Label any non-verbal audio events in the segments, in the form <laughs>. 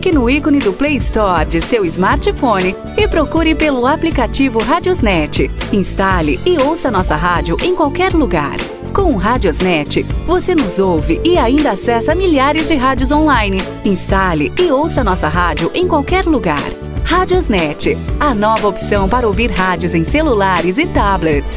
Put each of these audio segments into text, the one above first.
Clique no ícone do Play Store de seu smartphone e procure pelo aplicativo Radiosnet. Instale e ouça nossa rádio em qualquer lugar. Com o Radiosnet, você nos ouve e ainda acessa milhares de rádios online. Instale e ouça nossa rádio em qualquer lugar. Radiosnet, a nova opção para ouvir rádios em celulares e tablets.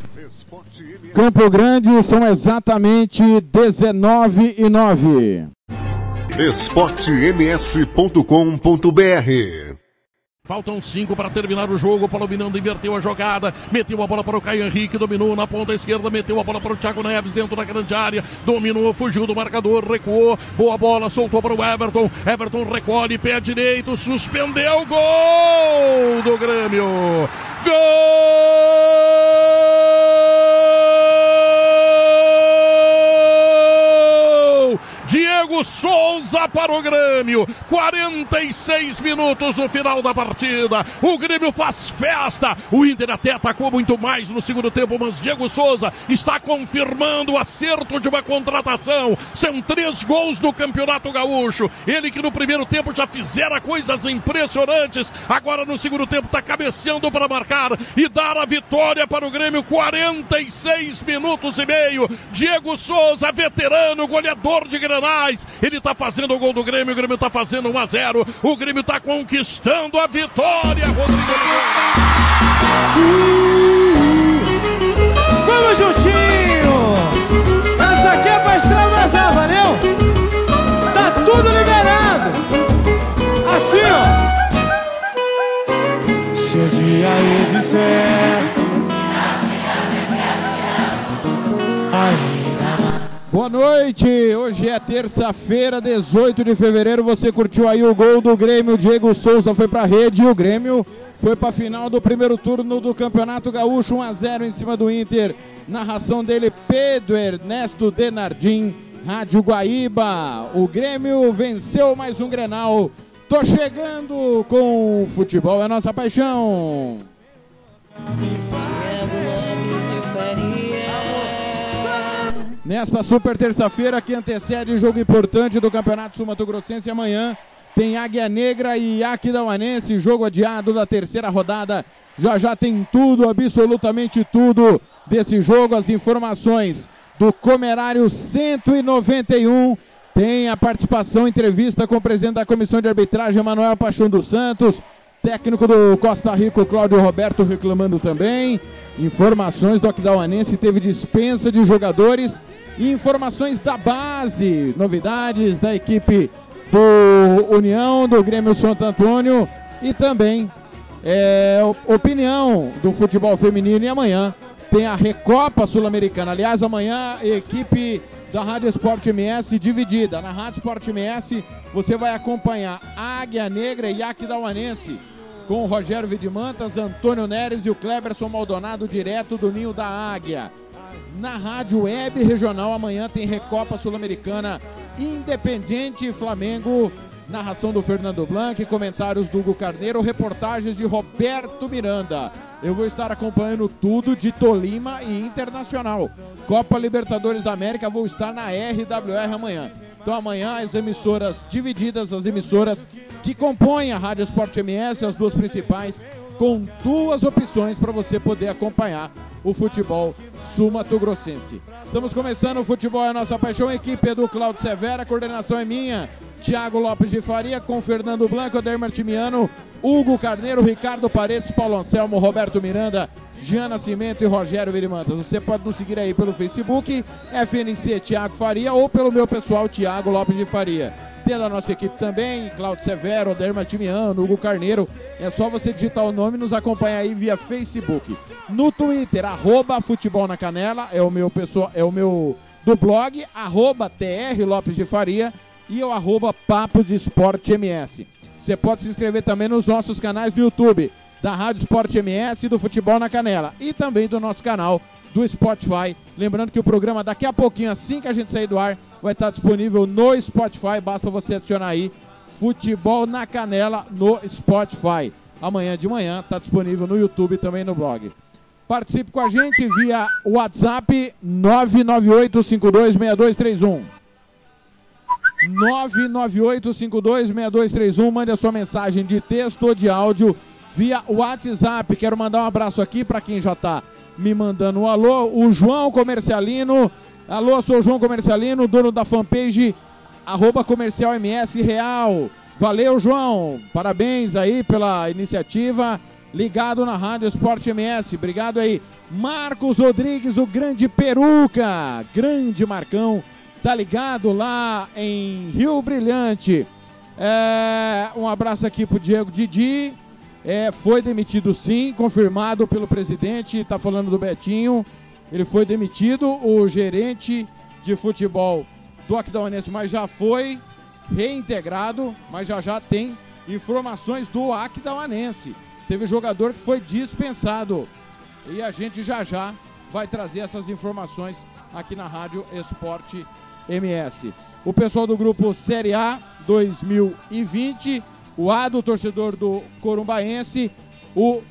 Campo Grande são exatamente 19 e 9. esportems.com.br Faltam cinco para terminar o jogo. Paulo Miranda inverteu a jogada, meteu a bola para o Caio Henrique, dominou na ponta esquerda, meteu a bola para o Thiago Neves dentro da grande área, dominou, fugiu do marcador, recuou, boa bola, soltou para o Everton. Everton recolhe, pé direito, suspendeu, gol do Grêmio. Gol! Diego Souza para o Grêmio. 46 minutos no final da partida. O Grêmio faz festa. O Inter até atacou muito mais no segundo tempo, mas Diego Souza está confirmando o acerto de uma contratação. São três gols no Campeonato Gaúcho. Ele que no primeiro tempo já fizera coisas impressionantes. Agora no segundo tempo está cabeceando para marcar e dar a vitória para o Grêmio. 46 minutos e meio. Diego Souza, veterano, goleador de Granais. Ele está fazendo o gol do Grêmio. O Grêmio está fazendo 1 a 0. O Grêmio está conquistando a vitória, Rodrigo. Vamos juntinho! Essa aqui é pra extravasar, valeu? Tá tudo liberado! Assim, ó! Se o dia eu Boa noite, hoje é terça-feira, 18 de fevereiro. Você curtiu aí o gol do Grêmio? Diego Souza foi pra rede. O Grêmio foi pra final do primeiro turno do Campeonato Gaúcho, 1 a 0 em cima do Inter. Narração dele, Pedro Ernesto Denardim, Rádio Guaíba. O Grêmio venceu mais um Grenal. Tô chegando com o futebol, é nossa paixão. Nesta super terça-feira que antecede o jogo importante do Campeonato Sul Mato Grossense amanhã tem Águia Negra e Aquidauanense, jogo adiado da terceira rodada. Já já tem tudo, absolutamente tudo desse jogo, as informações do Comerário 191. Tem a participação, entrevista com o presidente da comissão de arbitragem, Manuel Paixão dos Santos. Técnico do Costa Rico, Cláudio Roberto, reclamando também. Informações do Aquidauanense, teve dispensa de jogadores. E informações da base, novidades da equipe do União, do Grêmio Santo Antônio. E também é, opinião do futebol feminino. E amanhã tem a Recopa Sul-Americana. Aliás, amanhã a equipe da Rádio Esporte MS dividida. Na Rádio Esporte MS você vai acompanhar Águia Negra e Aquidauanense com o Rogério Vidimantas, Antônio Neres e o Cleberson Maldonado direto do Ninho da Águia. Na Rádio Web Regional amanhã tem Recopa Sul-Americana Independente e Flamengo. Narração do Fernando Blanc, comentários do Hugo Carneiro, reportagens de Roberto Miranda. Eu vou estar acompanhando tudo de Tolima e Internacional. Copa Libertadores da América, vou estar na RWR amanhã. Então amanhã as emissoras divididas, as emissoras que compõem a Rádio Esporte MS, as duas principais, com duas opções para você poder acompanhar o futebol sul-mato-grossense. Estamos começando o futebol é a nossa paixão, a equipe é do Claudio Severa, a coordenação é minha, Tiago Lopes de Faria, com Fernando Blanco, Ader Martimiano, Hugo Carneiro, Ricardo Paredes, Paulo Anselmo, Roberto Miranda, Jean Nascimento e Rogério Virimantas. Você pode nos seguir aí pelo Facebook, FNC Tiago Faria, ou pelo meu pessoal, Tiago Lopes de Faria. Tem da nossa equipe também, Claudio Severo, Ader Martimiano, Hugo Carneiro. É só você digitar o nome e nos acompanhar aí via Facebook. No Twitter, arroba Futebol na Canela, é o meu pessoal, é o meu do blog, arroba TR Lopes de Faria. E o arroba Papo de Esporte MS. Você pode se inscrever também nos nossos canais do YouTube, da Rádio Esporte MS e do Futebol na Canela. E também do nosso canal do Spotify. Lembrando que o programa daqui a pouquinho, assim que a gente sair do ar, vai estar disponível no Spotify. Basta você adicionar aí Futebol na Canela no Spotify. Amanhã de manhã está disponível no YouTube e também no blog. Participe com a gente via WhatsApp 998526231. 998526231. Mande a sua mensagem de texto ou de áudio via WhatsApp. Quero mandar um abraço aqui para quem já está me mandando um alô. O João Comercialino. Alô, sou o João Comercialino, dono da fanpage arroba comercial MS Real. Valeu, João. Parabéns aí pela iniciativa. Ligado na Rádio Esporte MS. Obrigado aí. Marcos Rodrigues, o grande peruca. Grande Marcão. Tá ligado lá em Rio Brilhante. É, um abraço aqui pro Diego Didi. É, foi demitido sim, confirmado pelo presidente. Está falando do Betinho. Ele foi demitido. O gerente de futebol do Aquidauanense, mas já foi reintegrado. Mas já já tem informações do Aquidauanense. Teve jogador que foi dispensado. E a gente já já vai trazer essas informações aqui na Rádio Esporte MS. O pessoal do grupo Série A 2020 o A do torcedor do Corumbaense, o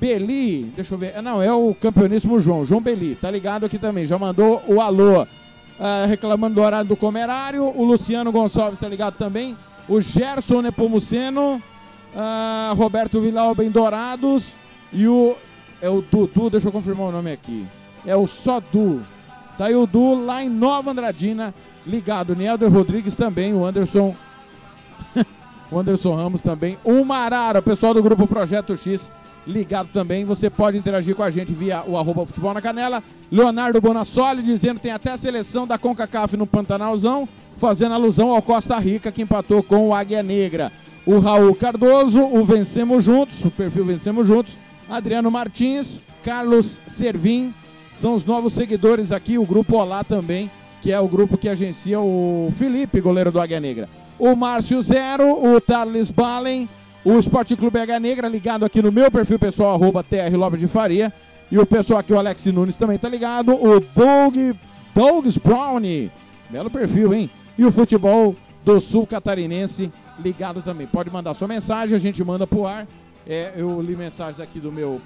Beli, deixa eu ver, ah, não, é o campeoníssimo João, João Beli, tá ligado aqui também, já mandou o alô, ah, reclamando do horário do comerário, o Luciano Gonçalves tá ligado também, o Gerson Nepomuceno, ah, Roberto Vilau Bem Dourados e o, é o Dudu, deixa eu confirmar o nome aqui, é o Sodu, tá aí o Du lá em Nova Andradina, ligado, Nelder Rodrigues também, o Anderson <laughs> o Anderson Ramos também, o Marara, o pessoal do grupo Projeto X ligado também. Você pode interagir com a gente via o arroba futebol na canela. Leonardo Bonassoli dizendo tem até a seleção da CONCACAF no Pantanalzão, fazendo alusão ao Costa Rica que empatou com o Águia Negra. O Raul Cardoso, o Vencemos Juntos, o perfil Vencemos Juntos. Adriano Martins, Carlos Servim, são os novos seguidores aqui. O grupo Olá também, que é o grupo que agencia o Felipe, goleiro do Águia Negra o Márcio Zero, o Tarles Balen, o Esporte Clube H Negra ligado aqui no meu perfil pessoal, arroba TR Lobo de Faria. E o pessoal aqui, o Alex Nunes também tá ligado. O Doug, Doug's Brownie, belo perfil, hein? E o futebol do Sul Catarinense ligado também. Pode mandar sua mensagem, a gente manda pro ar. É, eu li mensagens aqui do meu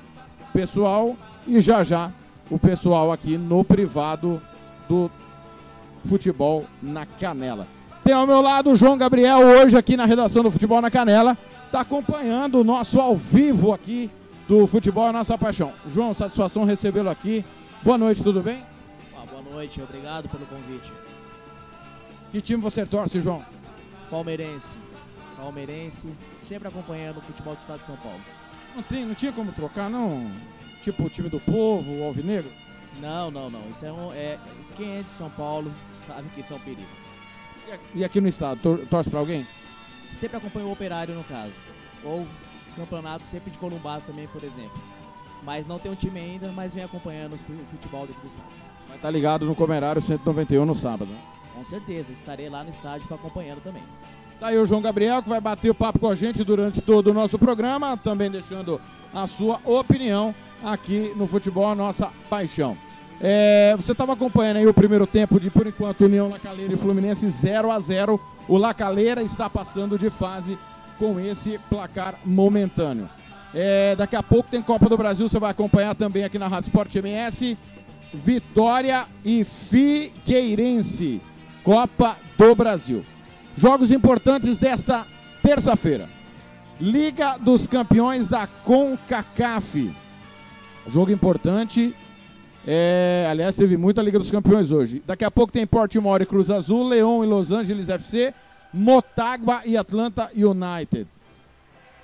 pessoal e já já o pessoal aqui no privado do futebol na canela. Tem ao meu lado o João Gabriel, hoje aqui na redação do Futebol na Canela. Está acompanhando o nosso ao vivo aqui do Futebol é Nossa Paixão. João, satisfação recebê-lo aqui. Boa noite, tudo bem? Ah, boa noite, obrigado pelo convite. Que time você torce, João? Palmeirense. Palmeirense, sempre acompanhando o futebol do estado de São Paulo. Não, tem, não tinha como trocar, não? Tipo o time do povo, o Alvinegro? Não, não, não. Isso é, um, é Quem é de São Paulo <laughs> sabe que isso é um perigo. E aqui no estado, tor torce para alguém? Sempre acompanho o Operário, no caso. Ou campeonato sempre de Corumbá também, por exemplo. Mas não tem um time ainda, mas vem acompanhando o futebol dentro do estádio. Vai estar tá ligado no Comerário 191 no sábado, né? Com certeza, estarei lá no estádio acompanhando também. Tá aí o João Gabriel que vai bater o papo com a gente durante todo o nosso programa, também deixando a sua opinião aqui no Futebol Nossa Paixão. É, você estava acompanhando aí o primeiro tempo de, por enquanto, União Lacaleira e Fluminense 0 a 0 O Lacaleira está passando de fase com esse placar momentâneo. É, daqui a pouco tem Copa do Brasil, você vai acompanhar também aqui na Rádio Sport MS. Vitória e Figueirense, Copa do Brasil. Jogos importantes desta terça-feira. Liga dos Campeões da CONCACAF. Jogo importante é, aliás, teve muita Liga dos Campeões hoje. Daqui a pouco tem Portimore e Cruz Azul, Leão e Los Angeles FC, Motagua e Atlanta United.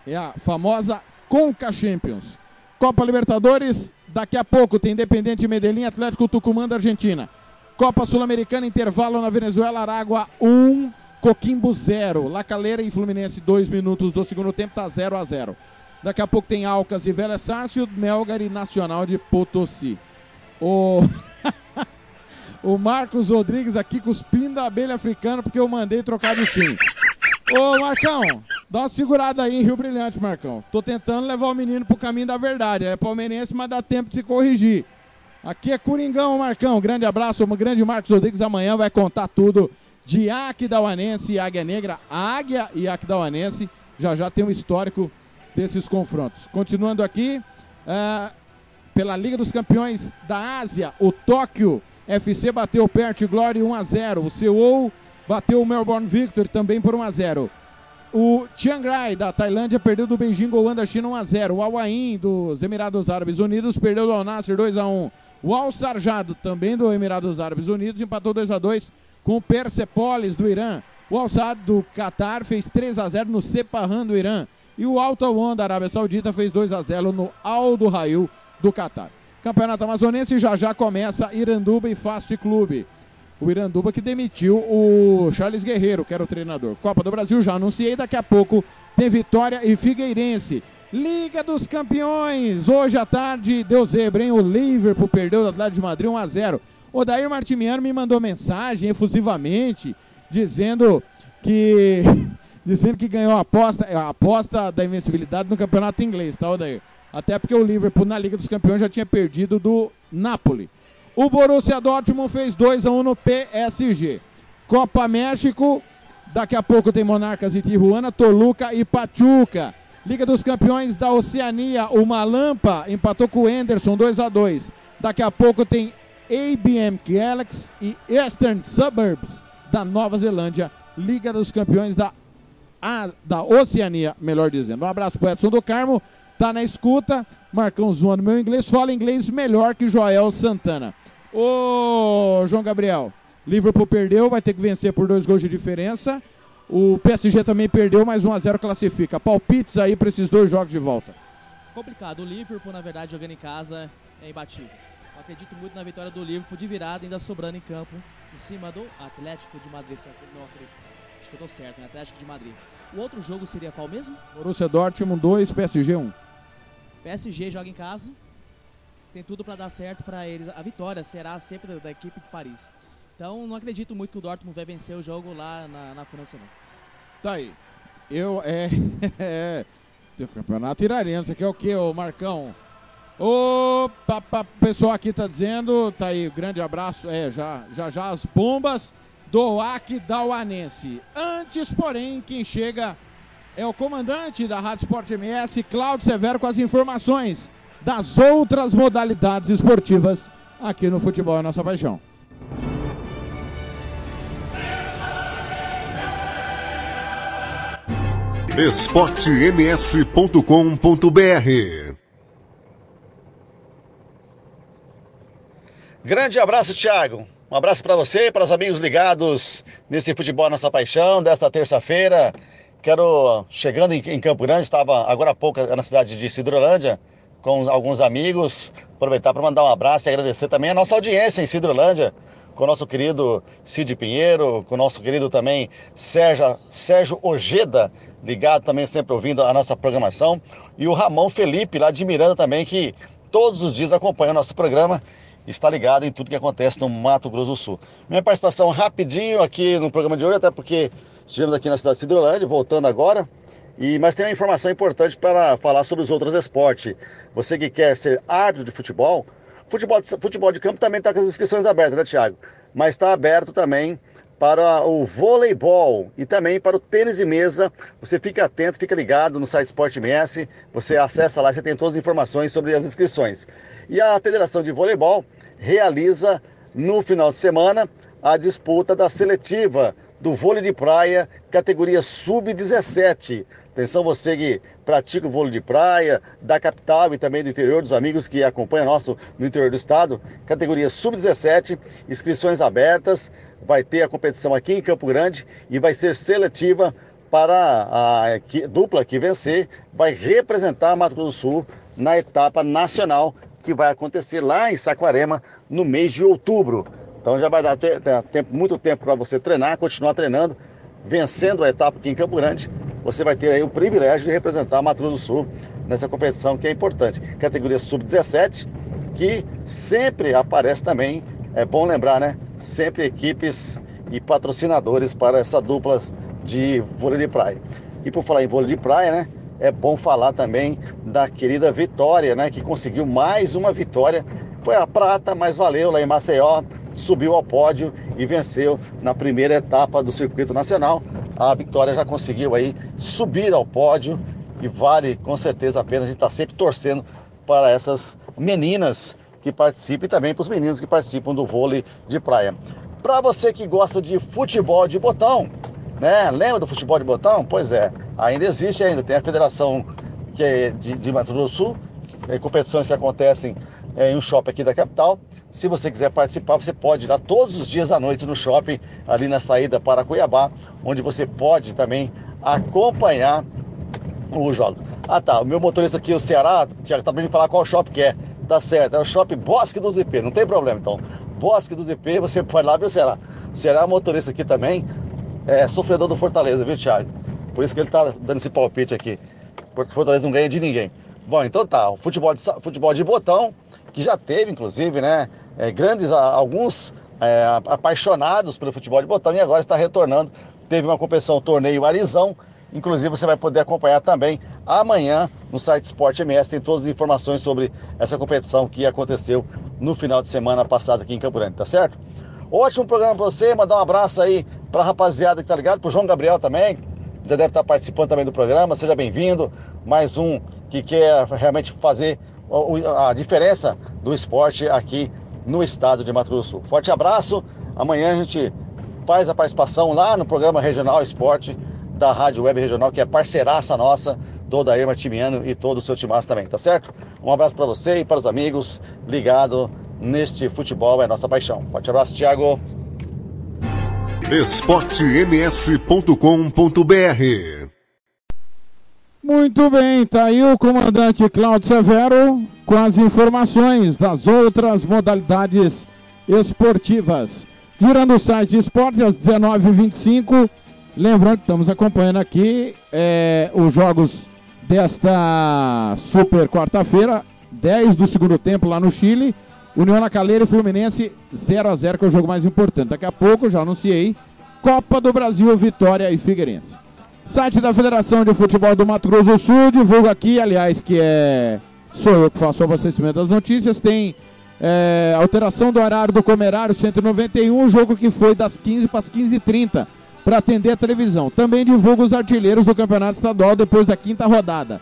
É a famosa Conca Champions. Copa Libertadores, daqui a pouco tem Independente Medellín, Atlético Tucumã da Argentina. Copa Sul-Americana, intervalo na Venezuela, Aragua 1, Coquimbo 0. Lacaleira e Fluminense, 2 minutos do segundo tempo, tá 0 a 0 Daqui a pouco tem Alcas e Vélez Sarsfield, Melgar e Nacional de Potosí. O, <laughs> o Marcos Rodrigues aqui cuspindo a abelha africana porque eu mandei trocar de time. Ô Marcão, dá uma segurada aí em Rio Brilhante, Marcão. Tô tentando levar o menino pro caminho da verdade. É palmeirense, mas dá tempo de se corrigir. Aqui é Coringão, Marcão. Grande abraço, o grande Marcos Rodrigues. Amanhã vai contar tudo de Aquidauanense e Águia Negra. Águia e Aquidauanense já já tem um histórico desses confrontos. Continuando aqui, uh, pela Liga dos Campeões da Ásia, o Tóquio FC bateu o Perth Glory 1 a 0. O Seoul bateu o Melbourne Victory também por 1 a 0. O Chiang Rai da Tailândia perdeu do Beijing Goan da China 1 a 0. O Al dos Emirados Árabes Unidos perdeu do Al Nasser 2 a 1. O Al Sarjado também do Emirados Árabes Unidos empatou 2 a 2 com o Persepolis do Irã. O Al Saad do Qatar fez 3 a 0 no Sepahan do Irã. E o Al Tawan da Arábia Saudita fez 2 a 0 no Al do Rail do Qatar. Campeonato Amazonense já já começa Iranduba e Fast Clube. O Iranduba que demitiu o Charles Guerreiro, que era o treinador. Copa do Brasil já anunciei, daqui a pouco tem Vitória e Figueirense. Liga dos Campeões, hoje à tarde deu zebra, hein? O Liverpool perdeu do Atlético de Madrid 1 a 0. O Dair Martimiano me mandou mensagem efusivamente dizendo que <laughs> dizendo que ganhou a aposta, a aposta da invencibilidade no campeonato inglês, tá, Odair? Até porque o Liverpool na Liga dos Campeões já tinha perdido do Napoli. O Borussia Dortmund fez 2 a 1 no PSG. Copa México, daqui a pouco tem Monarcas e Tijuana, Toluca e Pachuca. Liga dos Campeões da Oceania, o Malampa empatou com o Anderson 2 a 2. Daqui a pouco tem ABM Galaxy e Eastern Suburbs da Nova Zelândia, Liga dos Campeões da, a, da Oceania, melhor dizendo. Um abraço para Edson do Carmo tá na escuta. Marcão zoando meu inglês, fala inglês melhor que Joel Santana. Ô, João Gabriel, Liverpool perdeu, vai ter que vencer por dois gols de diferença. O PSG também perdeu, mas 1 a 0 classifica. Palpites aí para esses dois jogos de volta. Complicado. O Liverpool, na verdade, jogando em casa é imbatível. Eu acredito muito na vitória do Liverpool de virada, ainda sobrando em campo, em cima do Atlético de Madrid. Não acredito. Acho que eu tô certo, né? Atlético de Madrid. O outro jogo seria qual mesmo? Borussia Dortmund 2, PSG 1. PSG joga em casa. Tem tudo para dar certo para eles. A vitória será sempre da, da, equipe de Paris. Então não acredito muito que o Dortmund vai vencer o jogo lá na, na França, não. Tá aí. Eu, é. <laughs> é. O campeonato irariano. Você quer o quê, ô Marcão? O pessoal aqui tá dizendo, tá aí, grande abraço. É, já já, já as bombas do Aquidauanense. Antes, porém, quem chega é o comandante da Rádio Sport MS, Cláudio Severo, com as informações das outras modalidades esportivas aqui no Futebol é Nossa Paixão. esportems.com.br Grande abraço, Thiago. Um abraço para você para os amigos ligados nesse Futebol Nossa Paixão desta terça-feira. Quero, chegando em, Campo Grande, estava agora há pouco na cidade de Cidrolândia com alguns amigos. Aproveitar para mandar um abraço e agradecer também a nossa audiência em Cidrolândia, com o nosso querido Cid Pinheiro, com o nosso querido também Sérgio, Sérgio Ojeda, ligado também, sempre ouvindo a nossa programação, e o Ramon Felipe, lá de Miranda também, que todos os dias acompanha o nosso programa está ligado em tudo que acontece no Mato Grosso do Sul. Minha participação rapidinho aqui no programa de hoje, até porque Estivemos aqui na cidade de Cidrolândia, voltando agora. E, mas tem uma informação importante para falar sobre os outros esportes. Você que quer ser árbitro de futebol, futebol de, futebol de campo também está com as inscrições abertas, né, Thiago? Mas está aberto também para o voleibol e também para o tênis de mesa. Você fica atento, fica ligado no site Sport MS, você acessa lá, você tem todas as informações sobre as inscrições. E a Federação de Voleibol realiza no final de semana a disputa da seletiva do vôlei de praia, categoria sub-17. Atenção você que pratica o vôlei de praia, da capital e também do interior, dos amigos que acompanham nosso no interior do estado. Categoria sub-17, inscrições abertas. Vai ter a competição aqui em Campo Grande e vai ser seletiva para a dupla que vencer. Vai representar Mato Grosso do Sul na etapa nacional que vai acontecer lá em Saquarema no mês de outubro. Então já vai dar te, tempo, muito tempo para você treinar, continuar treinando, vencendo a etapa aqui em Campo Grande. Você vai ter aí o privilégio de representar a Mato Grosso do Sul nessa competição que é importante. Categoria sub-17, que sempre aparece também, é bom lembrar, né? sempre equipes e patrocinadores para essa dupla de vôlei de praia. E por falar em vôlei de praia, né? É bom falar também da querida Vitória, né? Que conseguiu mais uma vitória. Foi a prata, mas valeu lá em Maceió. Subiu ao pódio e venceu na primeira etapa do circuito nacional. A Vitória já conseguiu aí subir ao pódio e vale com certeza a pena. A gente está sempre torcendo para essas meninas que participam e também para os meninos que participam do vôlei de praia. Para você que gosta de futebol de botão, né? Lembra do futebol de botão? Pois é, ainda existe ainda. Tem a federação que é de, de Mato Grosso do Sul, é, competições que acontecem é, em um shopping aqui da capital. Se você quiser participar, você pode ir lá todos os dias à noite no shopping, ali na saída para Cuiabá, onde você pode também acompanhar o jogo. Ah tá, o meu motorista aqui, o Ceará, Tiago, tá me falar qual shopping que é. Tá certo, é o shopping Bosque dos IP, não tem problema então. Bosque dos IP, você pode lá o Ceará. Ceará é motorista aqui também, é sofredor do Fortaleza, viu, Thiago? Por isso que ele tá dando esse palpite aqui. Porque Fortaleza não ganha de ninguém. Bom, então tá, o futebol de, futebol de botão, que já teve, inclusive, né? É, grandes, alguns é, apaixonados pelo futebol de botão e agora está retornando. Teve uma competição, um torneio Arizão. Inclusive, você vai poder acompanhar também amanhã no site Esporte MS. Tem todas as informações sobre essa competição que aconteceu no final de semana passado aqui em Campo Grande, tá certo? Ótimo programa para você, mandar um abraço aí para a rapaziada que tá ligado, pro João Gabriel também, já deve estar participando também do programa, seja bem-vindo. Mais um que quer realmente fazer a diferença do esporte aqui no estado de Mato Grosso Sul. Forte abraço, amanhã a gente faz a participação lá no programa Regional Esporte da Rádio Web Regional, que é parceiraça nossa, do Odair Martimiano e todo o seu timaço também, tá certo? Um abraço para você e para os amigos ligado neste futebol, é nossa paixão. Forte abraço, Thiago esportems.com.br Muito bem, tá aí o comandante Cláudio Severo com as informações das outras modalidades esportivas. Girando o site de esporte às 19h25. Lembrando que estamos acompanhando aqui é, os jogos desta super quarta-feira, 10 do segundo tempo lá no Chile. União na Calheira e Fluminense 0 a 0 que é o jogo mais importante. Daqui a pouco, já anunciei, Copa do Brasil, Vitória e Figueirense. Site da Federação de Futebol do Mato Grosso do Sul, divulgo aqui, aliás, que é sou eu que faço o abastecimento das notícias, tem é, alteração do horário do Comerário 191, jogo que foi das 15 para as 15h30 para atender a televisão. Também divulga os artilheiros do Campeonato Estadual depois da quinta rodada.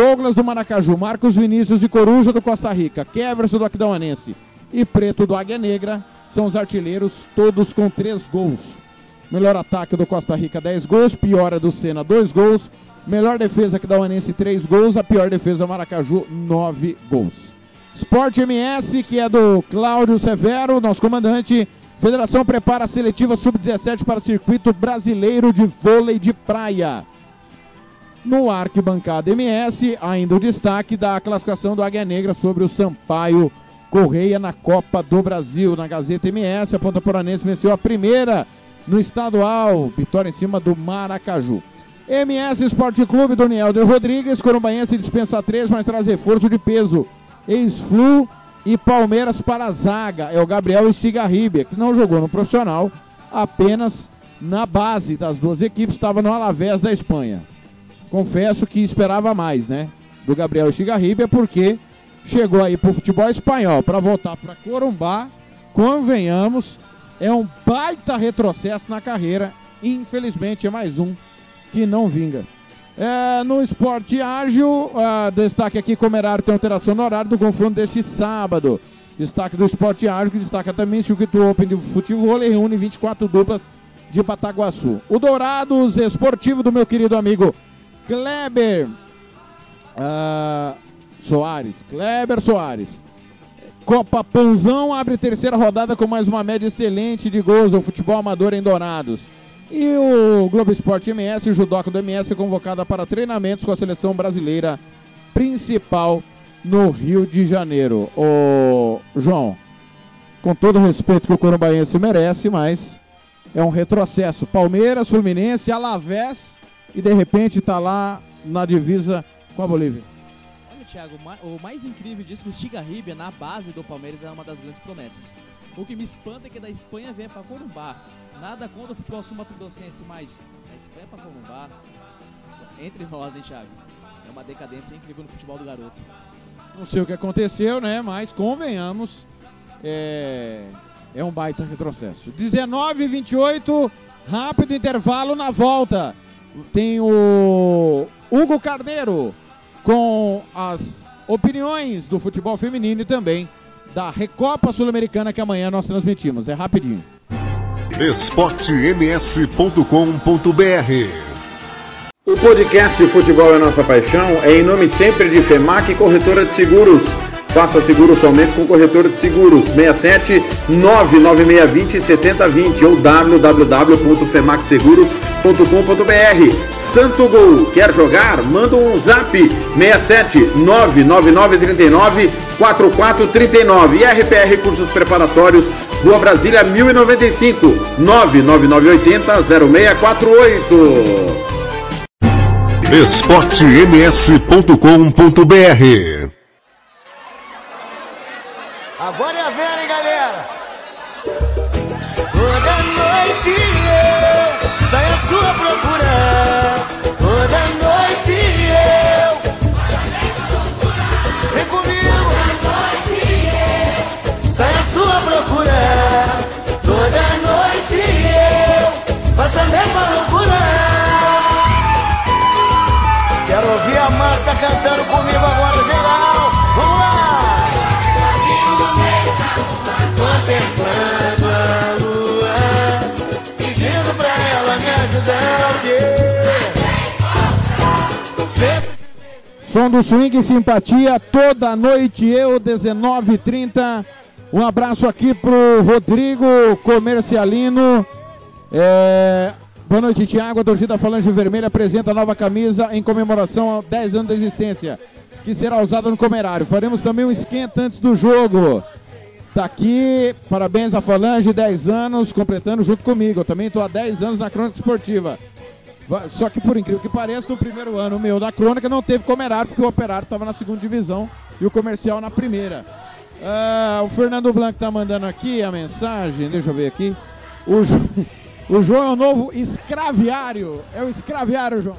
Douglas do Maracaju, Marcos Vinícius de Coruja do Costa Rica, Keverson do Aquidauanense e Preto do Águia Negra são os artilheiros, todos com três gols. Melhor ataque do Costa Rica, 10 gols. Pior é do Senna, 2 gols. Melhor defesa que da Uanense, 3 gols. A pior defesa Maracaju, 9 gols. Sport MS, que é do Cláudio Severo, nosso comandante. Federação prepara a seletiva sub-17 para o circuito brasileiro de vôlei de praia. No Arquibancada MS, ainda o destaque da classificação do Águia Negra sobre o Sampaio Correia na Copa do Brasil. Na Gazeta MS, a Ponta Poranense venceu a primeira no estadual. Vitória em cima do Maracaju. MS Esporte Clube, Doniel de Rodrigues. Corumbaense dispensa três, mas traz reforço de peso. Ex-Flu e Palmeiras para a zaga. É o Gabriel Estigarribia, que não jogou no profissional, apenas na base das duas equipes, estava no Alavés da Espanha. Confesso que esperava mais, né? Do Gabriel Estigarribia, porque chegou aí para o futebol espanhol para voltar para Corumbá. Convenhamos, é um baita retrocesso na carreira. Infelizmente é mais um que não vinga. É, no esporte ágil, uh, destaque aqui Comerário tem alteração no horário do confronto desse sábado. Destaque do esporte ágil, que destaca também o circuito Open de futebol e reúne 24 duplas de Pataguaçu. O Dourados Esportivo do meu querido amigo Kleber uh, Soares. Kleber Soares. Copa Panzão abre terceira rodada com mais uma média excelente de gols ao futebol amador em Dourados. E o Globo Esporte MS, o judoca do MS, é convocada para treinamentos com a seleção brasileira principal no Rio de Janeiro. Ô, João, com todo o respeito que o Corumbaense merece, mas é um retrocesso. Palmeiras, Fluminense, Alavés e de repente está lá na divisa com a Bolívia. Thiago, o mais incrível disso é que o Stiga Ribia, na base do Palmeiras, é uma das grandes promessas. O que me espanta é que da Espanha vem para Corumbá. Nada contra o futebol sul-mato-grossense, mas da Espanha para Corumbá, entre nós, hein, Thiago? É uma decadência incrível no futebol do garoto. Não sei o que aconteceu, né? Mas convenhamos, é, é um baita retrocesso. 19 28 rápido intervalo na volta. Tem o Hugo Carneiro com as opiniões do futebol feminino e também da Recopa Sul-Americana que amanhã nós transmitimos. É rapidinho. esportems.com.br O podcast Futebol é Nossa Paixão é em nome sempre de FEMAC Corretora de Seguros. Faça seguro somente com corretora de seguros 67 99620 7020 ou www.femacseguros.com.br. Santo Gol, quer jogar? Manda um zap 67 99939 4439 e RPR Cursos Preparatórios, Rua Brasília 1095 99980 0648. esportems.com.br Agora Som do Swing e Simpatia, toda noite eu, 19h30. Um abraço aqui pro Rodrigo Comercialino. É, Boa noite, Tiago. A torcida Falange Vermelha apresenta a nova camisa em comemoração a 10 anos da existência, que será usada no comerário. Faremos também um esquenta antes do jogo. Tá aqui, parabéns à Falange, 10 anos, completando junto comigo. Eu também estou há 10 anos na crônica esportiva. Só que por incrível que pareça, no primeiro ano meu da crônica não teve comerário, porque o operário estava na segunda divisão e o comercial na primeira. Ah, o Fernando Blanco tá mandando aqui a mensagem, deixa eu ver aqui. O, Jo- <laughs> o João é o novo escraviário. É o escraviário, João.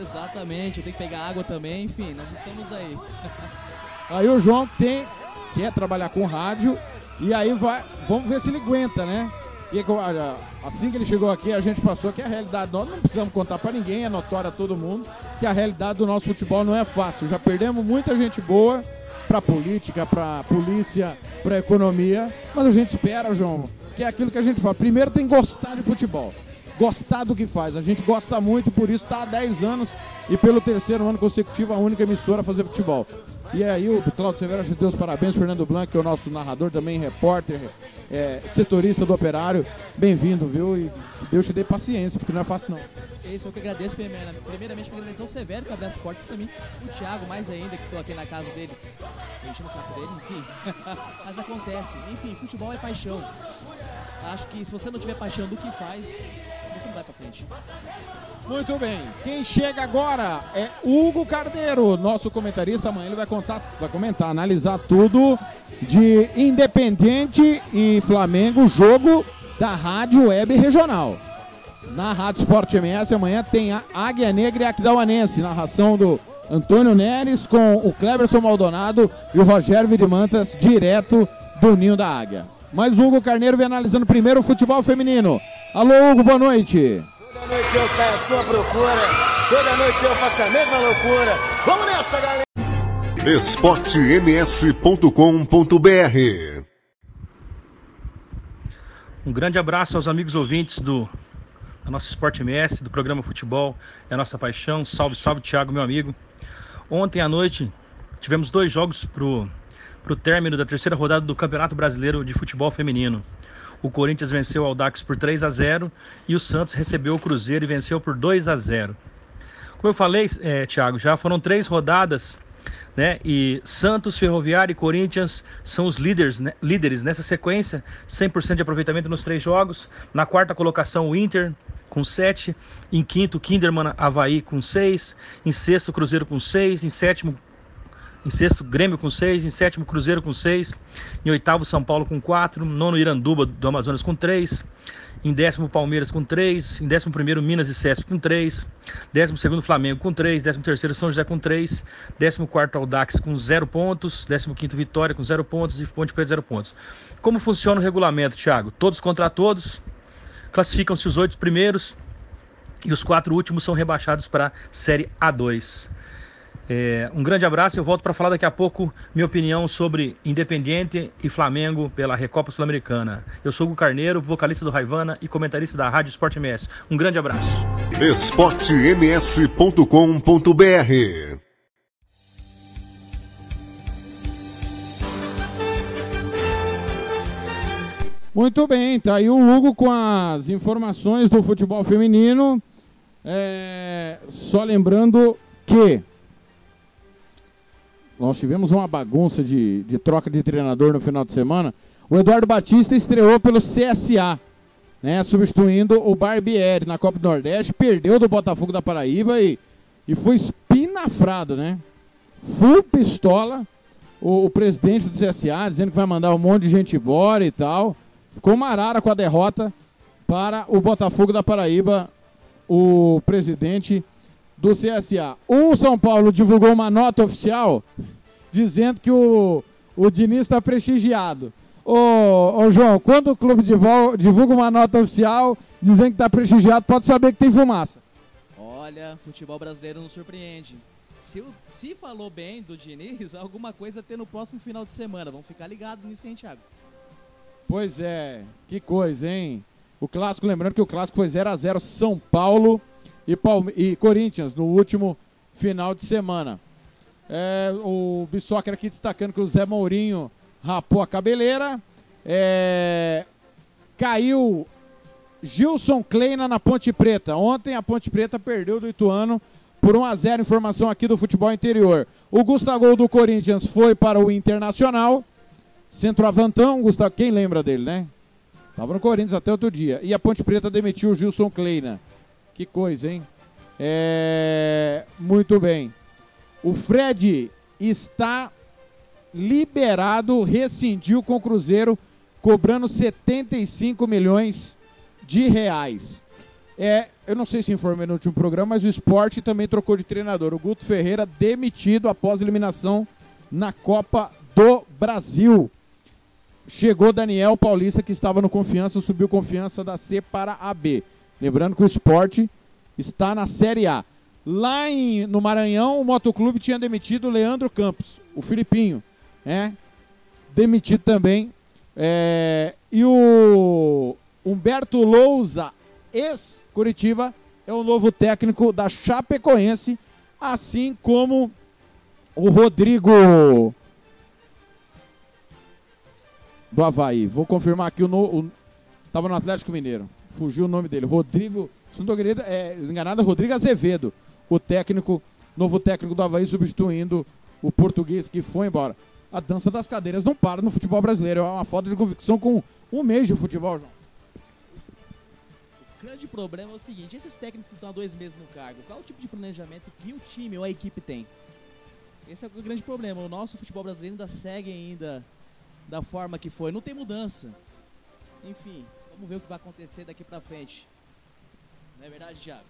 Exatamente, tem que pegar água também, enfim, nós estamos aí. <laughs> Aí o João tem, quer trabalhar com rádio e aí vai, vamos ver se ele aguenta, né? E olha, assim que ele chegou aqui, a gente passou que a realidade, nós não precisamos contar pra ninguém, é notória a todo mundo, que a realidade do nosso futebol não é fácil. Já perdemos muita gente boa pra política, pra polícia, pra economia, mas a gente espera, João, que é aquilo que a gente fala. Primeiro tem que gostar de futebol. Gostar do que faz. A gente gosta muito, por isso está há 10 anos e pelo terceiro ano consecutivo a única emissora a fazer futebol. E aí o Claudio Severo, acho Deus parabéns, Fernando Blanc, que é o nosso narrador também, repórter, é, setorista do operário. Bem-vindo, viu? E Deus te dê paciência, porque não é fácil não. É isso eu que agradeço primeiramente, primeiramente agradecer ao Severo que abriu as portas pra mim, o Thiago mais ainda, que estou aqui na casa dele, enchendo o saco dele, enfim. <laughs> Mas acontece, enfim, futebol é paixão. Acho que se você não tiver paixão do que faz, você não vai pra frente. Muito bem. Quem chega agora é Hugo Carneiro, nosso comentarista. Amanhã ele vai contar, vai comentar, analisar tudo de Independente e Flamengo, jogo da Rádio Web Regional. Na Rádio Sport MS amanhã tem a Águia Negra e Aquidauanense, narração do Antônio Neres com o Cleberson Maldonado e o Rogério Vidimantas, direto do Ninho da Águia. Mas Hugo Carneiro vem analisando primeiro o futebol feminino. Alô, Hugo, boa noite. Toda noite eu saio à sua procura. Toda noite eu faço a mesma loucura. Vamos nessa, galera! esportems.com.br Um grande abraço aos amigos ouvintes do da nossa Esporte MS, do programa Futebol é a Nossa Paixão. Salve, salve, Thiago, meu amigo. Ontem à noite tivemos dois jogos pro, pro término da terceira rodada do Campeonato Brasileiro de Futebol Feminino. O Corinthians venceu o Audax por 3 a 0 e o Santos recebeu o Cruzeiro e venceu por 2 a 0. Como eu falei, é, Thiago, já foram três rodadas né? E Santos, Ferroviário e Corinthians são os líderes, né? líderes nessa sequência, 100% de aproveitamento nos três jogos. Na quarta colocação, o Inter com 7, em quinto, Kinderman, Havaí com 6, em sexto, Cruzeiro com 6, em sétimo, Em sexto, Grêmio com 6. Em sétimo, Cruzeiro com 6. Em oitavo, São Paulo com 4. Nono, Iranduba do Amazonas com 3. Em décimo, Palmeiras com 3. Em décimo primeiro, Minas e Cesp com 3. Décimo segundo, Flamengo com 3. Décimo terceiro, São José com 3. Décimo quarto, Aldax com 0 pontos. Décimo quinto, Vitória com 0 pontos. E Ponte Preta 0 pontos. Como funciona o regulamento, Thiago? Todos contra todos. Classificam-se os oito primeiros. E os quatro últimos são rebaixados para a Série A2. É, um grande abraço. Eu volto para falar daqui a pouco minha opinião sobre Independiente e Flamengo pela Recopa Sul-Americana. Eu sou o Carneiro, vocalista do Raivana e comentarista da Rádio Esporte MS. Um grande abraço. esportems.com.br Muito bem, tá aí o Hugo com as informações do futebol feminino. É, só lembrando que nós tivemos uma bagunça de, de troca de treinador no final de semana. O Eduardo Batista estreou pelo CSA, né, substituindo o Barbieri na Copa do Nordeste, perdeu do Botafogo da Paraíba e, e foi espinafrado, né? Full pistola. O, o, presidente do CSA dizendo que vai mandar um monte de gente embora e tal. Ficou marara com a derrota para o Botafogo da Paraíba, o presidente do CSA. O São Paulo divulgou uma nota oficial dizendo que o, o Diniz está prestigiado. Ô, ô, João, quando o clube divulga uma nota oficial dizendo que está prestigiado, pode saber que tem fumaça. Olha, futebol brasileiro não surpreende. Se, se falou bem do Diniz, <laughs> alguma coisa tem no próximo final de semana. Vamos ficar ligados nisso, hein, Thiago? Pois é, que coisa, hein? O clássico, lembrando que o clássico foi 0 a 0 São Paulo e, Palme e Corinthians no último final de semana. É, o Bissoccer aqui destacando que o Zé Mourinho rapou a cabeleira. É, caiu Gilson Kleina na Ponte Preta. Ontem a Ponte Preta perdeu do Ituano por 1 a 0 Informação aqui do futebol interior. O Gustavo do Corinthians foi para o Internacional. Centroavantão, Gustavo, quem lembra dele, né? Tava no Corinthians até outro dia. E a Ponte Preta demitiu o Gilson Kleina. Que coisa, hein? É... Muito bem. O Fred está liberado, rescindiu com o Cruzeiro, cobrando 75 milhões de reais. É, eu não sei se informei no último programa, mas o esporte também trocou de treinador. O Guto Ferreira demitido após eliminação na Copa do Brasil. Chegou Daniel Paulista, que estava no Confiança, subiu Confiança da C para a B. Lembrando que o esporte está na Série A. Lá em, no Maranhão, o Motoclube tinha demitido o Leandro Campos, o Filipinho, né? Demitido também. É, e o Humberto Lousa, ex-Curitiba, é o novo técnico da Chapecoense, assim como o Rodrigo do Havaí. Vou confirmar aqui o, no, o tava no Atlético Mineiro fugiu o nome dele, Rodrigo, se não estou é, enganado, Rodrigo Azevedo, o técnico, novo técnico do Havaí, substituindo o português que foi embora. A dança das cadeiras não para no futebol brasileiro, é uma falta de convicção com um mês de futebol, João. O grande problema é o seguinte, esses técnicos que estão há dois meses no cargo, qual é o tipo de planejamento que o time ou a equipe tem? Esse é o grande problema, o nosso futebol brasileiro ainda segue ainda da forma que foi, não tem mudança. Enfim, Vamos ver o que vai acontecer daqui para frente. Não é verdade, Thiago?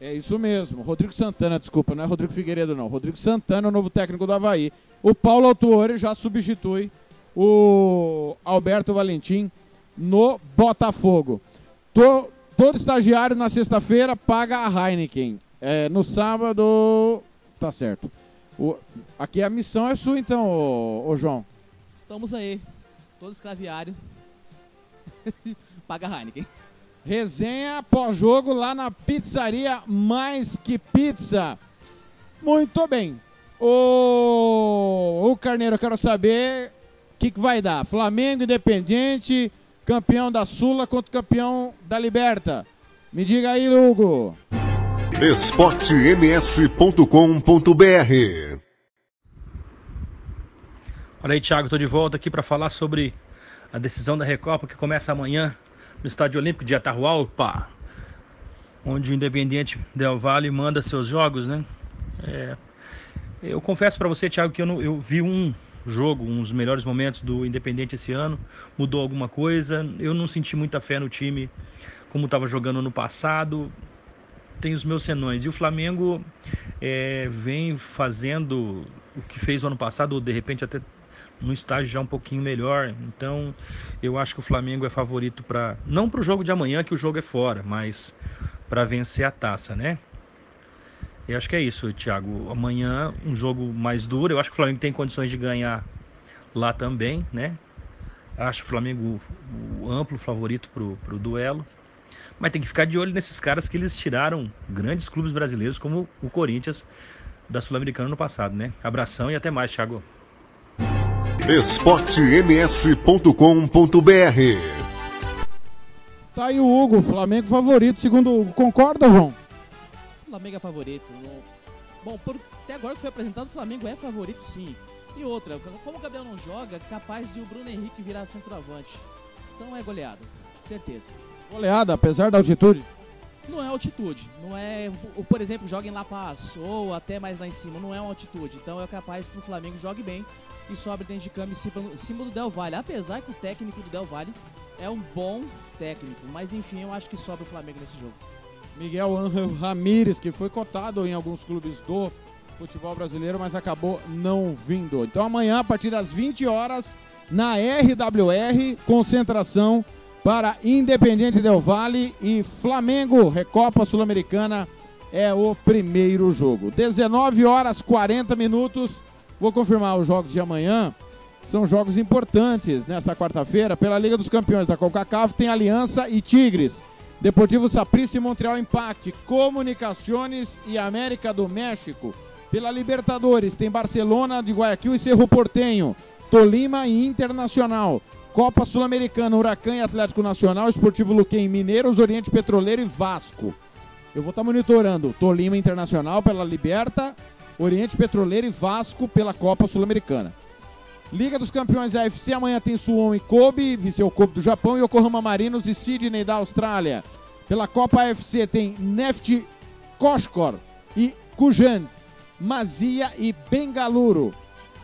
É isso mesmo. Rodrigo Santana, desculpa, não é Rodrigo Figueiredo, não. Rodrigo Santana, o novo técnico do Havaí. O Paulo Autuori já substitui o Alberto Valentim no Botafogo. Tô, todo estagiário na sexta-feira paga a Heineken. É, no sábado. Tá certo. O, aqui a missão é sua, então, ô, ô João. Estamos aí. Todo escraviário <laughs> Paga Heineken. Resenha pós-jogo lá na pizzaria Mais Que Pizza. Muito bem. O, o Carneiro, eu quero saber o que, que vai dar. Flamengo Independente, campeão da Sula contra campeão da Liberta. Me diga aí, Hugo. esportems.com.br Olha aí, Thiago, estou de volta aqui para falar sobre a decisão da Recopa que começa amanhã no Estádio Olímpico de Atahualpa, onde o Independiente Del Valle manda seus jogos, né? É, Eu confesso para você, Thiago, que eu, não, eu vi um jogo, uns melhores momentos do Independente esse ano. Mudou alguma coisa. Eu não senti muita fé no time como estava jogando no passado. Tem os meus senões. E o Flamengo é, vem fazendo o que fez o ano passado, ou de repente até no estágio já um pouquinho melhor. Então, eu acho que o Flamengo é favorito para não para o jogo de amanhã, que o jogo é fora, mas para vencer a taça, né? Eu acho que é isso, Thiago. Amanhã um jogo mais duro. Eu acho que o Flamengo tem condições de ganhar lá também, né? Acho o Flamengo o amplo favorito pro, pro duelo. Mas tem que ficar de olho nesses caras que eles tiraram grandes clubes brasileiros, como o Corinthians da Sul-Americana no passado, né? Abração e até mais, Thiago. esportems.com.br Tá aí o Hugo, Flamengo favorito, segundo o Hugo. Concorda, João? O Flamengo é favorito. Bom, por, até agora que foi apresentado, o Flamengo é favorito sim. E outra, como o Gabriel não joga, capaz de o Bruno Henrique virar centroavante. Então é goleada, certeza. Goleada, apesar da altitude? Não é altitude, não é, por exemplo, joga em La Paz ou até mais lá em cima, não é uma altitude. Então é capaz que o Flamengo jogue bem e sobre dentro de em cima do Del Valle. Apesar que o técnico do Del Valle é um bom técnico, mas enfim, eu acho que sobra o Flamengo nesse jogo. Miguel Angel Ramírez, que foi cotado em alguns clubes do futebol brasileiro, mas acabou não vindo. Então amanhã, a partir das 20 horas, na RWR, concentração para Independente Del Vale e Flamengo, Recopa Sul-Americana é o primeiro jogo. 19 horas 40 minutos. Vou confirmar os jogos de amanhã. São jogos importantes nesta quarta-feira pela Liga dos Campeões da CONCACAF. Tem Aliança e Tigres. Deportivo Saprissa e Montreal Impact, Comunicações e América do México. Pela Libertadores tem Barcelona de Guayaquil e Cerro Portenho, Tolima e Internacional. Copa Sul-Americana, Huracan e Atlético Nacional, Esportivo Luquem, Mineiros, Oriente Petroleiro e Vasco. Eu vou estar monitorando Tolima Internacional pela Liberta, Oriente Petroleiro e Vasco pela Copa Sul-Americana. Liga dos Campeões AFC, amanhã tem Suwon e Kobe, Viseu Kobe do Japão, e Yokohama Marinos e Sydney da Austrália. Pela Copa AFC tem Neft Koshkor e Kujan, Mazia e Bengaluru.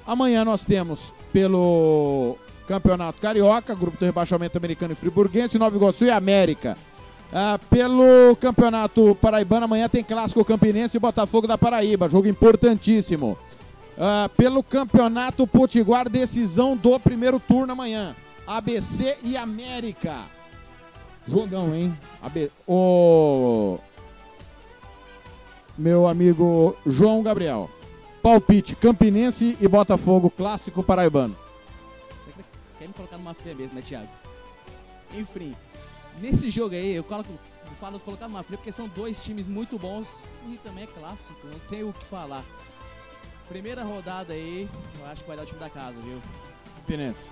Amanhã nós temos pelo Campeonato Carioca, grupo do rebaixamento americano e friburguense, Nova Iguaçu e América. Ah, pelo Campeonato Paraibano, amanhã tem Clássico Campinense e Botafogo da Paraíba, jogo importantíssimo. Uh, pelo Campeonato Potiguar, decisão do primeiro turno amanhã. ABC e América. Jogão, hein? AB... O... Meu amigo João Gabriel. Palpite, Campinense e Botafogo, clássico paraibano. Você quer me colocar numa fria mesmo, né, Thiago? Enfim, nesse jogo aí, eu coloco, eu falo colocar numa fria porque são dois times muito bons e também é clássico, não tem o que falar. Primeira rodada aí, eu acho que vai dar o time da casa, viu? Campinense.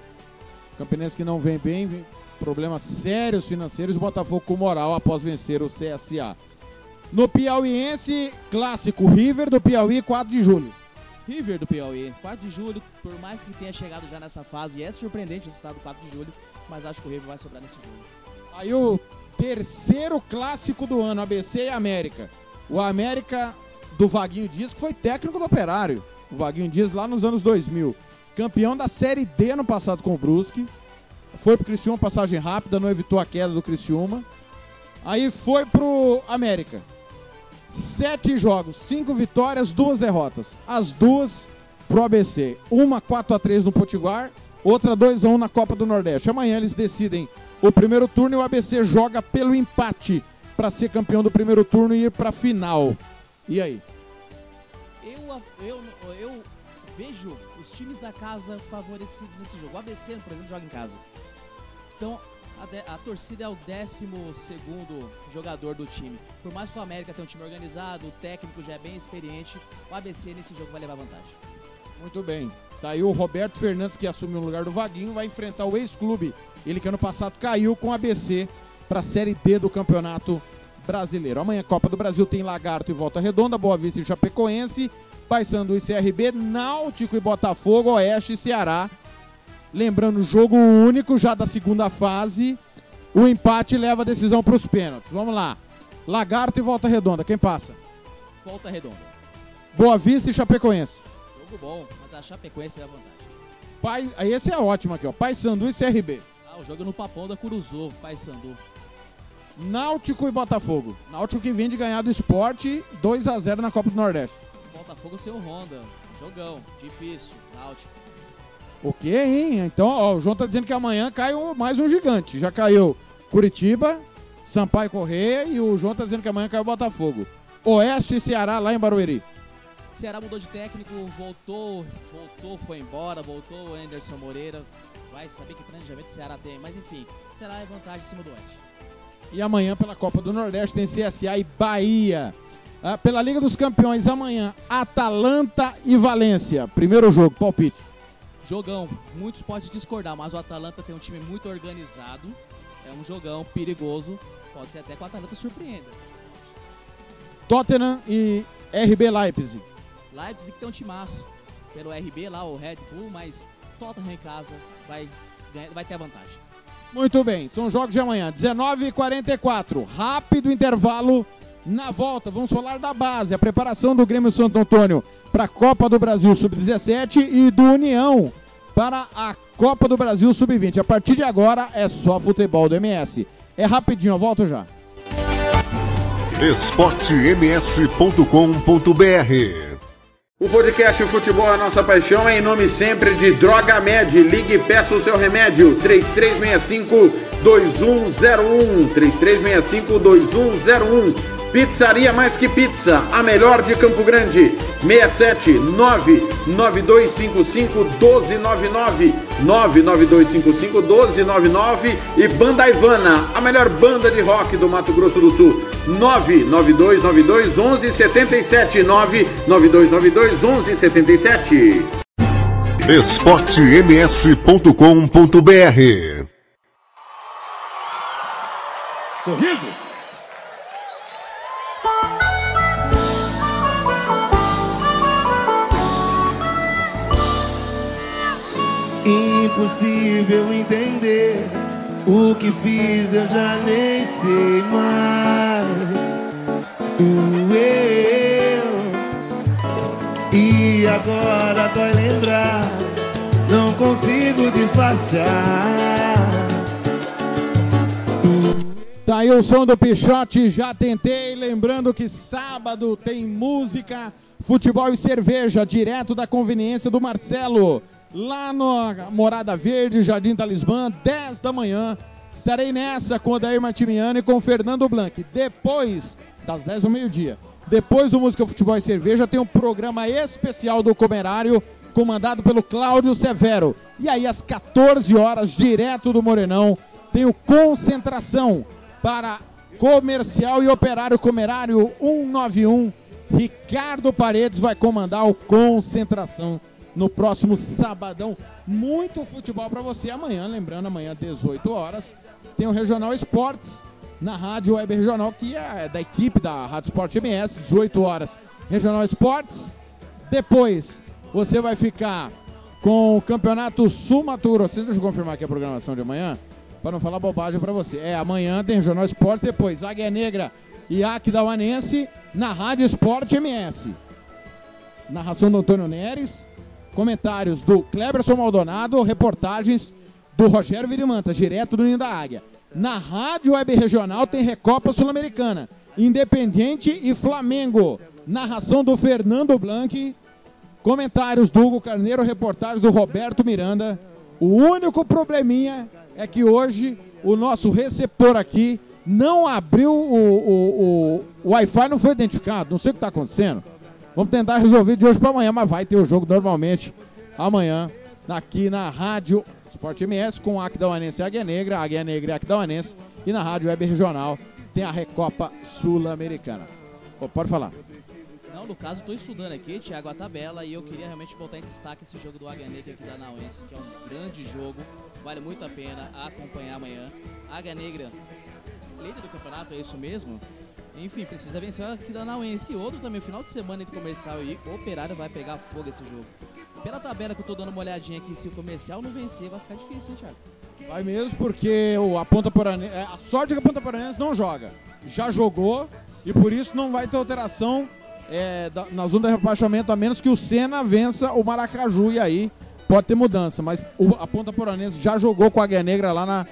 Campinense que não vem bem, vem problemas sérios financeiros. Botafogo com moral após vencer o CSA. No Piauiense, clássico River do Piauí, 4 de julho. River do Piauí, 4 de julho, por mais que tenha chegado já nessa fase, é surpreendente o resultado 4 de julho, mas acho que o River vai sobrar nesse jogo. Aí o terceiro clássico do ano, ABC e América. O América do Vaguinho Dias, que foi técnico do Operário. O Vaguinho Dias lá nos anos 2000. Campeão da Série D no passado com o Brusque. Foi pro Criciúma, passagem rápida, não evitou a queda do Criciúma. Aí foi pro América. Sete jogos, cinco vitórias, duas derrotas. As duas pro ABC. Uma 4 a 3 no Potiguar, outra 2 a 1 na Copa do Nordeste. Amanhã eles decidem o primeiro turno e o ABC joga pelo empate para ser campeão do primeiro turno e ir para final. E aí? Eu, eu, eu vejo os times da casa favorecidos nesse jogo. O ABC, por exemplo, joga em casa. Então, a, de, a, torcida é o 12 jogador do time. Por mais que o América tenha um time organizado, o técnico já é bem experiente, o ABC nesse jogo vai levar vantagem. Muito bem. Tá aí o Roberto Fernandes, que assumiu o lugar do Vaguinho, vai enfrentar o ex-clube. Ele que ano passado caiu com o ABC para a Série D do Campeonato Brasileiro. Amanhã, Copa do Brasil, tem Lagarto e Volta Redonda, Boa Vista e Chapecoense, Paysandu e CRB, Náutico e Botafogo, Oeste e Ceará. Lembrando, jogo único já da segunda fase. O empate leva a decisão para os pênaltis. Vamos lá. Lagarto e Volta Redonda, quem passa? Volta Redonda. Boa Vista e Chapecoense. Jogo bom, mas a Chapecoense é a vantagem. Pai, aí esse é ótimo aqui, ó. Paysandu e CRB. Ah, o jogo é no Papão da Curuzu, Paysandu. Náutico e Botafogo. Náutico que vem de ganhar do esporte 2 a 0 na Copa do Nordeste. Botafogo sem o Honda. Jogão, difícil, Náutico. O quê, hein? Então, ó, o João tá dizendo que amanhã cai um- mais um gigante. Já caiu Curitiba, Sampaio Correia e o João tá dizendo que amanhã cai o Botafogo. Oeste e Ceará lá em Barueri. Ceará mudou de técnico, voltou, voltou, foi embora, voltou o Anderson Moreira. Vai saber que planejamento o Ceará tem, mas enfim, Ceará é vantagem em cima do Oeste. E amanhã pela Copa do Nordeste tem CSA e Bahia. Ah, pela Liga dos Campeões, amanhã, Atalanta e Valência. Primeiro jogo, palpite. Jogão, muitos podem discordar, mas o Atalanta tem um time muito organizado. É um jogão perigoso. Pode ser até que o Atalanta surpreenda. Tottenham e RB Leipzig. Leipzig tem um timaço. Pelo RB lá, o Red Bull, mas Tottenham em casa vai, vai ter a vantagem. Muito bem, são jogos de amanhã, 19h44. Rápido intervalo. Na volta, vamos falar da base, a preparação do Grêmio Santo Antônio para a Copa do Brasil Sub-17 e do União para a Copa do Brasil Sub-20. A partir de agora é só futebol do MS. É rapidinho, eu volto já. esportems.com.br O podcast Futebol é a Nossa Paixão é em nome sempre de Droga Med. Ligue e peça o seu remédio. 3365-2101. 3365-2101. Pizzaria Mais Que Pizza, a melhor de Campo Grande. 679-9255-1299. 99255-1299. E Banda Ivana, a melhor banda de rock do Mato Grosso do Sul. 99292-1177. 99292-1177. esportems.com.br Sorrisos. Impossível entender o que fiz, eu já nem sei mais. Doeu. E agora dói lembrar, não consigo disfarçar. Tá aí o som do Pichote, já tentei. Lembrando que sábado tem música, futebol e cerveja, direto da conveniência do Marcelo. Lá no Morada Verde, Jardim Talismã, 10 da manhã. Estarei nessa com o Dair Martimiano e com o Fernando Blanc. Depois das 10 do meio-dia. Depois do Música, Futebol e Cerveja, tem um programa especial do Comerário, comandado pelo Cláudio Severo. E aí, às 14 horas, direto do Morenão, tem o Concentração para Comercial e Operário Comerário 191. Ricardo Paredes vai comandar o Concentração no próximo sabadão. Muito futebol para você amanhã, lembrando, amanhã 18 horas, tem o Regional Esportes na Rádio Web Regional, que é da equipe da Rádio Esporte MS, 18 horas. Regional Esportes. Depois, você vai ficar com o Campeonato Sul Mato Grosso. Deixa eu confirmar aqui a programação de amanhã, para não falar bobagem para você. É, amanhã tem Regional Esportes, depois Águia Negra e Aquidauanense na Rádio Esporte MS. Narração do Antônio Neres, comentários do Cleberson Maldonado, reportagens do Rogério Virimanta, direto do Ninho da Águia. Na Rádio Web Regional tem Recopa Sul-Americana, Independiente e Flamengo. Narração do Fernando Blanc, comentários do Hugo Carneiro, reportagem do Roberto Miranda. O único probleminha é que hoje o nosso receptor aqui não abriu o, o, o, o Wi-Fi, não foi identificado, não sei o que está acontecendo. Vamos tentar resolver de hoje para amanhã, mas vai ter o jogo normalmente amanhã aqui na Rádio Sport MS com a Aquidauanense e Águia Negra, Águia Negra e Aquidauanense e na Rádio Web Regional tem a Recopa Sul-Americana. Pode falar. Não, no caso, estou estudando aqui, Thiago, a tabela e eu queria realmente botar em destaque esse jogo do Águia Negra aqui da Nauense, que é um grande jogo, vale muito a pena acompanhar amanhã. Águia Negra, líder do campeonato, é isso mesmo? Enfim, precisa vencer aqui da Nauense. E outro também, final de semana entre comercial e operário vai pegar fogo esse jogo. Pela tabela que eu tô dando uma olhadinha aqui, se o comercial não vencer, vai ficar difícil, hein, Thiago? Vai mesmo porque o, a Ponta Poranense, a sorte é que a Ponta Poranense não joga. Já jogou e por isso não vai ter alteração é, na zona de rebaixamento, a menos que o Senna vença o Maracaju e aí pode ter mudança. Mas a Ponta Poranense já jogou com a Águia Negra lá na,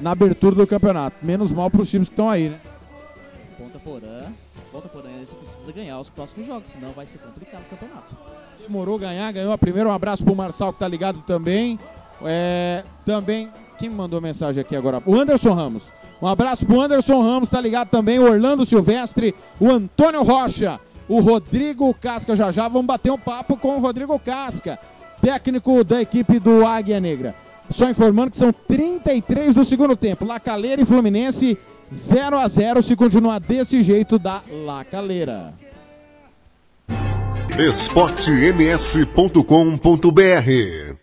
na abertura do campeonato. Menos mal para os times que estão aí, né? Porã, Ponta Poranense precisa ganhar os próximos jogos, senão vai ser complicado o campeonato. Demorou ganhar, ganhou a primeira. Um abraço pro Marçal que tá ligado também. É, também, quem mandou mensagem aqui agora? O Anderson Ramos. Um abraço pro Anderson Ramos, tá ligado também. O Orlando Silvestre, o Antônio Rocha, o Rodrigo Casca. Já já vamos bater um papo com o Rodrigo Casca, técnico da equipe do Águia Negra. Só informando que são 33 do segundo tempo. Lacaleira e Fluminense 0 a 0 se continuar desse jeito da Lacaleira. esportems.com.br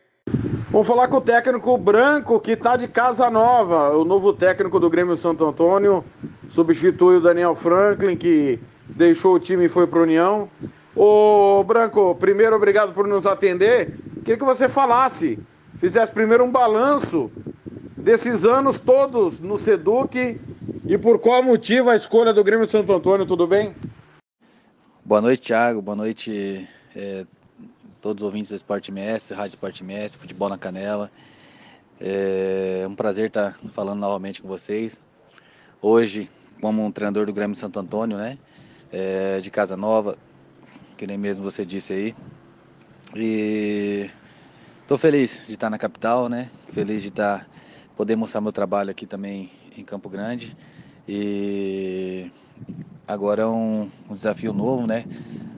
Vamos falar com o técnico Branco, que está de casa nova. O novo técnico do Grêmio Santo Antônio substitui o Daniel Franklin, que deixou o time e foi para União. Ô Branco, primeiro obrigado por nos atender. Queria que você falasse, fizesse primeiro um balanço desses anos todos no Seduc e por qual motivo a escolha do Grêmio Santo Antônio, tudo bem? Boa noite, Thiago. Boa noite, é, todos os ouvintes do Esporte MS, Rádio Esporte MS, Futebol na Canela. É um prazer estar falando novamente com vocês. Hoje, como um treinador do Grêmio Santo Antônio, né? É, de Casa Nova, que nem mesmo você disse aí. E estou feliz de estar na capital, né? Feliz de estar poder mostrar meu trabalho aqui também em Campo Grande. E agora é um, um, desafio novo, né?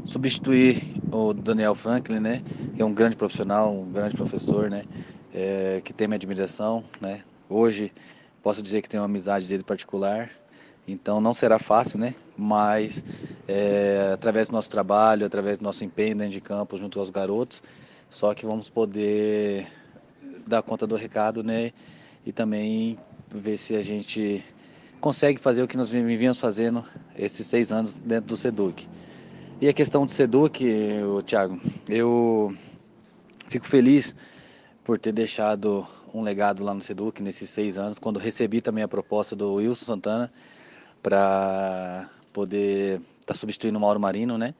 Substituir o Daniel Franklin, né? Que é um grande profissional, um grande professor, né? É, que tem minha admiração, né? Hoje posso dizer que tenho uma amizade dele particular, então não será fácil, né? Mas é, através do nosso trabalho, através do nosso empenho dentro de campo junto aos garotos, só que vamos poder dar conta do recado, né? E também ver se a gente consegue fazer o que nós vivíamos fazendo esses seis anos dentro do SEDUC. E a questão do SEDUC, Thiago, eu fico feliz por ter deixado um legado lá no SEDUC nesses seis anos, quando recebi também a proposta do Wilson Santana para poder estar tá substituindo o Mauro Marino, né,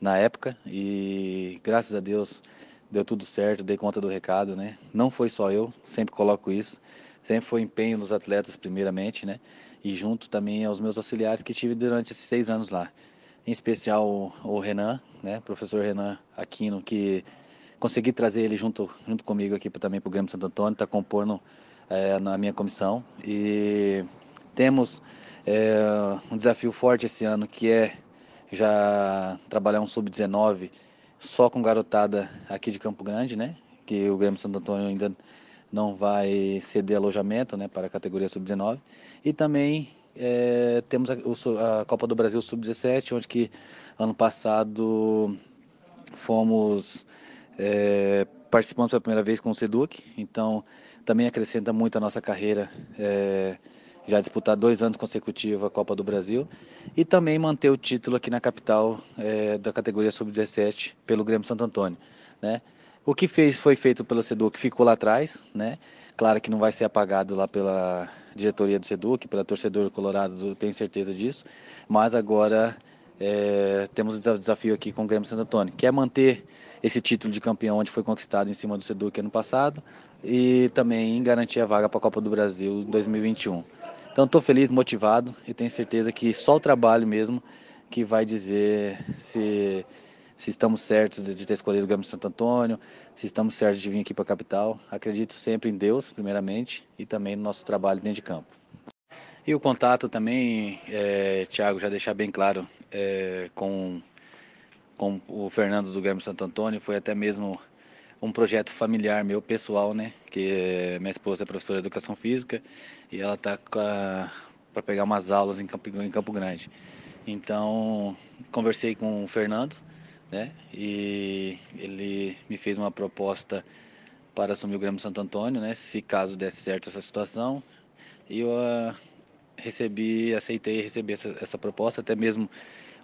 na época, e graças a Deus deu tudo certo, dei conta do recado, né, não foi só eu, sempre coloco isso, sempre foi empenho nos atletas primeiramente, né, e junto também aos meus auxiliares que tive durante esses seis anos lá. Em especial o, Renan, né, professor Renan Aquino, que consegui trazer ele junto, junto comigo aqui também para o Grêmio Santo Antônio, está compondo é, na minha comissão. E temos é, um desafio forte esse ano que é já trabalhar um sub-19 só com garotada aqui de Campo Grande, né? Que o Grêmio Santo Antônio ainda não vai ceder alojamento né, para a categoria sub-19. E também é, temos a, a, Copa do Brasil sub-17, onde que ano passado fomos é, participamos pela primeira vez com o Seduc, então também acrescenta muito a nossa carreira. É, já disputar dois anos consecutivos a Copa do Brasil e também manter o título aqui na capital é, da categoria sub-17 pelo Grêmio Santo Antônio, né? O que fez foi feito pelo Seduc, ficou lá atrás, né? Claro que não vai ser apagado lá pela diretoria do Seduc, pela torcedor colorado, tenho certeza disso. Mas agora é, temos um desafio aqui com o Grêmio Santo Antônio, que é manter esse título de campeão onde foi conquistado em cima do Seduc ano passado e também garantir a vaga para a Copa do Brasil 2021. Então estou feliz, motivado e tenho certeza que só o trabalho mesmo que vai dizer se se estamos certos de ter escolhido o Grêmio de Santo Antônio, se estamos certos de vir aqui para a capital. Acredito sempre em Deus, primeiramente, e também no nosso trabalho dentro de campo. E o contato também, é, Thiago, já deixar bem claro, é, com, com o Fernando do Grêmio Santo Antônio, foi até mesmo um projeto familiar meu, pessoal, né? Que é, minha esposa é professora de Educação Física e ela está para pegar umas aulas em Campo, em Campo Grande. Então, conversei com o Fernando, né? E ele me fez uma proposta para assumir o Grêmio Santo Antônio, né? Se caso desse certo essa situação, e eu uh, recebi, aceitei receber essa, essa, proposta, até mesmo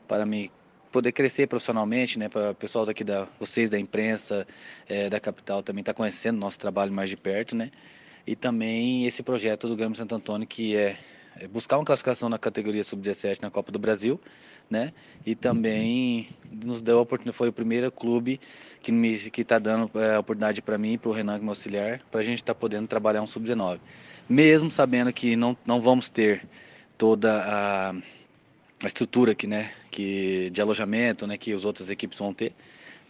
para me poder crescer profissionalmente, né? Para o pessoal daqui da, vocês da imprensa, é, da capital também tá conhecendo nosso trabalho mais de perto, né? E também esse projeto do Grêmio Santo Antônio que é é buscar uma classificação na categoria sub-17 na Copa do Brasil, né? E também nos deu a oportunidade, foi o primeiro clube que me que está dando é, a oportunidade para mim, para o Renan como auxiliar, para a gente estar tá podendo trabalhar um sub-19, mesmo sabendo que não, não vamos ter toda a, a estrutura aqui, né? Que de alojamento, né? Que as outras equipes vão ter,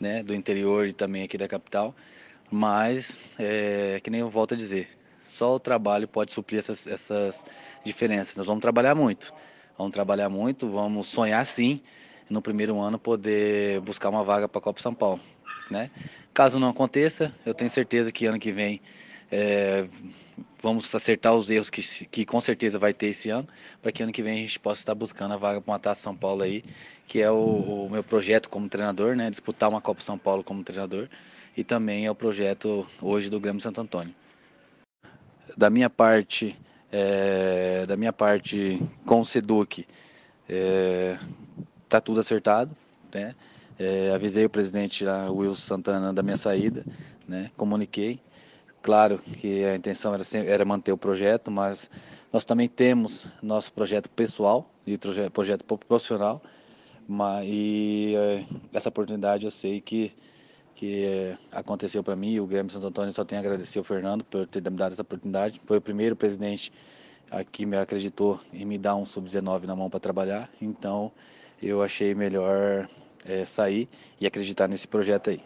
né? Do interior e também aqui da capital, mas é, que nem eu volto a dizer, só o trabalho pode suprir essas, essas diferenças. Nós vamos trabalhar muito. Vamos trabalhar muito, vamos sonhar sim no primeiro ano poder buscar uma vaga para a Copa São Paulo, né? Caso não aconteça, eu tenho certeza que ano que vem é, vamos acertar os erros que, que com certeza vai ter esse ano, para que ano que vem a gente possa estar buscando a vaga para uma Taça São Paulo aí, que é o, o, meu projeto como treinador, né? Disputar uma Copa São Paulo como treinador e também é o projeto hoje do Grêmio Santo Antônio. Da minha parte, é, da minha parte com o Seduc, é, tá tudo acertado, né? É, avisei o presidente lá, Wilson Santana da minha saída, né? Comuniquei. Claro que a intenção era, sempre, era manter o projeto, mas nós também temos nosso projeto pessoal e projeto profissional. Mas, e é, essa oportunidade eu sei que que aconteceu para mim. O Grêmio Santo Antônio só tem a agradecer ao Fernando por ter me dado essa oportunidade. Foi o primeiro presidente que me acreditou em me dar um sub-19 na mão para trabalhar. Então eu achei melhor é, sair e acreditar nesse projeto aí.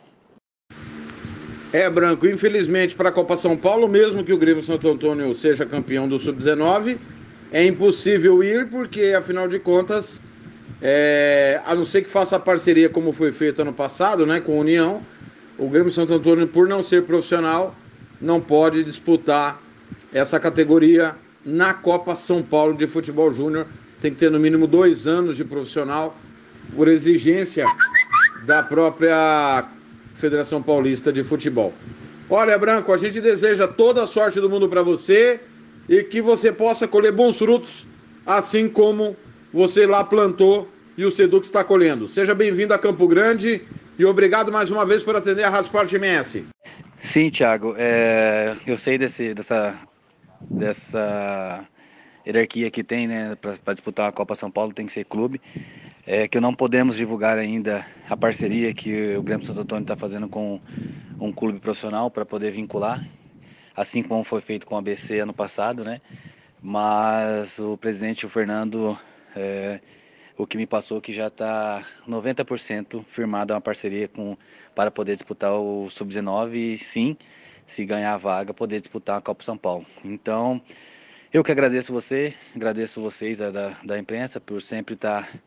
É, Branco, infelizmente para a Copa São Paulo, mesmo que o Grêmio Santo Antônio seja campeão do Sub-19, é impossível ir porque, afinal de contas, é, a não ser que faça a parceria como foi feito ano passado, né, com a União, o Grêmio Santo Antônio, por não ser profissional, não pode disputar essa categoria na Copa São Paulo de Futebol Júnior. Tem que ter no mínimo dois anos de profissional, por exigência da própria Federação Paulista de Futebol. Olha, Branco, a gente deseja toda a sorte do mundo para você e que você possa colher bons frutos, assim como você lá plantou e o Seduc está colhendo. Seja bem-vindo a Campo Grande e obrigado mais uma vez por atender a Rádio Sport MS. Sim, Thiago. É, eu sei desse, dessa, dessa hierarquia que tem, né, para disputar a Copa São Paulo, tem que ser clube. É que não podemos divulgar ainda a parceria que o Grêmio Santo Antônio está fazendo com um clube profissional para poder vincular, assim como foi feito com o ABC ano passado, né? Mas o presidente, o Fernando, é, o que me passou que já está 90% firmada uma parceria com para poder disputar o sub-19 e sim, se ganhar a vaga, poder disputar a Copa São Paulo. Então, eu que agradeço você, agradeço vocês da, da imprensa por sempre estar tá,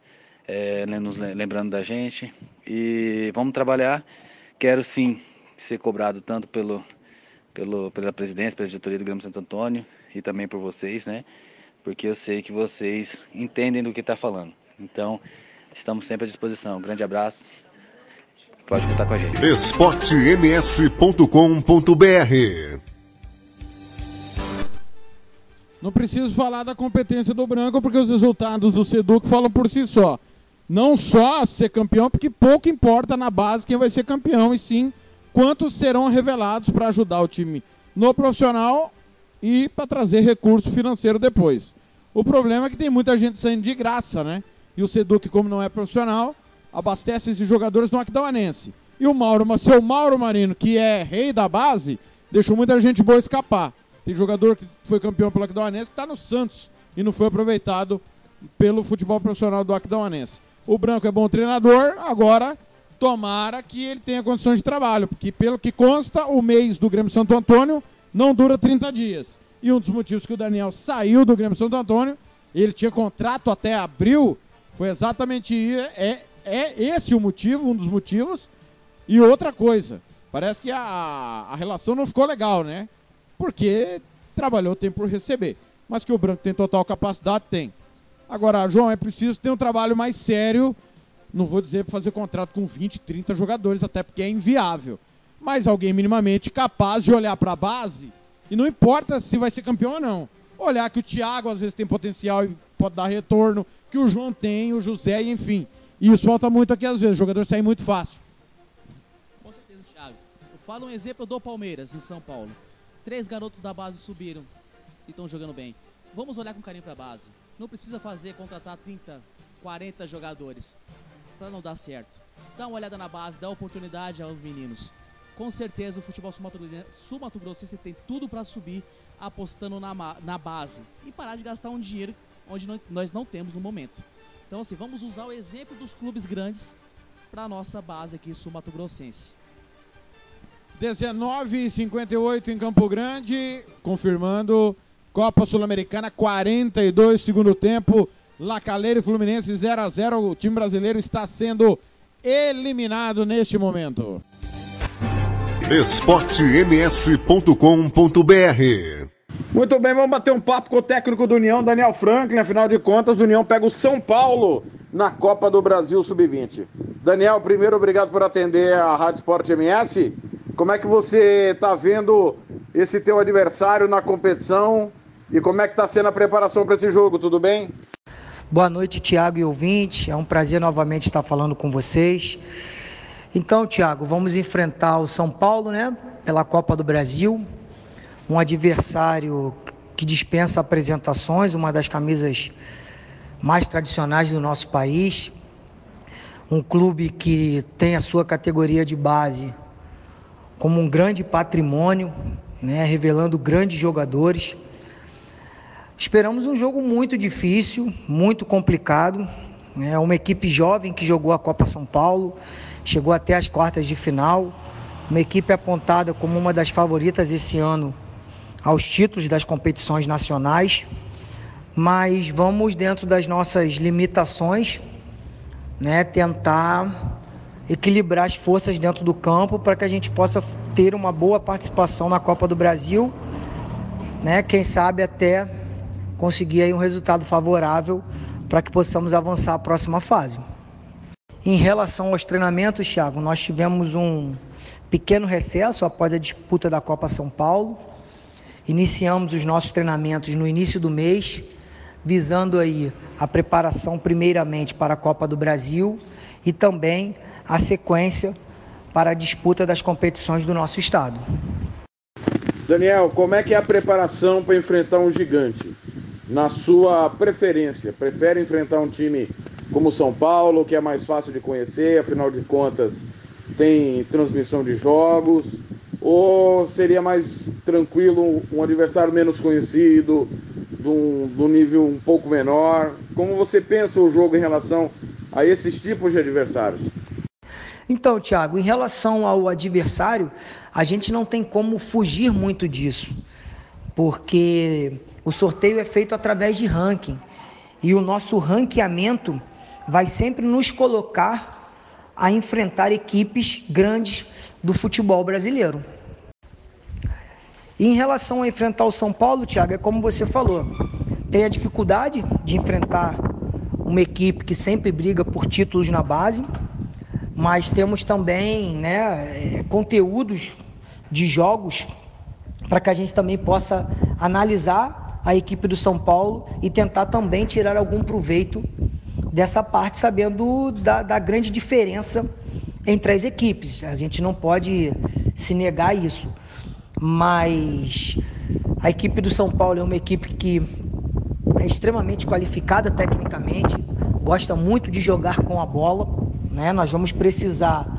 é, nos lembrando da gente e vamos trabalhar. Quero sim ser cobrado tanto pelo, pelo, pela presidência, pela diretoria do Grêmio Santo Antônio e também por vocês, né? Porque eu sei que vocês entendem do que está falando. Então, estamos sempre à disposição. Um grande abraço. Pode contar com a gente. esportems.com.br Não preciso falar da competência do Branco, porque os resultados do Seduc falam por si só. Não só ser campeão, porque pouco importa na base quem vai ser campeão, e sim quantos serão revelados para ajudar o time no profissional e para trazer recurso financeiro depois. O problema é que tem muita gente saindo de graça, né? E o Seduc, como não é profissional, abastece esses jogadores no Aquidauanense. E o Mauro, seu Mauro Marino, que é rei da base, deixou muita gente boa escapar. Tem jogador que foi campeão pelo Aquidauanense está no Santos e não foi aproveitado pelo futebol profissional do Aquidauanense. O Branco é bom treinador, agora tomara que ele tenha condições de trabalho, porque pelo que consta, o mês do Grêmio Santo Antônio não dura 30 dias. E um dos motivos que o Daniel saiu do Grêmio Santo Antônio, ele tinha contrato até abril foi exatamente é, é esse o motivo, um dos motivos. E outra coisa, parece que a, a relação não ficou legal, né? Porque trabalhou tem por receber. Mas que o Branco tem total capacidade, tem. Agora, João, é preciso ter um trabalho mais sério. Não vou dizer para fazer contrato com 20, 30 jogadores, até porque é inviável. Mas alguém minimamente capaz de olhar para a base, e não importa se vai ser campeão ou não. Olhar que o Thiago às vezes tem potencial e pode dar retorno, que o João tem, o José, enfim. E isso falta muito aqui às vezes, o jogador sai muito fácil. Com certeza, Thiago. Fala um exemplo do Palmeiras, em São Paulo. Três garotos da base subiram e estão jogando bem. vamos olhar com carinho para a base. Não precisa fazer contratar 30, 40 jogadores para não dar certo. Dá uma olhada na base, dá oportunidade aos meninos. Com certeza o futebol sul-mato-grossense tem tudo para subir apostando na, na base e parar de gastar um dinheiro onde nós não temos no momento. Então assim, vamos usar o exemplo dos clubes grandes para a nossa base aqui sul-mato-grossense. 19,58 em Campo Grande, confirmando Copa Sul-Americana, 42 segundo tempo. Lacaleiro e Fluminense 0 a 0 O time brasileiro está sendo eliminado neste momento. esportems.com.br Muito bem, vamos bater um papo com o técnico do União, Daniel Franklin. Afinal de contas, o União pega o São Paulo na Copa do Brasil Sub-20. Daniel, primeiro, obrigado por atender a Rádio Sport MS. Como é que você está vendo esse teu adversário na competição e como é que está sendo a preparação para esse jogo? Tudo bem? Boa noite, Tiago e ouvinte. É um prazer novamente estar falando com vocês. Então, Tiago, vamos enfrentar o São Paulo, né? Pela Copa do Brasil. Um adversário que dispensa apresentações, uma das camisas mais tradicionais do nosso país. Um clube que tem a sua categoria de base como um grande patrimônio, né, revelando grandes jogadores. Esperamos um jogo muito difícil, muito complicado. É uma equipe jovem que jogou a Copa São Paulo, chegou até as quartas de final. Uma equipe apontada como uma das favoritas esse ano aos títulos das competições nacionais. Mas vamos, dentro das nossas limitações, né, tentar equilibrar as forças dentro do campo para que a gente possa ter uma boa participação na Copa do Brasil, né? Quem sabe até conseguir aí um resultado favorável para que possamos avançar à próxima fase. Em relação aos treinamentos, Thiago, nós tivemos um pequeno recesso após a disputa da Copa São Paulo. Iniciamos os nossos treinamentos no início do mês, visando aí a preparação primeiramente para a Copa do Brasil e também a sequência para a disputa das competições do nosso estado. Daniel, como é que é a preparação para enfrentar um gigante? Na sua preferência, prefere enfrentar um time como São Paulo, que é mais fácil de conhecer, afinal de contas tem transmissão de jogos, ou seria mais tranquilo um adversário menos conhecido, de um nível um pouco menor? Como você pensa o jogo em relação a esses tipos de adversários? Então, Thiago, em relação ao adversário, a gente não tem como fugir muito disso, porque o sorteio é feito através de ranking e o nosso ranqueamento vai sempre nos colocar a enfrentar equipes grandes do futebol brasileiro. E em relação a enfrentar o São Paulo, Thiago, é como você falou, tem a dificuldade de enfrentar uma equipe que sempre briga por títulos na base mas temos também né, conteúdos de jogos para que a gente também possa analisar a equipe do São Paulo e tentar também tirar algum proveito dessa parte, sabendo da, da grande diferença entre as equipes. A gente não pode se negar isso. Mas a equipe do São Paulo é uma equipe que é extremamente qualificada tecnicamente, gosta muito de jogar com a bola né? Nós vamos precisar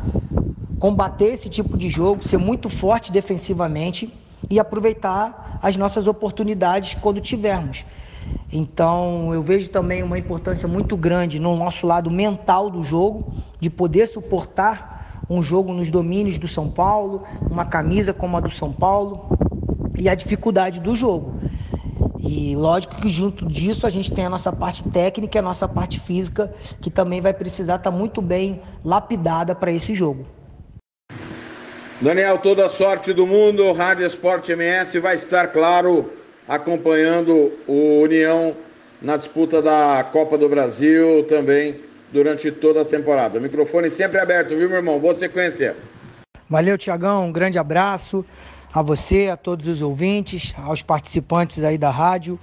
combater esse tipo de jogo, ser muito forte defensivamente e aproveitar as nossas oportunidades quando tivermos. Então, eu vejo também uma importância muito grande no nosso lado mental do jogo, de poder suportar um jogo nos domínios do São Paulo, uma camisa como a do São Paulo e a dificuldade do jogo. E lógico que junto disso a gente tem a nossa parte técnica e a nossa parte física, que também vai precisar estar tá muito bem lapidada para esse jogo. Daniel, toda a sorte do mundo. Rádio Esporte MS vai estar, claro, acompanhando o União na disputa da Copa do Brasil também durante toda a temporada. O microfone sempre aberto, viu, meu irmão? Boa sequência. Valeu, Tiagão. Um grande abraço a você, a todos os ouvintes, aos participantes aí da rádio.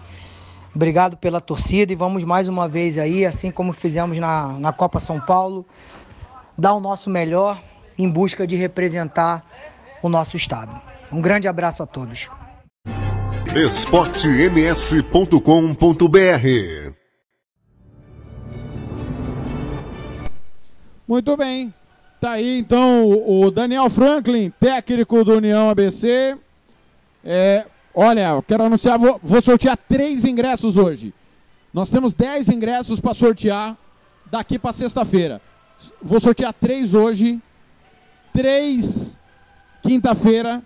Obrigado pela torcida e vamos mais uma vez aí, assim como fizemos na, na Copa São Paulo, dar o nosso melhor em busca de representar o nosso estado. Um grande abraço a todos. esportems.com.br Muito bem. Tá aí então o Daniel Franklin, técnico do União ABC. É, olha, eu quero anunciar, vou, vou sortear três ingressos hoje. Nós temos dez ingressos para sortear daqui para sexta-feira. Vou sortear três hoje, três quinta-feira.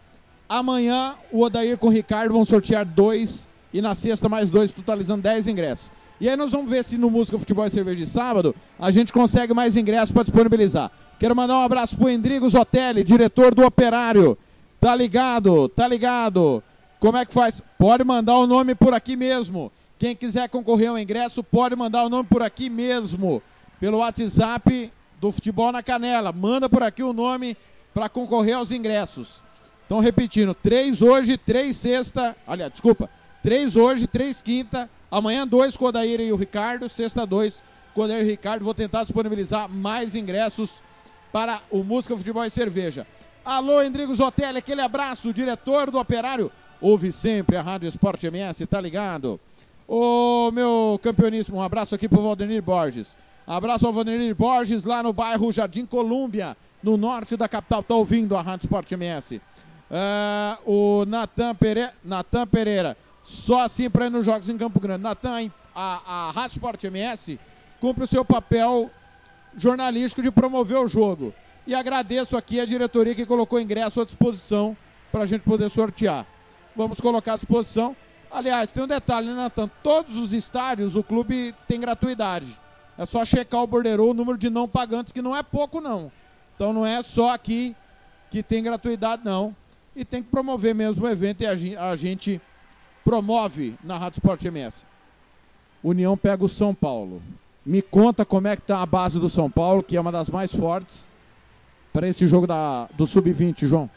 Amanhã o Odair com o Ricardo vão sortear dois e na sexta mais dois, totalizando dez ingressos. E aí nós vamos ver se no Música Futebol e Cerveja de sábado a gente consegue mais ingressos para disponibilizar. Quero mandar um abraço pro Endrigo Zotelli, diretor do Operário. Tá ligado? Tá ligado? Como é que faz? Pode mandar o nome por aqui mesmo. Quem quiser concorrer ao ingresso, pode mandar o nome por aqui mesmo. Pelo WhatsApp do Futebol na Canela. Manda por aqui o nome para concorrer aos ingressos. Então, repetindo, três hoje, três sexta. Aliás, desculpa. Três hoje, três quinta. Amanhã, dois Odair e o Ricardo. Sexta, dois Odair e Ricardo. Vou tentar disponibilizar mais ingressos para o Música, Futebol e Cerveja. Alô, Endrigo Zotelli, aquele abraço, diretor do Operário. Ouve sempre a Rádio Esporte MS, tá ligado? Ô, meu campeoníssimo, um abraço aqui pro Valdemir Borges. Abraço ao Valdemir Borges, lá no bairro Jardim Colúmbia, no norte da capital. Tá ouvindo a Rádio Esporte MS. Uh, o Natan Pereira, Pereira, só assim para ir nos jogos em Campo Grande. Natan, a, a Rádio Sport MS cumpre o seu papel jornalístico de promover o jogo. E agradeço aqui a diretoria que colocou ingresso à disposição para a gente poder sortear. Vamos colocar à disposição. Aliás, tem um detalhe, né, Natan? Todos os estádios o clube tem gratuidade. É só checar o borderou, o número de não pagantes, que não é pouco, não. Então não é só aqui que tem gratuidade, não. E tem que promover mesmo o evento e a gente promove na Rádio Sport MS. União pega o São Paulo. Me conta como é que tá a base do São Paulo, que é uma das mais fortes para esse jogo da, do Sub-20, João.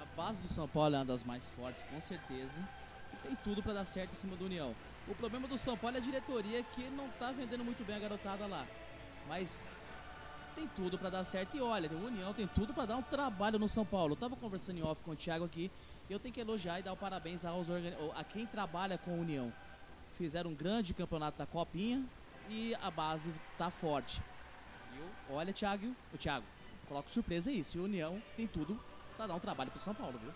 A base do São Paulo é uma das mais fortes, com certeza. E tem tudo para dar certo em cima do União. O problema do São Paulo é a diretoria que não tá vendendo muito bem a garotada lá. Mas tem tudo para dar certo. E olha, o União tem tudo para dar um trabalho no São Paulo. Eu tava conversando em off com o Thiago aqui. E eu tenho que elogiar e dar parabéns aos a quem trabalha com a União. Fizeram um grande campeonato da Copinha e a base tá forte. Olha, Thiago, o Thiago, coloca surpresa aí. Se o União tem tudo para dar um trabalho pro São Paulo, viu?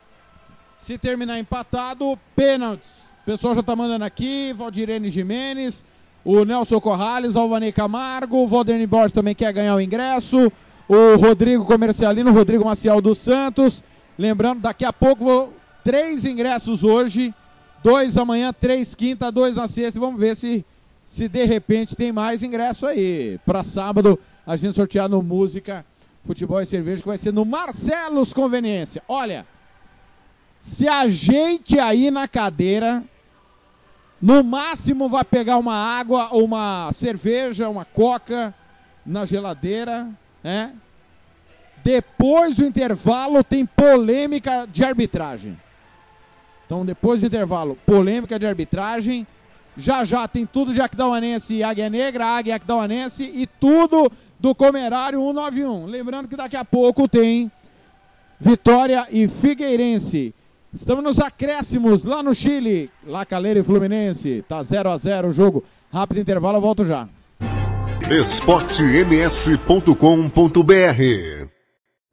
Se terminar empatado, pênaltis. O pessoal já tá mandando aqui, Valdirene Jimenez, o Nelson Corrales, Alvanei Camargo, o Valdemir Borges também quer ganhar o ingresso, o Rodrigo Comercialino, o Rodrigo Maciel dos Santos. Lembrando, daqui a pouco vou três ingressos hoje, dois amanhã, três quinta, dois na sexta. Vamos ver se, se de repente tem mais ingresso aí. Para sábado, a gente sortear no Música, Futebol e Cerveja, que vai ser no Marcelos Conveniência. Olha, se a gente aí na cadeira, no máximo vai pegar uma água uma cerveja, uma coca na geladeira, né? Depois do intervalo tem polêmica de arbitragem. Então, depois do intervalo, polêmica de arbitragem. Já já tem tudo de Aquidauanense e Águia Negra, Águia Aquidauanense e tudo do Comerário 191. Lembrando que daqui a pouco tem Vitória e Figueirense. Estamos nos acréscimos lá no Chile. La Calera e Fluminense. Tá 0 a 0 o jogo. Rápido intervalo, eu volto já. esportems.com.br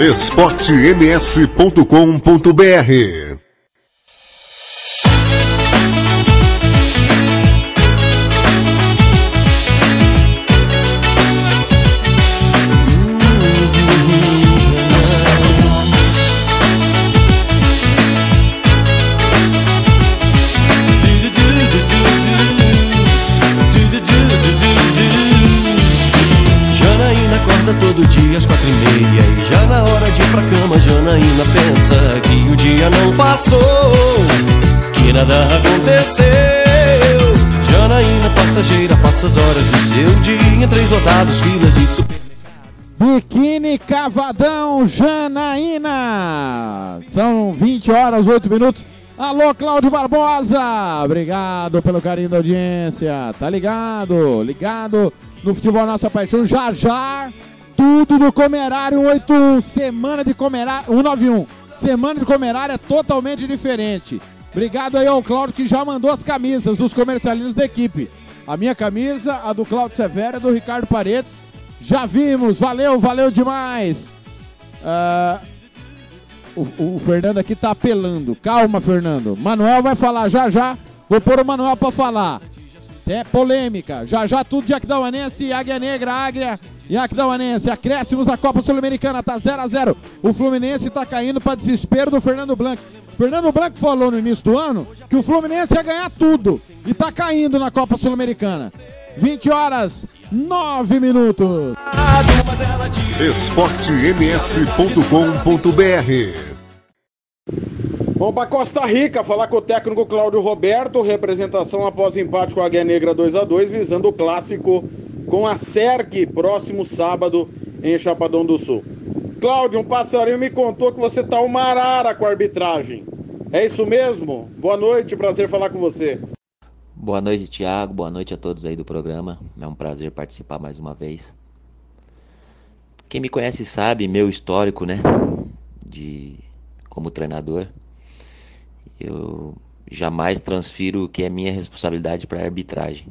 esportems.com.br todo dia às quatro e meia passou Que nada aconteceu. Janaína, passageira, passa as horas do seu dia três lotados, filas de super. Biquíni Cavadão Janaína. São 20 horas, 8 minutos. Alô, Cláudio Barbosa. Obrigado pelo carinho da audiência. Tá ligado? Ligado no Futebol Nossa Paixão. Já já, tudo do Comerário 181. Semana de Comerário 191. Semana de Comerário é totalmente diferente. Obrigado aí ao Cláudio que já mandou as camisas dos comercialinos da equipe. A minha camisa, a do Cláudio Severo, a do Ricardo Paredes. Já vimos, valeu, valeu demais. Ah, o, o Fernando aqui tá apelando. Calma, Fernando. Manuel vai falar já já. Vou pôr o Manuel pra falar. É polêmica. Já já tudo de Aquidauanense, Águia Negra, Águia e Aquidauanense. Acréscimos da Copa Sul-Americana. Tá 0 a 0 O Fluminense tá caindo pra desespero do Fernando Blanco. Fernando Blanco falou no início do ano que o Fluminense ia ganhar tudo. E tá caindo na Copa Sul-Americana. 20 horas, 9 minutos. esportems.com.br Vamos para Costa Rica falar com o técnico Cláudio Roberto, representação após empate com a Águia Negra 2 a 2 visando o clássico com a SERC próximo sábado em Chapadão do Sul. Cláudio, um passarinho me contou que você tá uma arara com a arbitragem. É isso mesmo? Boa noite, prazer falar com você. Boa noite, Tiago. Boa noite a todos aí do programa. É um prazer participar mais uma vez. Quem me conhece sabe meu histórico, né? De como treinador. Eu jamais transfiro o que é minha responsabilidade para a arbitragem.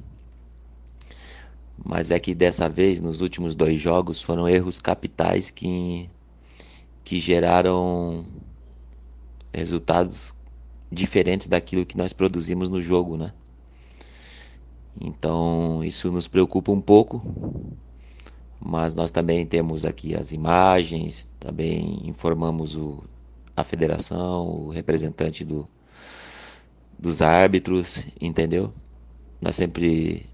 Mas é que dessa vez, nos últimos dois jogos, foram erros capitais que, que geraram resultados diferentes daquilo que nós produzimos no jogo, né? Então isso nos preocupa um pouco, mas nós também temos aqui as imagens, também informamos o, a federação, o representante do, dos árbitros, entendeu? Nós sempre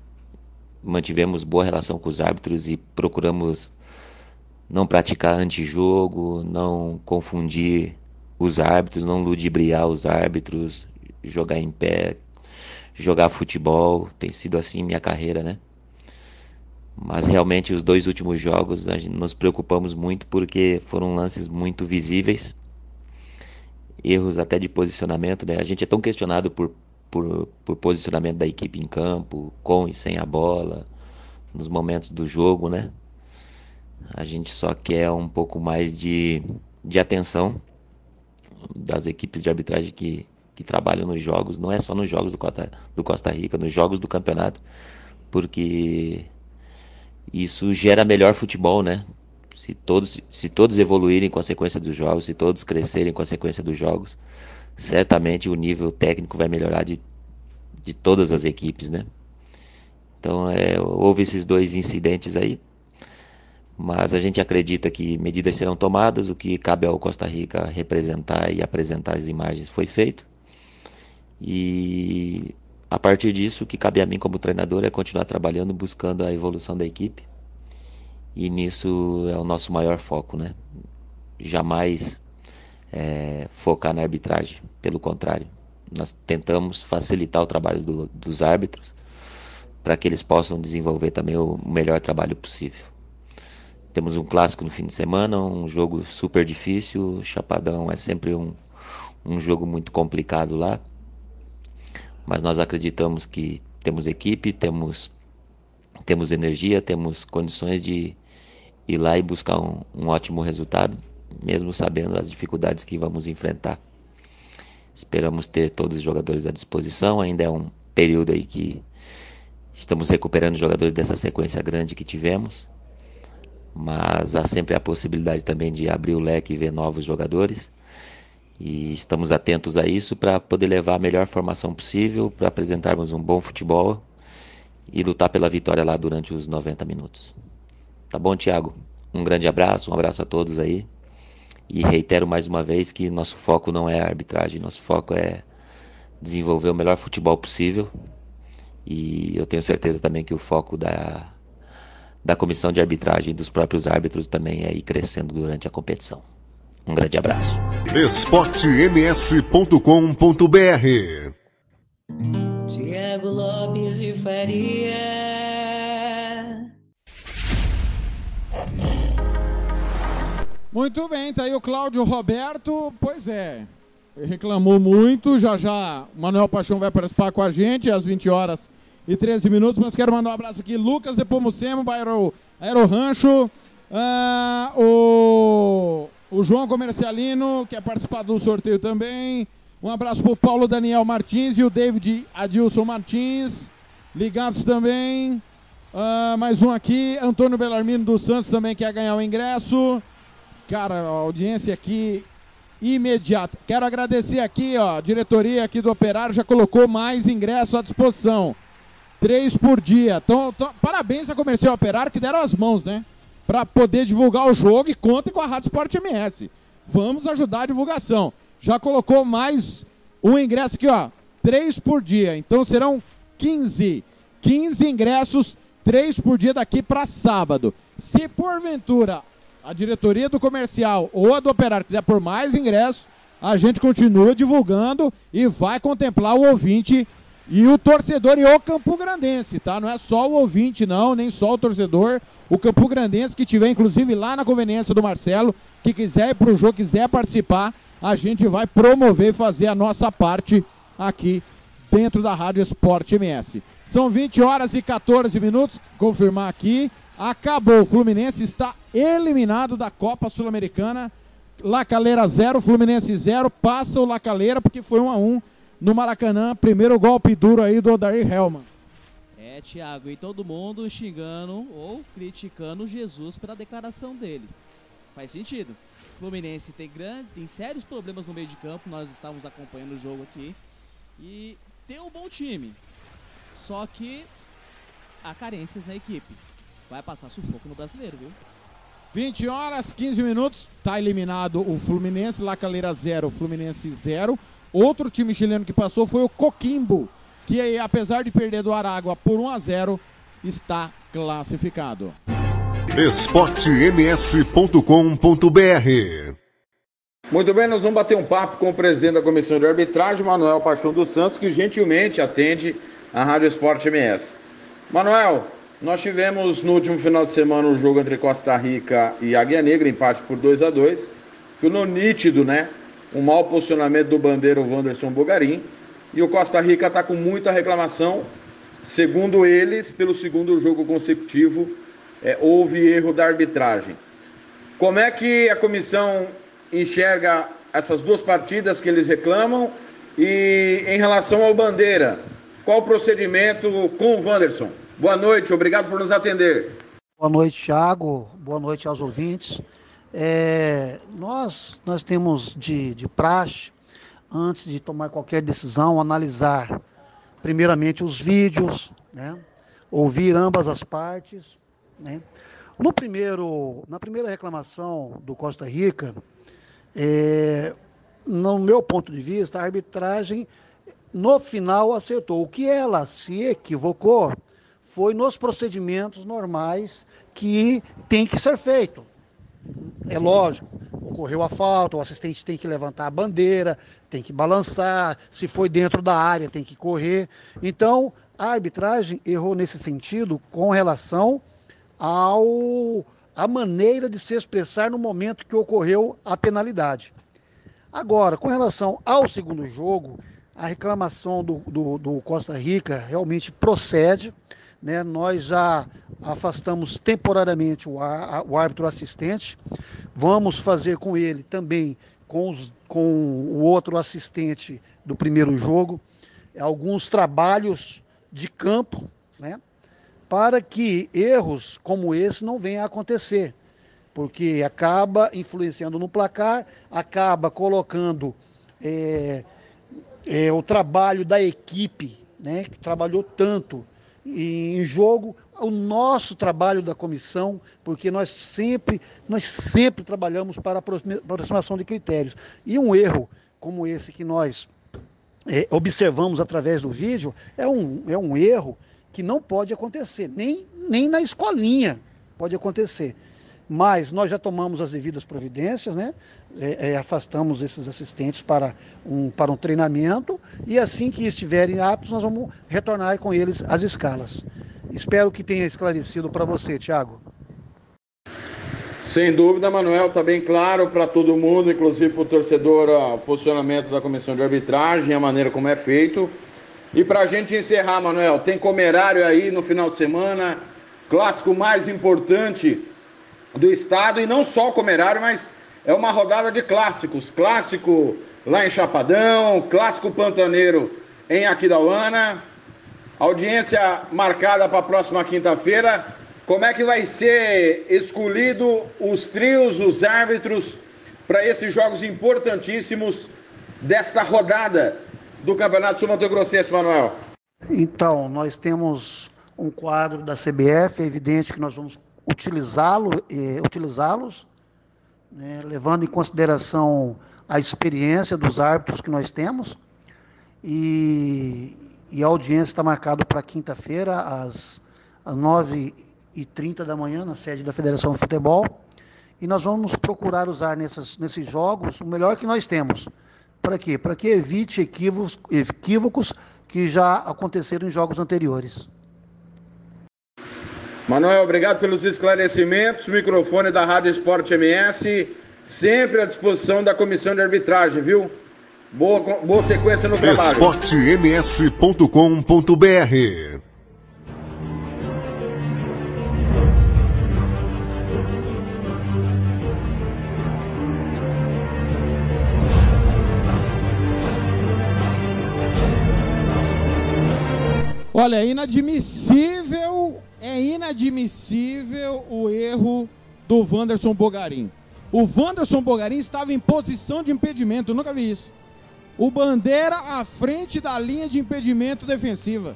mantivemos boa relação com os árbitros e procuramos não praticar antijogo, não confundir os árbitros, não ludibriar os árbitros, jogar em pé, jogar futebol, tem sido assim minha carreira, né? Mas realmente os dois últimos jogos gente nos preocupamos muito porque foram lances muito visíveis, erros até de posicionamento, né? A gente é tão questionado por, por, por posicionamento da equipe em campo, com e sem a bola, nos momentos do jogo, né? A gente só quer um pouco mais de, de atenção das equipes de arbitragem que, que trabalham nos jogos, não é só nos jogos do Costa, do Costa Rica, nos jogos do campeonato, porque isso gera melhor futebol, né? Se todos, se todos evoluírem com a sequência dos jogos, se todos crescerem com a sequência dos jogos, certamente o nível técnico vai melhorar de, de todas as equipes, né? Então, é, houve esses dois incidentes aí, mas a gente acredita que medidas serão tomadas, o que cabe ao Costa Rica representar e apresentar as imagens foi feito. E a partir disso, o que cabe a mim como treinador é continuar trabalhando, buscando a evolução da equipe. E nisso é o nosso maior foco, né? Jamais é, focar na arbitragem, pelo contrário. Nós tentamos facilitar o trabalho do, dos árbitros para que eles possam desenvolver também o melhor trabalho possível. Temos um clássico no fim de semana, um jogo super difícil. Chapadão é sempre um, um jogo muito complicado lá mas nós acreditamos que temos equipe, temos, temos energia, temos condições de ir lá e buscar um, um ótimo resultado, mesmo sabendo as dificuldades que vamos enfrentar. Esperamos ter todos os jogadores à disposição, ainda é um período aí que estamos recuperando jogadores dessa sequência grande que tivemos, mas há sempre a possibilidade também de abrir o leque e ver novos jogadores. E estamos atentos a isso para poder levar a melhor formação possível, para apresentarmos um bom futebol e lutar pela vitória lá durante os 90 minutos. Tá bom, Thiago? Um grande abraço, um abraço a todos aí. E reitero mais uma vez que nosso foco não é a arbitragem, nosso foco é desenvolver o melhor futebol possível. E eu tenho certeza também que o foco da, da comissão de arbitragem e dos próprios árbitros também é ir crescendo durante a competição. Um grande abraço. esportems.com.br Muito bem, tá aí o Cláudio Roberto. Pois é, reclamou muito. Já já o Manuel Paixão vai participar com a gente às 20 horas e 13 minutos. Mas quero mandar um abraço aqui. Lucas de Pomucemo, Bairro Aero Rancho. Ah, o, o João Comercialino, quer participar do sorteio também. Um abraço pro Paulo Daniel Martins e o David Adilson Martins. Ligados também. Ah, mais um aqui, Antônio Belarmino dos Santos também quer ganhar o ingresso. Cara, a audiência aqui imediata. Quero agradecer aqui, ó, a diretoria aqui do Operário já colocou mais ingressos à disposição. Três por dia. Então, parabéns a Comercial Operário que deram as mãos, né? Para poder divulgar o jogo e contem com a Rádio Sport MS. Vamos ajudar a divulgação. Já colocou mais um ingresso aqui, ó. Três por dia. Então serão 15. 15 ingressos, três por dia daqui para sábado. Se porventura a diretoria do comercial ou a do operário quiser por mais ingressos, a gente continua divulgando e vai contemplar o ouvinte e o torcedor e o Campo Grandense, tá? Não é só o ouvinte, não, nem só o torcedor. O Campo Grandense que tiver, inclusive, lá na conveniência do Marcelo, que quiser ir pro jogo, quiser participar, a gente vai promover e fazer a nossa parte aqui dentro da Rádio Esporte MS. São 20 horas e 14 minutos, confirmar aqui. Acabou, o Fluminense está eliminado da Copa Sul-Americana. Lacaleira 0, Fluminense 0, passa o Lacaleira porque foi 1 a 1 no Maracanã. Primeiro golpe duro aí do Odair Helman. É, Thiago, e todo mundo xingando ou criticando Jesus pela declaração dele. Faz sentido. Fluminense tem, grande, tem sérios problemas no meio de campo, nós estávamos acompanhando o jogo aqui. E tem um bom time. Só que há carências na equipe. Vai passar sufoco no brasileiro, viu? 20 horas, 15 minutos, tá eliminado o Fluminense, Lacaleira 0, Fluminense 0. Outro time chileno que passou foi o Coquimbo, que aí, apesar de perder do Aragua por 1 a 0, está classificado. esportems.com.br Muito bem, nós vamos bater um papo com o presidente da comissão de arbitragem, Manuel Paixão dos Santos, que gentilmente atende a Rádio Esporte MS. Manuel, nós tivemos no último final de semana o jogo entre Costa Rica e Águia Negra, empate por 2 a 2 que no nítido, né? Um mau posicionamento do bandeiro Wanderson Bogarim. E o Costa Rica está com muita reclamação. Segundo eles, pelo segundo jogo consecutivo, é, houve erro da arbitragem. Como é que a comissão enxerga essas duas partidas que eles reclamam? E em relação ao Bandeira, qual o procedimento com o Wanderson? Boa noite, obrigado por nos atender. Boa noite, Thiago. Boa noite aos ouvintes. É, nós, nós temos de, de praxe, antes de tomar qualquer decisão, analisar primeiramente os vídeos, né? ouvir ambas as partes. Né? No primeiro, na primeira reclamação do Costa Rica, é, no meu ponto de vista, a arbitragem no final acertou. O que ela se equivocou foi nos procedimentos normais que tem que ser feito. É lógico, ocorreu a falta, o assistente tem que levantar a bandeira, tem que balançar, se foi dentro da área, tem que correr. Então, a arbitragem errou nesse sentido com relação ao a maneira de se expressar no momento que ocorreu a penalidade. Agora, com relação ao segundo jogo, a reclamação do, do, do Costa Rica realmente procede. Né? Nós já afastamos temporariamente o, o árbitro assistente. Vamos fazer com ele também, com, os, com o outro assistente do primeiro jogo, alguns trabalhos de campo, né? para que erros como esse não venham a acontecer, porque acaba influenciando no placar, acaba colocando é, é, o trabalho da equipe, né, que trabalhou tanto em jogo, o nosso trabalho da comissão, porque nós sempre, nós sempre trabalhamos para aproximação de critérios. E um erro como esse que nós é, observamos através do vídeo é um, é um erro que não pode acontecer, nem, nem na escolinha pode acontecer mas nós já tomamos as devidas providências, né? É, é, afastamos esses assistentes para um, para um treinamento e assim que estiverem aptos, nós vamos retornar com eles às escalas. Espero que tenha esclarecido para você, Tiago. Sem dúvida, Manuel, está bem claro para todo mundo, inclusive para o torcedor, o posicionamento da comissão de arbitragem, a maneira como é feito. E para a gente encerrar, Manuel, tem comerário aí no final de semana, clássico mais importante do estado, e não só o comerário, mas é uma rodada de clássicos. Clássico lá em Chapadão, clássico pantaneiro em Aquidauana. Audiência marcada para a próxima quinta-feira. Como é que vai ser escolhido os trios, os árbitros para esses jogos importantíssimos desta rodada do Campeonato Sul-Mato-Grossense, Manuel? Então, nós temos um quadro da CBF, é evidente que nós vamos utilizá-lo, eh, utilizá-los, né, levando em consideração a experiência dos árbitros que nós temos. E, e a audiência está marcada para quinta-feira, às, às 9h30 da manhã, na sede da Federação de Futebol. E nós vamos procurar usar nesses, nesses jogos o melhor que nós temos. Para quê? Para que evite equívocos, equívocos que já aconteceram em jogos anteriores. Manuel, obrigado pelos esclarecimentos. Microfone da Rádio Esporte MS, sempre à disposição da comissão de arbitragem, viu? Boa, boa sequência no trabalho. esportems.com.br Olha, é inadmissível, é inadmissível o erro do Wanderson Bogarim. O Wanderson Bogarim estava em posição de impedimento, nunca vi isso. O Bandeira à frente da linha de impedimento defensiva.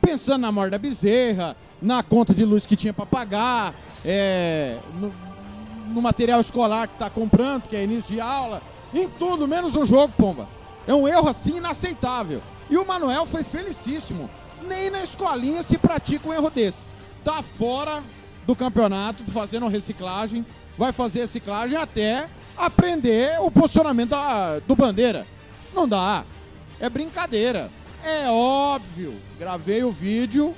Pensando na morte da bezerra, na conta de luz que tinha para pagar, é, no, no material escolar que está comprando, que é início de aula, em tudo, menos no jogo, pomba. É um erro assim inaceitável. E o Manuel foi felicíssimo nem na escolinha se pratica um erro desse. Tá fora do campeonato, fazendo reciclagem, vai fazer reciclagem até aprender o posicionamento da, do bandeira. Não dá. É brincadeira. É óbvio. Gravei o vídeo.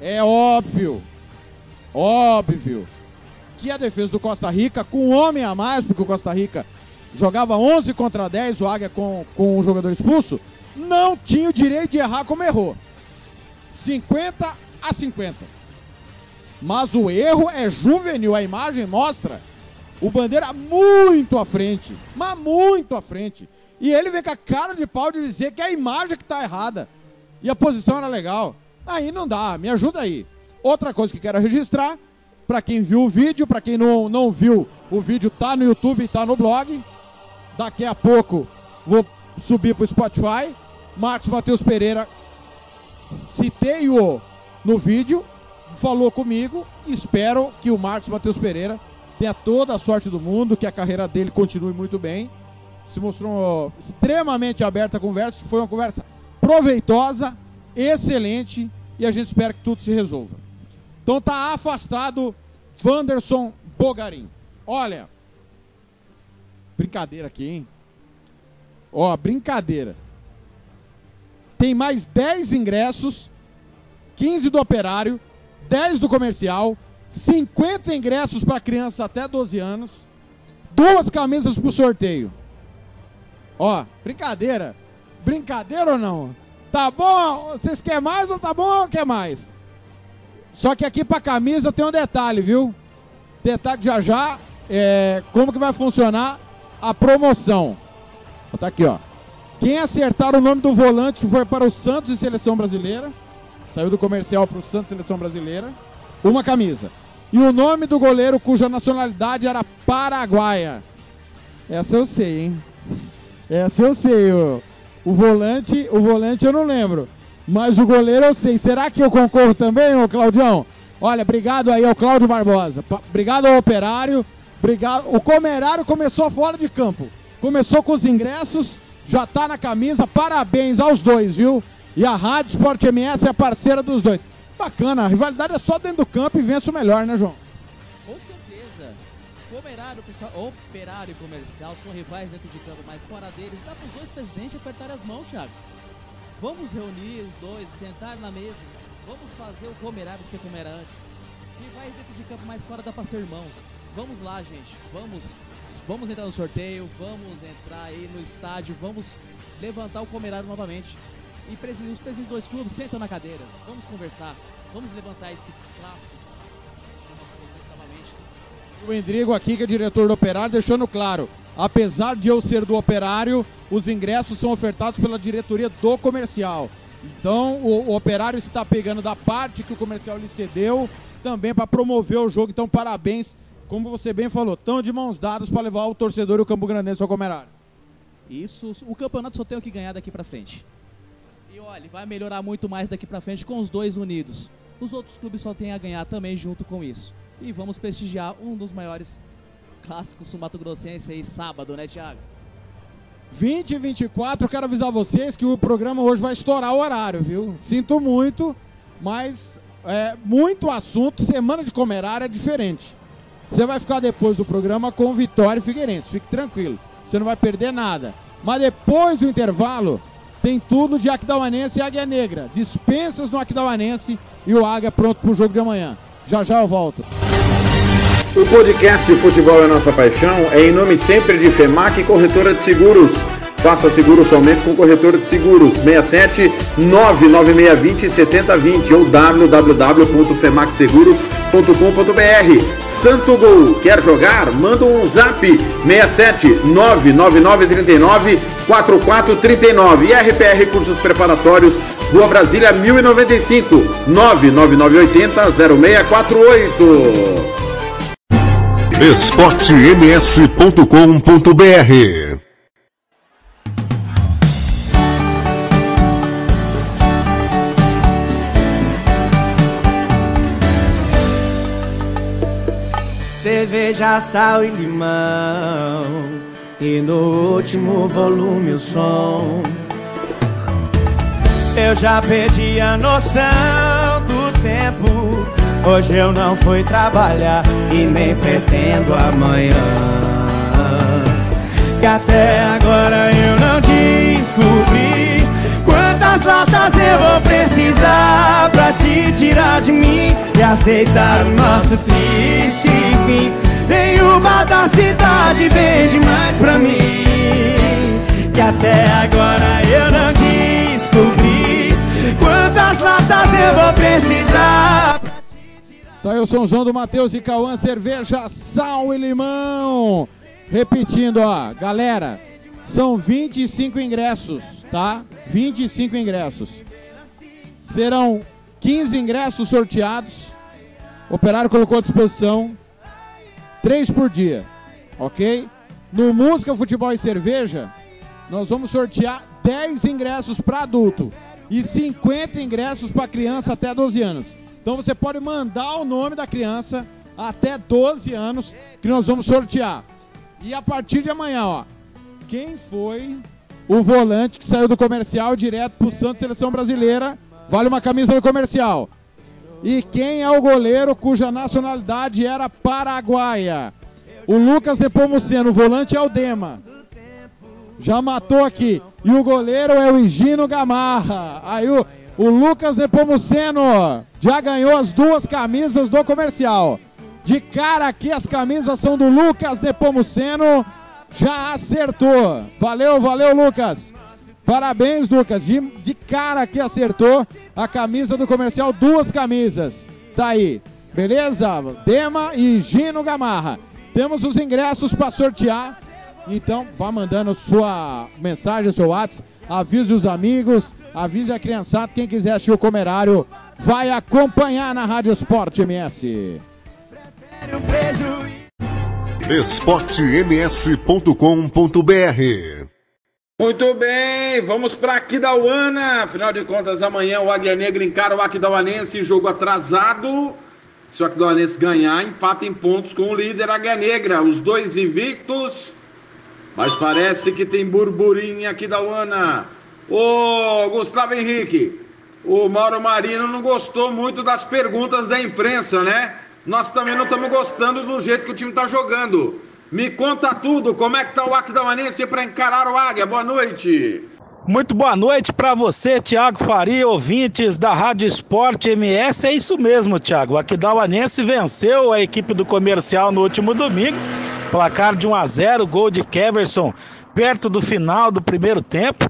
É óbvio. Óbvio. Que a defesa do Costa Rica, com um homem a mais, porque o Costa Rica jogava 11 contra 10, o Águia com, com um jogador expulso, não tinha o direito de errar como errou. 50 a 50. Mas o erro é juvenil, a imagem mostra o Bandeira muito à frente, mas muito à frente. E ele vem com a cara de pau de dizer que é a imagem que está errada. E a posição era legal. Aí não dá, me ajuda aí. Outra coisa que quero registrar, para quem viu o vídeo, para quem não, não viu, o vídeo tá no YouTube e tá no blog. Daqui a pouco vou subir pro Spotify. Marcos Matheus Pereira citei-o no vídeo, falou comigo. Espero que o Marcos Matheus Pereira tenha toda a sorte do mundo, que a carreira dele continue muito bem. Se mostrou extremamente aberta a conversa, foi uma conversa proveitosa, excelente e a gente espera que tudo se resolva. Então tá afastado Wanderson Bogarim. Olha, brincadeira aqui, hein? Ó, brincadeira tem mais 10 ingressos, 15 do operário, 10 do comercial, 50 ingressos para crianças até 12 anos, duas camisas para o sorteio. Ó, brincadeira. Brincadeira ou não? Tá bom? Vocês querem mais ou tá bom ou quer mais? Só que aqui para camisa tem um detalhe, viu? Detalhe já já, é, como que vai funcionar a promoção. Tá aqui, ó. Quem acertar o nome do volante que foi para o Santos e Seleção Brasileira, saiu do comercial para o Santos Seleção Brasileira, uma camisa. E o nome do goleiro cuja nacionalidade era paraguaia. Essa eu sei, hein? Essa eu sei. O, o volante, o volante eu não lembro. Mas o goleiro eu sei. Será que eu concorro também, ô Claudião? Olha, obrigado aí ao Cláudio Barbosa. Obrigado ao operário. Obrigado. O comerário começou fora de campo. Começou com os ingressos já tá na camisa. Parabéns aos dois, viu? E a Rádio Sport MS é parceira dos dois. Bacana, a rivalidade é só dentro do campo e vence o melhor, né, João? Com certeza. Operário, operário e comercial são rivais dentro de campo, mas fora deles, dá para os dois presidentes apertarem as mãos, Thiago. Vamos reunir os dois, sentar na mesa. Vamos fazer o comerário ser como era antes. Rivais dentro de campo, mais fora dá para ser irmãos. Vamos lá, gente. Vamos, vamos entrar no sorteio, vamos entrar aí no estádio, vamos levantar o comerário novamente. E os presidentes dos dois clubes sentam na cadeira. Vamos conversar. Vamos levantar esse clássico. O Endrigo aqui, que é diretor do Operário, deixando claro, apesar de eu ser do Operário, os ingressos são ofertados pela diretoria do comercial. Então, o, o Operário está pegando da parte que o comercial lhe cedeu também para promover o jogo. Então, parabéns, como você bem falou, estão de mãos dadas para levar o torcedor e o Campo Grandense ao Comerário. Isso, o campeonato só tem o que ganhar daqui para frente. Olha, vai melhorar muito mais daqui para frente com os dois unidos. Os outros clubes só têm a ganhar também junto com isso. E vamos prestigiar um dos maiores clássicos sumato-grossense aí sábado, né, Thiago? 20 e 24, quero avisar vocês que o programa hoje vai estourar o horário, viu? Sinto muito, mas é, muito assunto, semana de comerário é diferente. Você vai ficar depois do programa com Vitória e Figueirense, fique tranquilo, você não vai perder nada. Mas depois do intervalo, tem tudo de Aquidauanense e Águia Negra. Dispensas no Aquidauanense e o Águia pronto para o jogo de amanhã. Já já eu volto. O podcast Futebol é Nossa Paixão é em nome sempre de FEMAC Corretora de Seguros. Faça seguro somente com corretora de seguros 67 99620 7020 ou www.femacseguros.com.br. Santo Gol, quer jogar? Manda um zap 67 99939 4439 e RPR Cursos Preparatórios, Rua Brasília 1095 99980 0648. esportems.com.br Cerveja, sal e limão. E no último volume o som. Eu já perdi a noção do tempo. Hoje eu não fui trabalhar e nem pretendo amanhã. Que até agora eu não descobri quantas latas eu vou precisar pra te tirar de mim e aceitar o nosso triste fim. Nenhuma da cidade vem demais pra mim. Que até agora eu não descobri quantas latas eu vou precisar. Tá aí o somzão do Matheus e Cauã, cerveja, sal e limão. Repetindo, ó, galera, são 25 ingressos, tá? 25 ingressos. Serão 15 ingressos sorteados. O operário colocou à disposição 3 por dia, ok? No Música, Futebol e Cerveja, nós vamos sortear 10 ingressos para adulto e 50 ingressos para criança até 12 anos. Então você pode mandar o nome da criança até 12 anos que nós vamos sortear. E a partir de amanhã, ó, quem foi o volante que saiu do comercial direto pro Santos Seleção Brasileira, vale uma camisa do comercial. E quem é o goleiro cuja nacionalidade era paraguaia? O Lucas Nepomuceno, o volante é o Dema. Já matou aqui. E o goleiro é o Higino Gamarra. Aí o, o Lucas Nepomuceno já ganhou as duas camisas do comercial. De cara aqui, as camisas são do Lucas Nepomuceno. Já acertou. Valeu, valeu, Lucas. Parabéns, Lucas. De, de cara aqui acertou a camisa do comercial, duas camisas. Tá aí. Beleza? Dema e Gino Gamarra. Temos os ingressos para sortear. Então, vá mandando sua mensagem, seu WhatsApp. Avise os amigos, avise a criançada. Quem quiser assistir o comerário, vai acompanhar na Rádio Esporte MS. esportems.com.br Muito bem, vamos para Aquidauana. Afinal de contas, amanhã o Águia Negra encara o Aquidauanense, jogo atrasado. Se o Aquidauanense ganhar, empata em pontos com o líder Águia Negra. Os dois invictos. Mas parece que tem burburinho em Aquidauana. Ô, Gustavo Henrique, o Mauro Marino não gostou muito das perguntas da imprensa, né? Nós também não estamos gostando do jeito que o time está jogando. Me conta tudo, como é que tá o Aquidauanense para encarar o Águia? Boa noite. Muito boa noite para você, Tiago Faria, ouvintes da Rádio Esporte MS. É isso mesmo, Tiago. O Aquidauanense venceu a equipe do comercial no último domingo. Placar de 1 a 0 gol de Keverson perto do final do primeiro tempo.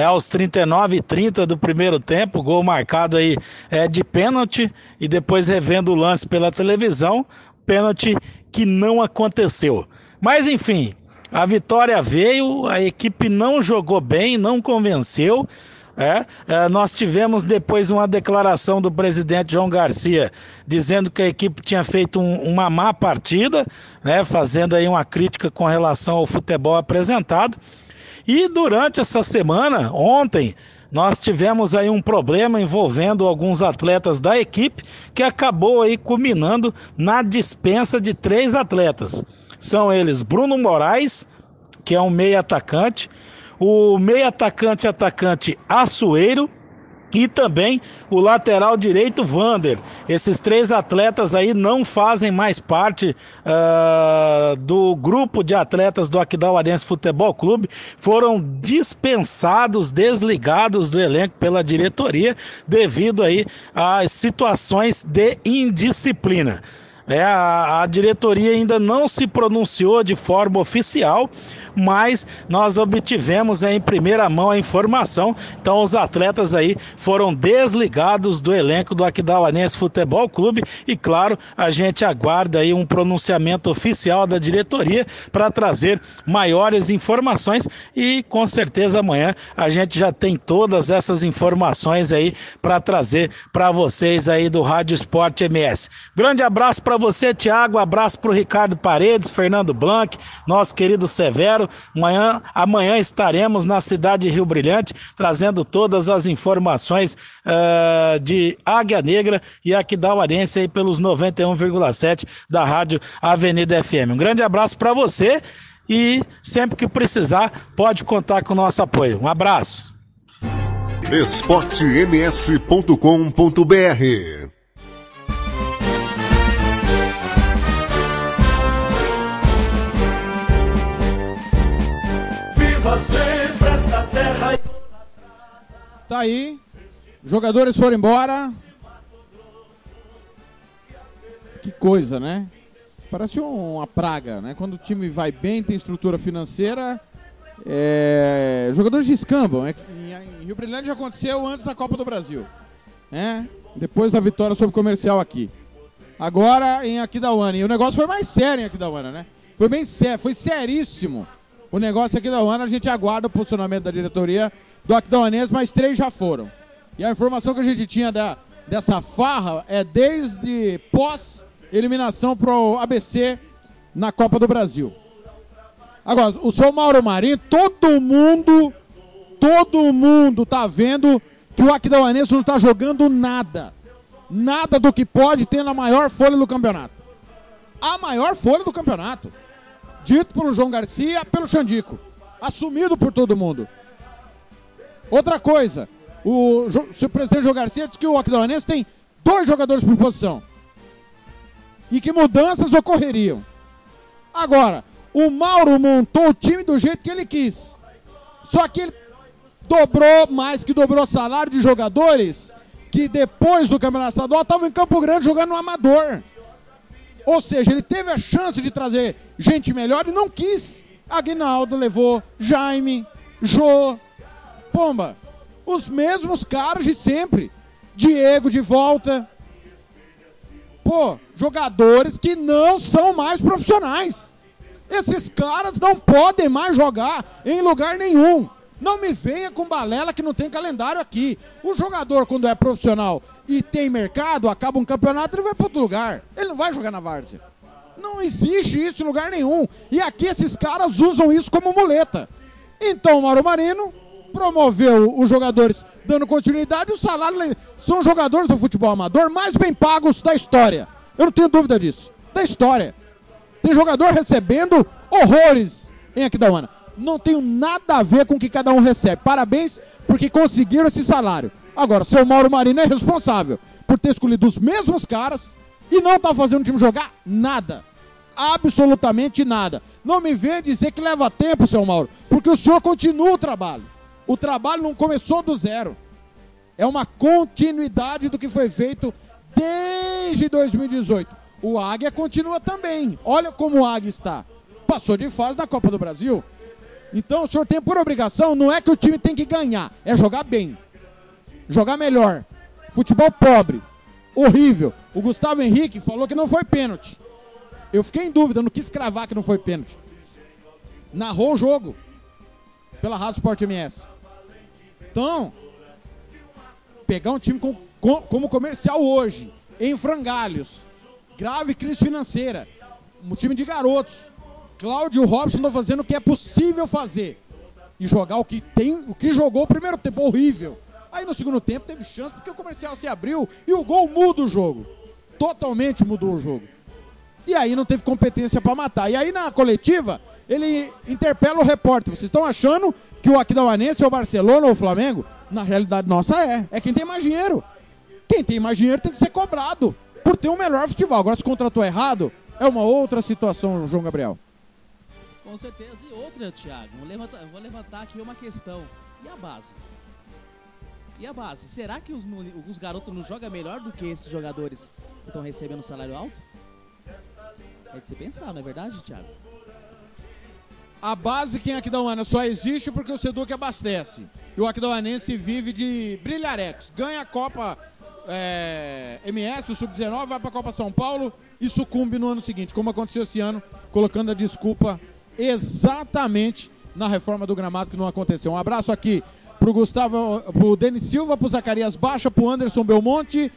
É, aos 39 e 30 do primeiro tempo, gol marcado aí é, de pênalti e depois revendo o lance pela televisão, pênalti que não aconteceu. Mas enfim, a vitória veio, a equipe não jogou bem, não convenceu. É, é, nós tivemos depois uma declaração do presidente João Garcia dizendo que a equipe tinha feito um, uma má partida, né, fazendo aí uma crítica com relação ao futebol apresentado. E durante essa semana, ontem, nós tivemos aí um problema envolvendo alguns atletas da equipe que acabou aí culminando na dispensa de três atletas. São eles Bruno Moraes, que é um meio atacante, o meio atacante atacante Açoeiro e também o lateral direito Vander. Esses três atletas aí não fazem mais parte uh, do grupo de atletas do Aquidauarense Futebol Clube, foram dispensados, desligados do elenco pela diretoria devido aí às situações de indisciplina. É, a, a diretoria ainda não se pronunciou de forma oficial, mas nós obtivemos em primeira mão a informação. Então, os atletas aí foram desligados do elenco do Aquidauanense Futebol Clube e, claro, a gente aguarda aí um pronunciamento oficial da diretoria para trazer maiores informações e, com certeza, amanhã a gente já tem todas essas informações aí para trazer para vocês aí do Rádio Esporte MS. Grande abraço para você, Tiago, abraço para o Ricardo Paredes, Fernando Blanc, nosso querido Severo Amanhã, amanhã estaremos na cidade de Rio Brilhante trazendo todas as informações uh, de Águia Negra e Aquidauarense aí pelos 91,7 da Rádio Avenida FM. Um grande abraço para você e sempre que precisar pode contar com o nosso apoio. Um abraço. esportems.com.br Tá aí. Jogadores foram embora. Que coisa, né? Parece uma praga, né? Quando o time vai bem, tem estrutura financeira, é... jogadores descambam. É... Em Rio Brilhante já aconteceu antes da Copa do Brasil. Né? Depois da vitória sobre o comercial aqui. Agora em Aquidauana. E o negócio foi mais sério em Aquidauana, né? Foi bem sério, foi seríssimo. O negócio aqui da UANA, a gente aguarda o posicionamento da diretoria do Aquidauanense, mas três já foram. E a informação que a gente tinha da, dessa farra é desde pós-eliminação pro ABC na Copa do Brasil. Agora, o seu Mauro Marinho, todo mundo, todo mundo tá vendo que o Aquidauanense não tá jogando nada. Nada do que pode ter na maior folha do campeonato. A maior folha do campeonato dito pelo João Garcia, pelo Xandico, assumido por todo mundo. Outra coisa, o, o presidente João Garcia disse que o Aquidauanense tem dois jogadores por posição e que mudanças ocorreriam. Agora, o Mauro montou o time do jeito que ele quis. Só que ele dobrou mais que dobrou o salário de jogadores que depois do Campeonato Estadual estavam em Campo Grande jogando no amador. Ou seja, ele teve a chance de trazer gente melhor e não quis. Aguinaldo levou Jaime, Jô, Pomba. Os mesmos caras de sempre. Diego de volta. Pô, jogadores que não são mais profissionais. Esses caras não podem mais jogar em lugar nenhum. Não me venha com balela que não tem calendário aqui. O jogador, quando é profissional e tem mercado, acaba um campeonato, ele vai para outro lugar. Ele não vai jogar na várzea. Não existe isso em lugar nenhum. E aqui esses caras usam isso como muleta. Então o Mauro Marino promoveu os jogadores dando continuidade o salário são jogadores do futebol amador mais bem pagos da história. Eu não tenho dúvida disso. Da história. Tem jogador recebendo horrores em Aquidauana não tenho nada a ver com o que cada um recebe. Parabéns porque conseguiram esse salário. Agora, seu Mauro Marino é responsável por ter escolhido os mesmos caras e não tá fazendo o time jogar nada. Absolutamente nada. Não me venha dizer que leva tempo, seu Mauro, porque o senhor continua o trabalho. O trabalho não começou do zero. É uma continuidade do que foi feito desde 2018. O Águia continua também. Olha como o Águia está. Passou de fase na Copa do Brasil. Então o senhor tem por obrigação, não é que o time tem que ganhar, é jogar bem. Jogar melhor. Futebol pobre. Horrível. O Gustavo Henrique falou que não foi pênalti. Eu fiquei em dúvida, não quis cravar que não foi pênalti. Narrou o jogo. Pela Rádio Sport MS. Então, pegar um time com, com, como comercial hoje, em frangalhos, grave crise financeira, um time de garotos, Cláudio Robson está fazendo o que é possível fazer e jogar o que tem, o que jogou o primeiro tempo horrível. Aí no segundo tempo teve chance porque o comercial se abriu e o gol muda o jogo. Totalmente mudou o jogo. E aí não teve competência para matar. E aí na coletiva, ele interpela o repórter. Vocês estão achando que o Aquidauanense é o Barcelona ou o Flamengo? Na realidade nossa é. É quem tem mais dinheiro. Quem tem mais dinheiro tem que ser cobrado por ter um melhor futebol. Agora se contratou errado, é uma outra situação, João Gabriel. Com certeza. E outra, Thiago, vou levantar, vou levantar aqui uma questão. E a base? E a base? Será que os, os garotos não jogam melhor do que esses jogadores que estão recebendo salário alto? É de se pensar, não é verdade, Thiago? A base quem é Aquidauana só existe porque o Seduc abastece. E o Aquidauanense vive de brilharecos. Ganha a Copa é, MS, o Sub-19, vai para a Copa São Paulo e sucumbe no ano seguinte, como aconteceu esse ano, colocando a desculpa exatamente na reforma do gramado que não aconteceu. Um abraço aqui pro Gustavo, pro Denis Silva, pro Zacarias Baixa, pro Anderson Belmonte,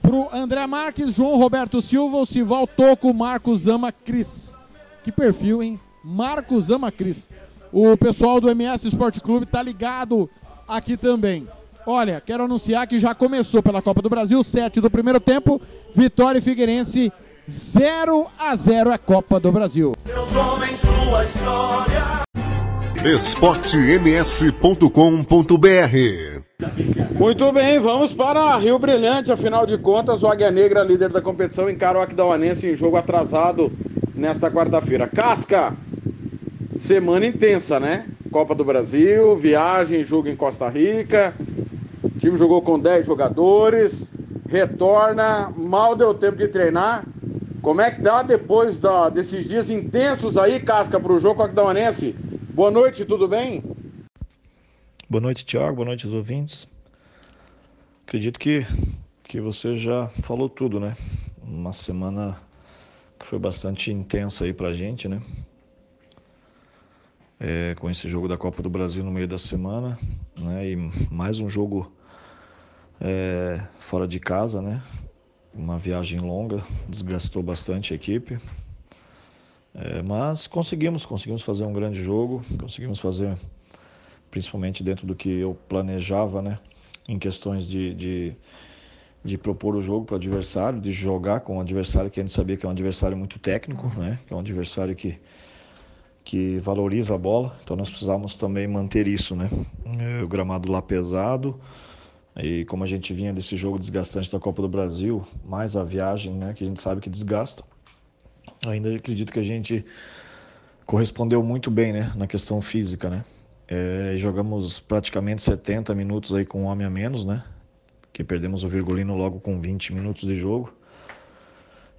pro André Marques, João Roberto Silva, o Sival Toco, Marcos Ama Cris. Que perfil, hein? Marcos Ama Cris. O pessoal do MS Esporte Clube tá ligado aqui também. Olha, quero anunciar que já começou pela Copa do Brasil, 7 do primeiro tempo, Vitória e Figueirense 0 a 0 é Copa do Brasil. Seus homens, sua história. esportems.com.br Muito bem, vamos para Rio Brilhante. Afinal de contas, o Águia Negra, líder da competição, encara o Aquidauanense em jogo atrasado nesta quarta-feira. Casca, semana intensa, né? Copa do Brasil, viagem, jogo em Costa Rica. O time jogou com 10 jogadores, retorna, mal deu tempo de treinar. Como é que tá depois da, desses dias intensos aí, Casca, para o jogo Aquidauanense? Boa noite, tudo bem? Boa noite, Tiago, boa noite aos ouvintes. Acredito que, que você já falou tudo, né? Uma semana que foi bastante intensa aí pra gente, né? É, com esse jogo da Copa do Brasil no meio da semana, né? E mais um jogo é, fora de casa, né? Uma viagem longa, desgastou bastante a equipe. É, mas conseguimos, conseguimos fazer um grande jogo, conseguimos fazer, principalmente dentro do que eu planejava, né? Em questões de, de, de propor o jogo para o adversário, de jogar com o adversário que a gente sabia que é um adversário muito técnico, né? Que é um adversário que, que valoriza a bola. Então nós precisávamos também manter isso, né? É, o gramado lá pesado, e como a gente vinha desse jogo desgastante da Copa do Brasil, mais a viagem, né, que a gente sabe que desgasta, ainda acredito que a gente correspondeu muito bem, né, na questão física, né. É, jogamos praticamente 70 minutos aí com um homem a menos, né, que perdemos o Virgulino logo com 20 minutos de jogo.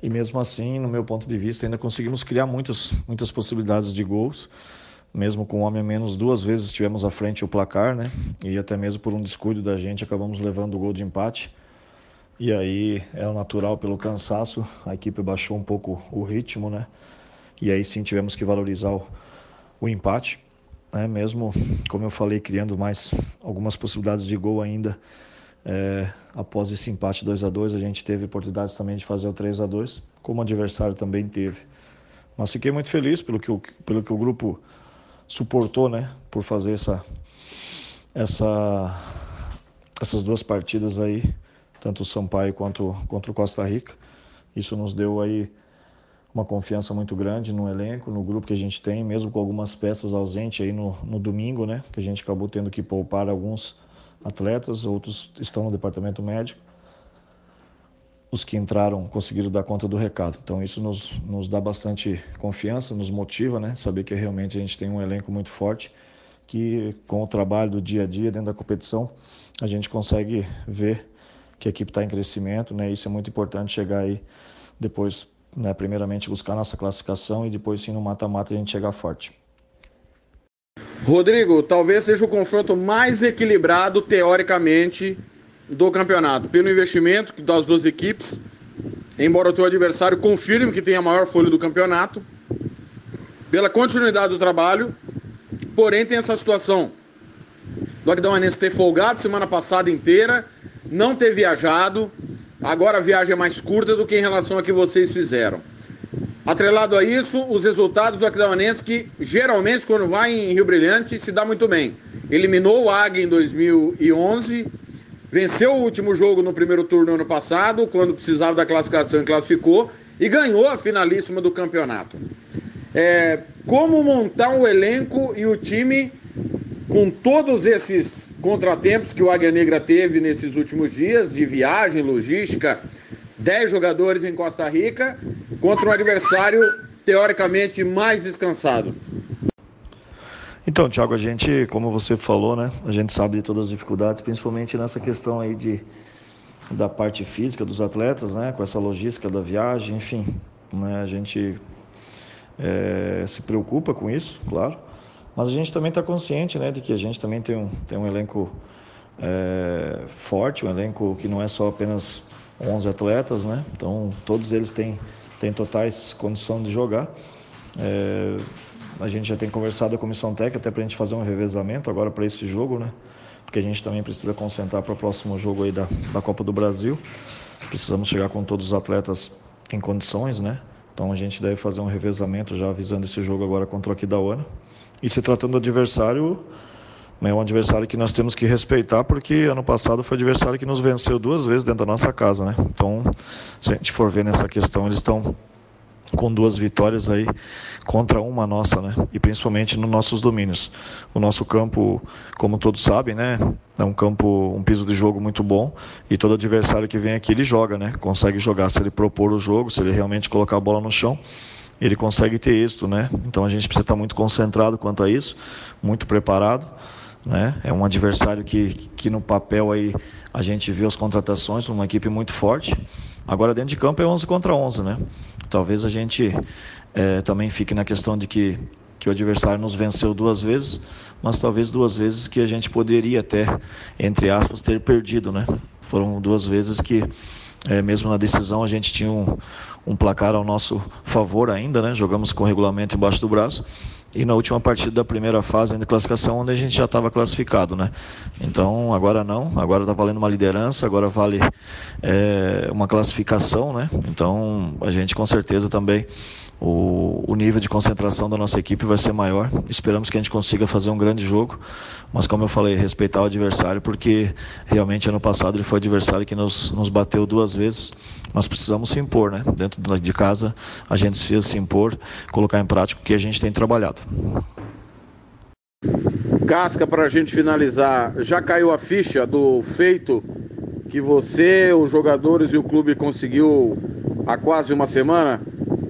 E mesmo assim, no meu ponto de vista, ainda conseguimos criar muitas, muitas possibilidades de gols mesmo com um homem a menos, duas vezes estivemos à frente o placar, né? E até mesmo por um descuido da gente acabamos levando o gol de empate. E aí era natural pelo cansaço, a equipe baixou um pouco o ritmo, né? E aí sim tivemos que valorizar o, o empate, né? Mesmo, como eu falei, criando mais algumas possibilidades de gol ainda. É, após esse empate 2 a 2 a gente teve oportunidades também de fazer o 3 a 2 como o adversário também teve. Mas fiquei muito feliz pelo que o, pelo que o grupo suportou, né, por fazer essa, essa, essas duas partidas aí, tanto o Sampaio quanto contra o Costa Rica. Isso nos deu aí uma confiança muito grande no elenco, no grupo que a gente tem, mesmo com algumas peças ausentes aí no, no domingo, né, que a gente acabou tendo que poupar alguns atletas, outros estão no departamento médico os que entraram conseguiram dar conta do recado. Então isso nos, nos dá bastante confiança, nos motiva, né? Saber que realmente a gente tem um elenco muito forte que com o trabalho do dia a dia dentro da competição a gente consegue ver que a equipe está em crescimento, né? Isso é muito importante chegar aí depois, né? Primeiramente buscar nossa classificação e depois sim no mata-mata a gente chegar forte. Rodrigo, talvez seja o confronto mais equilibrado teoricamente do campeonato, pelo investimento das duas equipes. Embora o teu adversário confirme que tem a maior folha do campeonato, pela continuidade do trabalho, porém tem essa situação do Agdamanense ter folgado semana passada inteira, não ter viajado, agora a viagem é mais curta do que em relação a que vocês fizeram. Atrelado a isso, os resultados do Aquidauanense que geralmente quando vai em Rio Brilhante se dá muito bem. Eliminou o Águia em 2011, venceu o último jogo no primeiro turno ano passado, quando precisava da classificação e classificou, e ganhou a finalíssima do campeonato. É, como montar o elenco e o time com todos esses contratempos que o Águia Negra teve nesses últimos dias, de viagem, logística, 10 jogadores em Costa Rica, contra um adversário teoricamente mais descansado. Então, Thiago, a gente, como você falou, né, a gente sabe de todas as dificuldades, principalmente nessa questão aí de da parte física dos atletas, né, com essa logística da viagem, enfim, né, a gente é, se preocupa com isso, claro, mas a gente também está consciente, né, de que a gente também tem um, tem um elenco é, forte, um elenco que não é só apenas 11 atletas, né? Então todos eles têm, têm totais condições de jogar. É, a gente já tem conversado com a comissão técnica até para a gente fazer um revezamento agora para esse jogo, né? Porque a gente também precisa concentrar para o próximo jogo aí da, da Copa do Brasil. Precisamos chegar com todos os atletas em condições, né? Então a gente deve fazer um revezamento já avisando esse jogo agora contra o Aquidauana. E se tratando do adversário, é um adversário que nós temos que respeitar porque ano passado foi adversário que nos venceu duas vezes dentro da nossa casa, né? Então, se a gente for ver nessa questão, eles estão com duas vitórias aí contra uma nossa, né? E principalmente nos nossos domínios. O nosso campo, como todos sabem, né? É um campo, um piso de jogo muito bom e todo adversário que vem aqui ele joga, né? Consegue jogar se ele propor o jogo, se ele realmente colocar a bola no chão ele consegue ter êxito, né? Então a gente precisa estar muito concentrado quanto a isso, muito preparado né? É um adversário que, que no papel aí a gente viu as contratações, uma equipe muito forte. Agora dentro de campo é 11 contra 11, né? Talvez a gente é, também fique na questão de que, que o adversário nos venceu duas vezes, mas talvez duas vezes que a gente poderia até, entre aspas, ter perdido, né? Foram duas vezes que é, mesmo na decisão a gente tinha um, um placar ao nosso favor ainda, né? Jogamos com o regulamento embaixo do braço e na última partida da primeira fase de classificação, onde a gente já estava classificado, né? Então agora não, agora está valendo uma liderança, agora vale é, uma classificação, né? Então a gente com certeza também o, o, nível de concentração da nossa equipe vai ser maior. Esperamos que a gente consiga fazer um grande jogo, mas como eu falei, respeitar o adversário, porque realmente ano passado ele foi adversário que nos, nos bateu duas vezes. Nós precisamos se impor, né? Dentro de casa a gente precisa se impor, colocar em prática o que a gente tem trabalhado. Casca, para a gente finalizar, já caiu a ficha do feito que você, os jogadores e o clube conseguiu há quase uma semana?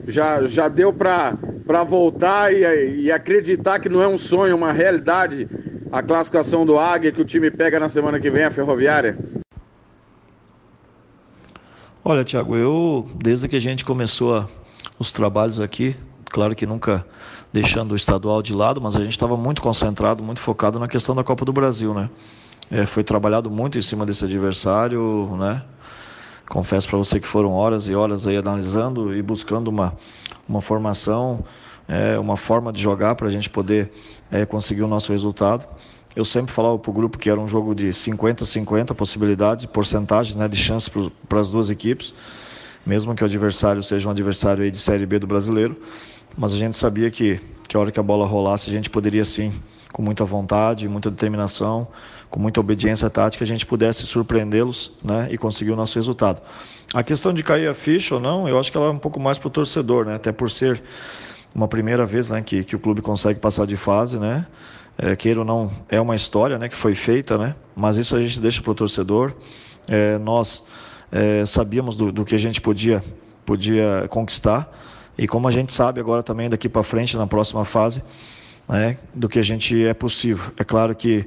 Já, já deu para voltar e, e acreditar que não é um sonho, uma realidade a classificação do Águia que o time pega na semana que vem a Ferroviária? Olha, Thiago, eu desde que a gente começou a, os trabalhos aqui, claro que nunca deixando o estadual de lado, mas a gente estava muito concentrado, muito focado na questão da Copa do Brasil, né? É, foi trabalhado muito em cima desse adversário, né? Confesso para você que foram horas e horas aí analisando e buscando uma, uma formação, é, uma forma de jogar para a gente poder é, conseguir o nosso resultado. Eu sempre falava para o grupo que era um jogo de 50-50 possibilidades, porcentagens né, de chances para as duas equipes, mesmo que o adversário seja um adversário aí de Série B do brasileiro. Mas a gente sabia que, que a hora que a bola rolasse, a gente poderia sim, com muita vontade, muita determinação, com muita obediência tática, a gente pudesse surpreendê-los né, e conseguir o nosso resultado. A questão de cair a ficha ou não, eu acho que ela é um pouco mais para o torcedor, né, até por ser uma primeira vez né, que, que o clube consegue passar de fase, né? É, queira ou não, é uma história né, que foi feita, né? Mas isso a gente deixa para o torcedor. É, nós é, sabíamos do, do que a gente podia, podia conquistar. E como a gente sabe agora também daqui para frente, na próxima fase, né, do que a gente é possível. É claro que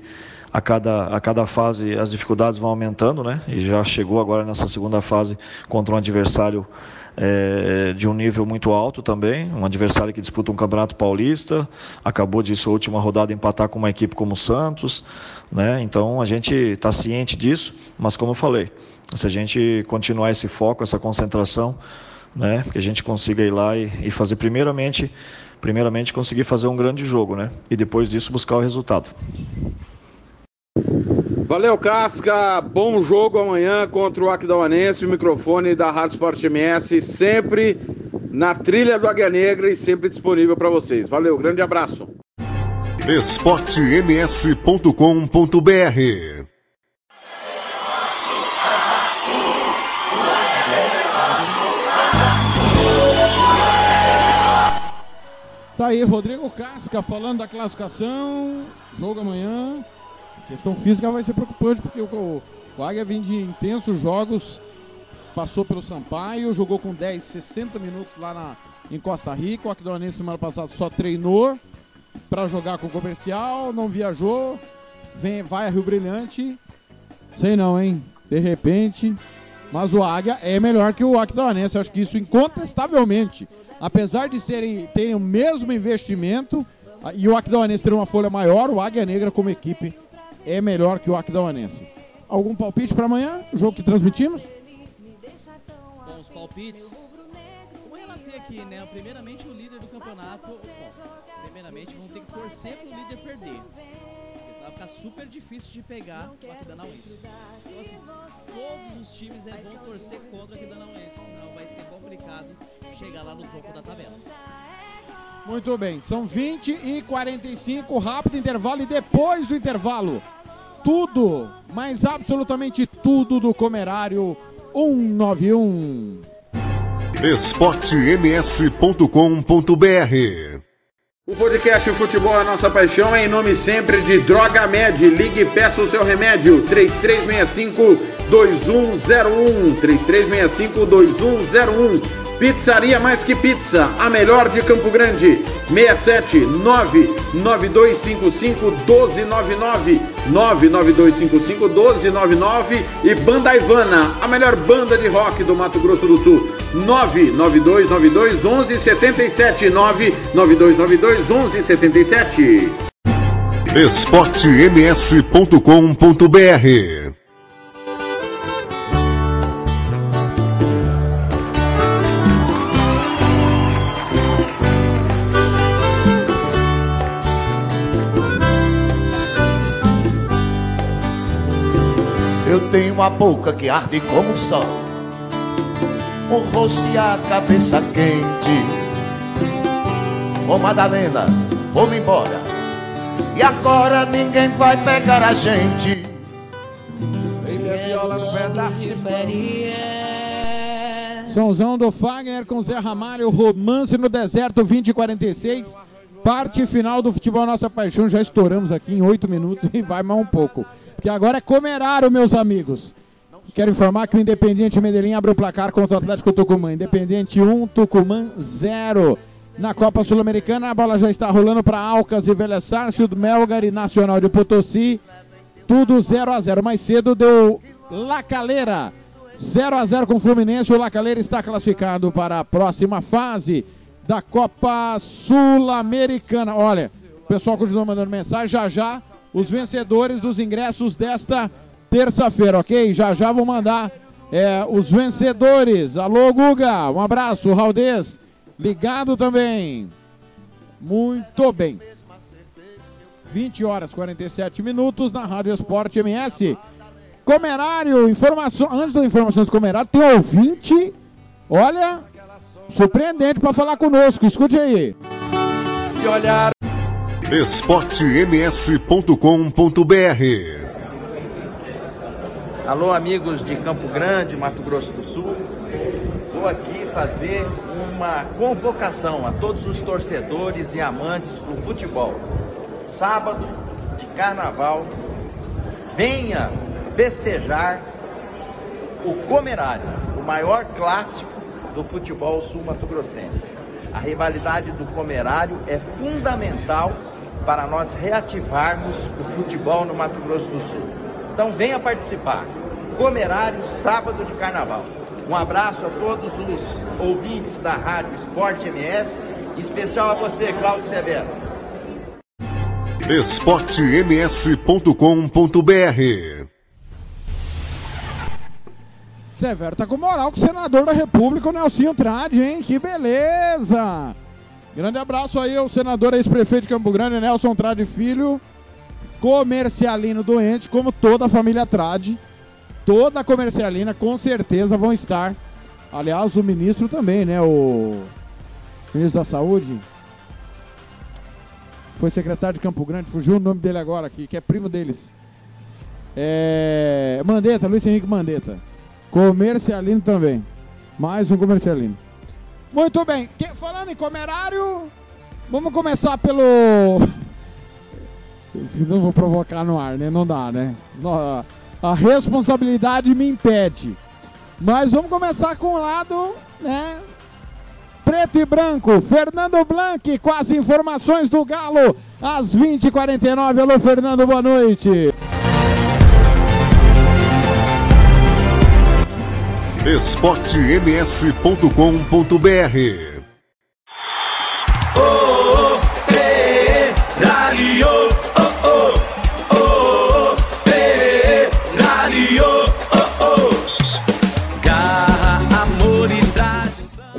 a cada, a cada fase as dificuldades vão aumentando, né? E já chegou agora nessa segunda fase contra um adversário é, de um nível muito alto também, um adversário que disputa um campeonato paulista, acabou de sua última rodada empatar com uma equipe como o Santos, né? Então a gente está ciente disso, mas como eu falei, se a gente continuar esse foco, essa concentração, né? Que a gente consiga ir lá e, e fazer primeiramente, primeiramente conseguir fazer um grande jogo, né? E depois disso buscar o resultado. Valeu, Casca. Bom jogo amanhã contra o Aquidauanense. O microfone da Rádio Sport MS sempre na trilha do Águia Negra e sempre disponível para vocês. Valeu, grande abraço. esportems.com.br Tá aí, Rodrigo Casca falando da classificação. Jogo amanhã. A questão física vai ser preocupante, porque o, o Águia vem de intensos jogos. Passou pelo Sampaio, jogou com 10, 60 minutos lá na, em Costa Rica. O Aquidauanense semana passada só treinou para jogar com o comercial, não viajou. Vem, vai a Rio Brilhante. Sei não, hein? De repente. Mas o Águia é melhor que o Aquidauanense. Acho que isso incontestavelmente. Apesar de serem, terem o mesmo investimento e o Aquidauanense ter uma folha maior, o Águia Negra como equipe é melhor que o Aquidauanense. Algum palpite para amanhã? O jogo que transmitimos? Bom, os palpites. Vou relater aqui, né? Primeiramente o líder do campeonato. Bom, primeiramente vamos ter que torcer pro líder perder. Vai ficar super difícil de pegar o Aquidauanense. Então assim, todos os times é bom torcer contra o Aquidauanense, senão vai ser complicado chegar lá no topo da tabela. Muito bem, são 20 e 45, rápido intervalo e depois do intervalo, tudo, mas absolutamente tudo do Comerário 191. esportems.com.br O podcast Futebol é Nossa Paixão é em nome sempre de Droga Med. Ligue e peça o seu remédio. 3365 2101. 3365 2101. Pizzaria Mais Que Pizza, a melhor de Campo Grande. 67 99255 1299 99255 1299 e Banda Ivana, a melhor banda de rock do Mato Grosso do Sul. 99292 1177 99292 1177 esportems.com.br uma boca que arde como o sol, o rosto e a cabeça quente. Ô Madalena, vou-me embora, e agora ninguém vai pegar a gente. Ele é viola no pedaço de Sonzão do Fagner com Zé Ramalho, Romance no Deserto 2046. Parte final do Futebol Nossa Paixão. Já estouramos aqui em oito minutos <laughs> e vai mais um pouco. Porque agora é Comerário, meus amigos. Quero informar que o Independiente Medellín abre o placar contra o Atlético Tucumã. Independiente 1, Tucumã 0. Na Copa Sul-Americana, a bola já está rolando para Alcas e Velha Sárcio, Melgar e Nacional de Potosí. Tudo 0 a 0 Mais cedo deu La Calera 0 a 0 com o Fluminense. O La Calera está classificado para a próxima fase da Copa Sul-Americana. Olha, o pessoal continua mandando mensagem. Já já, os vencedores dos ingressos desta terça-feira, ok? Já já vou mandar é, os vencedores. Alô, Guga, um abraço. Raldez, ligado também. Muito bem. 20 horas 47 minutos na Rádio Esporte MS. Comerário, informação, antes das informações do Comerário, tem ouvinte, olha, surpreendente para falar conosco. Escute aí. E olhar. esportems.com.br Alô, amigos de Campo Grande, Mato Grosso do Sul. Vou aqui fazer uma convocação a todos os torcedores e amantes do futebol. Sábado de carnaval, venha festejar o Comerário, o maior clássico do futebol sul-mato-grossense. A rivalidade do Comerário é fundamental para nós reativarmos o futebol no Mato Grosso do Sul. Então venha participar. Comerário, sábado de carnaval. Um abraço a todos os ouvintes da Rádio Esporte MS, em especial a você, Cláudio Severo. esportems.com.br Severo tá com moral com o senador da República, o Nelsinho Trade, hein? Que beleza! Grande abraço aí ao senador ex-prefeito de Campo Grande, Nelson Trade Filho, comercialino doente, como toda a família Trade. Toda a comercialina com certeza vão estar. Aliás, o ministro também, né? O ministro da Saúde. Foi secretário de Campo Grande, fugiu o nome dele agora aqui, que é primo deles. É. Mandetta, Luiz Henrique Mandetta. Comercialino também. Mais um comercialino. Muito bem. Que- falando em comerário, vamos começar pelo. <laughs> Não vou provocar no ar, né? Não dá, né? A responsabilidade me impede. Mas vamos começar com o lado, né? Preto e branco, Fernando Blanc com as informações do Galo, às 20h49. Alô, Fernando, boa noite. esportems.com.br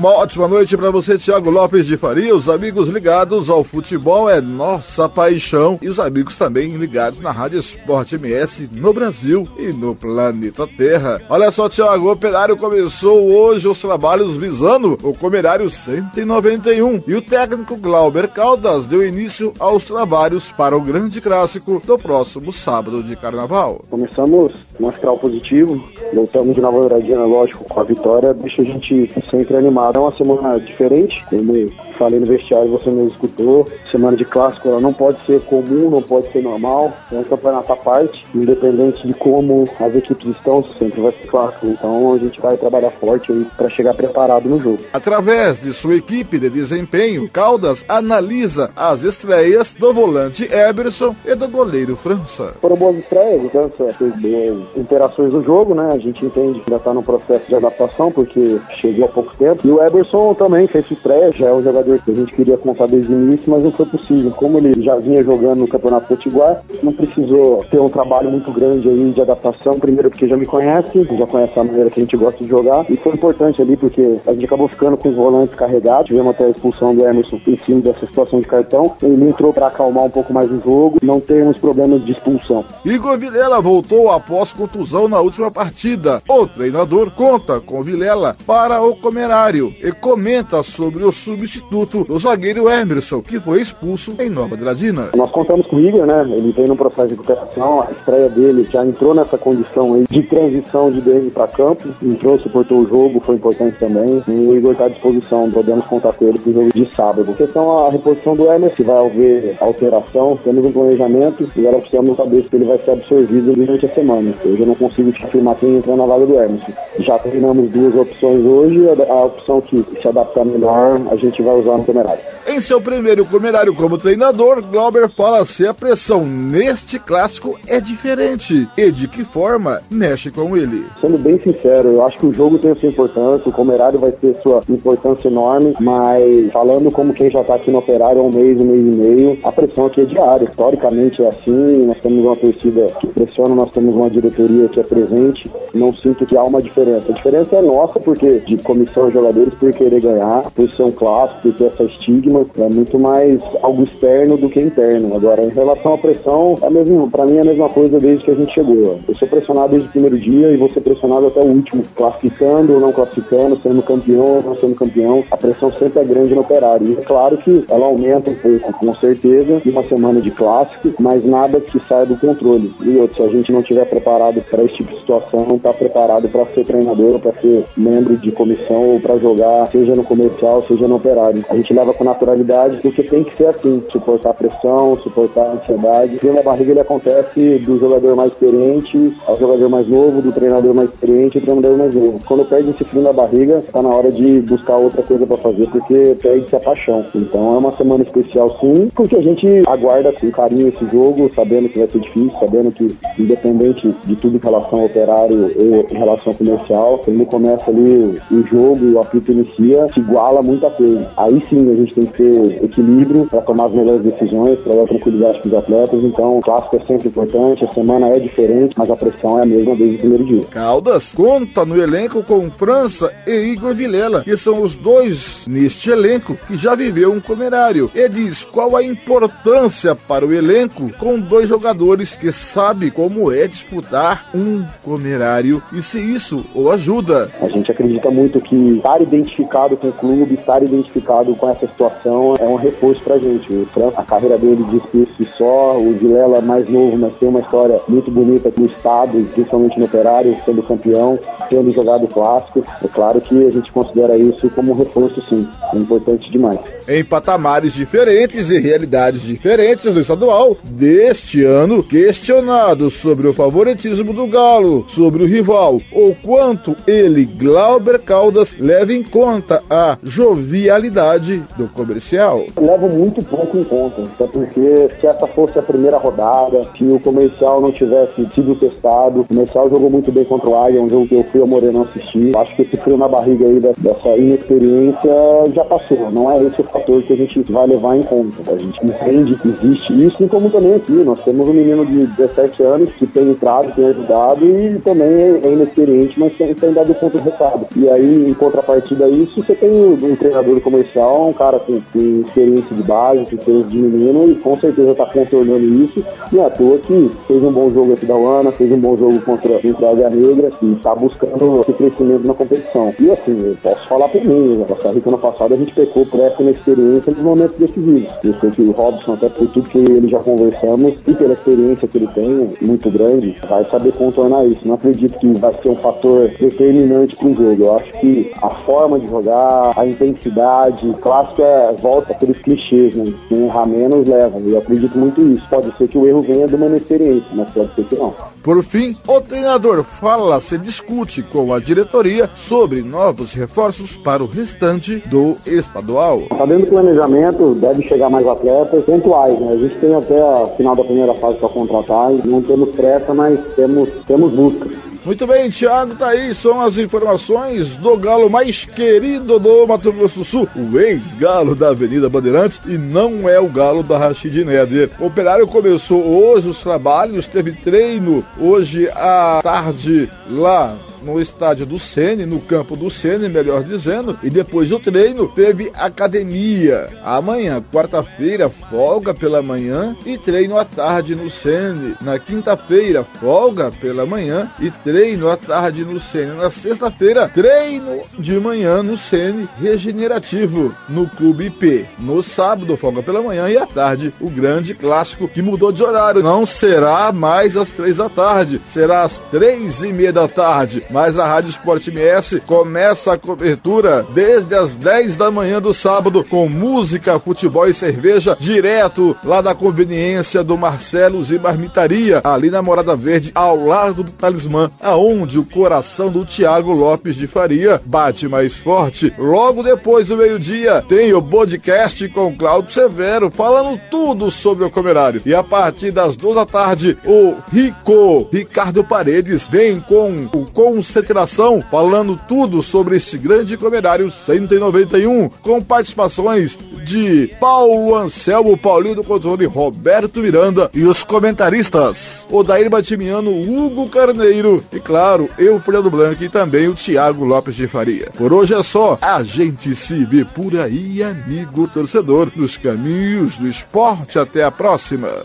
Uma ótima noite para você, Thiago Lopes de Faria. Os amigos ligados ao futebol é nossa paixão. E os amigos também ligados na Rádio Esporte MS no Brasil e no planeta Terra. Olha só, Thiago, o Operário começou hoje os trabalhos visando o Comerário 191. E o técnico Glauber Caldas deu início aos trabalhos para o grande clássico do próximo sábado de carnaval. Começamos com um astral positivo, voltamos de Nova Douradina, lógico, com a vitória, deixa a gente sempre animado. É uma semana diferente, como falei no vestiário, você mesmo escutou. Semana de clássico, ela não pode ser comum, não pode ser normal, é um campeonato à parte, independente de como as equipes estão, sempre vai ser clássico. Então a gente vai trabalhar forte para chegar preparado no jogo. Através de sua equipe de desempenho, Caldas analisa as estreias do volante Eberson e do goleiro França. Foram boas estreias, então fez boas interações no jogo, né? A gente entende que ainda está no processo de adaptação, porque chegou há pouco tempo. E o Eberson também fez estreia, já é um jogador que a gente queria contar desde o início, mas não foi possível. Como ele já vinha jogando no Campeonato Potiguar, não precisou ter um trabalho muito grande aí de adaptação, primeiro porque já me conhece, já conhece a maneira que a gente gosta de jogar, e foi importante ali porque a gente acabou ficando com os volantes carregados, tivemos até a expulsão do Emerson em cima dessa situação de cartão, ele entrou para acalmar um pouco mais o jogo, não termos problemas de expulsão. Igor Vilela voltou após contusão na última partida. O treinador conta com Vilela para o Comerário e comenta sobre o substituto do zagueiro Emerson, que foi expulso em Nova Dradina. Nós contamos com o Igor, né? Ele vem num processo de recuperação, a estreia dele já entrou nessa condição aí de transição de DM para campo, entrou, suportou o jogo, foi importante também. E o Igor está à disposição, podemos contar com ele pro jogo de sábado. Questão a reposição do Emerson, vai haver alteração, temos um planejamento e agora precisamos saber se ele vai ser absorvido durante a semana. Hoje eu não consigo te afirmar quem entra na vaga do Emerson. Já treinamos duas opções hoje, a opção que se adaptar melhor, a gente vai usar no temerário. Em seu primeiro Comerário como treinador, Glauber fala se a pressão neste clássico é diferente e de que forma mexe com ele. Sendo bem sincero, eu acho que o jogo tem a sua importância, o Comerário vai ter sua importância enorme, mas falando como quem já está aqui no Operário há um mês, um mês e meio, a pressão aqui é diária. Historicamente é assim, nós temos uma torcida que pressiona, nós temos uma diretoria que é presente, não sinto que há uma diferença. A diferença é nossa, porque de comissão de jogadores por querer ganhar, por ser um clássico, ter essa estigma, é muito mais algo externo do que interno. Agora, em relação à pressão, é mesmo, para mim é a mesma coisa desde que a gente chegou. Eu sou pressionado desde o primeiro dia e vou ser pressionado até o último, classificando ou não classificando, sendo campeão ou não sendo campeão. A pressão sempre é grande no operário. E é claro que ela aumenta um pouco, com certeza, em uma semana de clássico, mas nada que saia do controle. E outro, se a gente não estiver preparado para esse tipo de situação, não está preparado para ser treinador, para ser membro de comissão ou para jogar, seja no comercial, seja no operário. A gente leva com naturalidade, porque tem que ser assim, suportar pressão, suportar ansiedade. O frio barriga ele acontece do jogador mais experiente ao jogador mais novo, do treinador mais experiente ao treinador mais novo. Quando perde esse frio na barriga, tá na hora de buscar outra coisa para fazer, porque perde-se a paixão. Então é uma semana especial sim, porque a gente aguarda com carinho esse jogo, sabendo que vai ser difícil, sabendo que independente de tudo em relação ao operário ou em relação ao comercial, quando começa ali o jogo, o apito inicia, se iguala muita coisa. Aí sim a gente tem que ter equilíbrio para tomar as melhores decisões, para dar tranquilidade para os atletas. Então, o clássico é sempre importante, a semana é diferente, mas a pressão é a mesma desde o primeiro dia. Caldas conta no elenco com França e Igor Vilela, que são os dois neste elenco que já viveu um comerário. E diz qual a importância para o elenco com dois jogadores que sabe como é disputar um comerário e se isso o ajuda. A gente acredita muito que estar identificado com o clube, estar identificado com essa situação é um reforço pra gente. O a carreira dele diz si só, o Vilela mais novo, mas tem uma história muito bonita no estado, principalmente no operário, sendo campeão, tendo jogado clássico. É claro que a gente considera isso como um reforço sim, é importante demais. Em patamares diferentes e realidades diferentes do estadual, deste ano, questionado sobre o favoritismo do Galo sobre o rival, ou quanto ele, Glauber Caldas, leva em conta a jovialidade do comercial. Levo muito pouco em conta, até porque se essa fosse a primeira rodada, se o comercial não tivesse sido testado, o comercial jogou muito bem contra o Águia, um jogo que eu fui ao Moreno assistir. Acho que esse frio na barriga aí dessa inexperiência já passou. Não é esse o fator que a gente vai levar em conta. A gente entende que existe isso, e como também aqui. Nós temos um menino de 17 anos que tem entrado, tem ajudado e também é inexperiente, mas tem, dado conta do recado. E aí, em contrapartida a isso, você tem um treinador comercial, um cara com, com experiência de base, com experiência de menino, e com certeza está contornando isso. E à toa que fez um bom jogo aqui da UANA, fez um bom jogo contra, a Águia Negra e está buscando esse crescimento na competição. E assim, eu posso falar por mim, né? Costa Rica ano passado a gente pecou por essa inexperiência nos momentos decisivos. Eu sei que o Robson, até por tudo que ele já conversamos e pela experiência que ele tem, muito grande, vai saber contornar isso. Não acredito que vai ser um fator determinante para o jogo. Eu acho que a forma de jogar, a intensidade, clássico é volta aqueles clichês, né? Quem errar menos leva. E eu acredito muito nisso. Pode ser que o erro venha de uma inexperiência, mas pode ser que não. Por fim, o treinador fala, se discute com a diretoria sobre novos reforços para o restante do estadual. Está dentro do planejamento, deve chegar mais atletas pontuais, né? A gente tem até a final da primeira fase para contratar e não temos pressa, mas temos, temos busca. Muito bem, Thiago, tá aí, são as informações do galo mais querido do Mato Grosso do Sul, o ex-galo da Avenida Bandeirantes, e não é o galo da Rashid Neder. O operário começou hoje os trabalhos, teve treino hoje à tarde lá no estádio do Sene, no campo do Sene, melhor dizendo, e depois do treino teve academia. Amanhã, quarta-feira, folga pela manhã e treino à tarde no Sene. Na quinta-feira, folga pela manhã e treino à tarde no Sene. Na sexta-feira, treino de manhã no Sene regenerativo no Clube IP. No sábado, folga pela manhã e à tarde, o grande clássico que mudou de horário. Não será mais às três da tarde, será às três e meia da tarde mas a Rádio Esporte MS começa a cobertura desde as 10 da manhã do sábado com música, futebol e cerveja direto lá da conveniência do Marcelos e Marmitaria, ali na Morada Verde, ao lado do Talismã, aonde o coração do Tiago Lopes de Faria bate mais forte. Logo depois do meio-dia tem o podcast com Cláudio Severo falando tudo sobre o Comerário. E a partir das duas da tarde, o Rico Ricardo Paredes vem com o com concentração, falando tudo sobre este grande comerário 191, com participações de Paulo Anselmo, Paulinho do Controle, Roberto Miranda e os comentaristas Odair Batimiano, Hugo Carneiro e, claro, eu, Fernando Blanc e também o Tiago Lopes de Faria. Por hoje é só, a gente se vê por aí, amigo torcedor, nos caminhos do esporte. Até a próxima.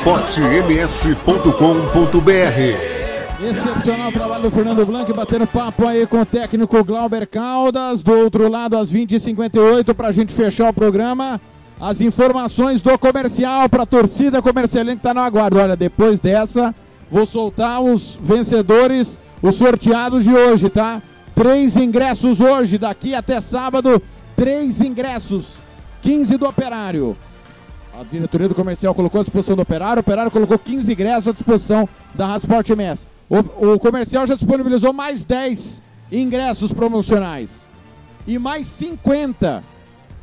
esportems.com.br Excepcional trabalho do Fernando Blanc, batendo papo aí com o técnico Glauber Caldas. Do outro lado, às 20h58, para a gente fechar o programa. as informações do comercial para a torcida comercialista que está no aguardo. Olha, depois dessa, vou soltar os vencedores, os sorteados de hoje, tá? Três ingressos hoje, daqui até sábado, três ingressos. 15 do operário. A diretoria do comercial colocou à disposição do operário, o operário colocou 15 ingressos à disposição da Rádio Sport MS. O, o comercial já disponibilizou mais 10 ingressos promocionais e mais 50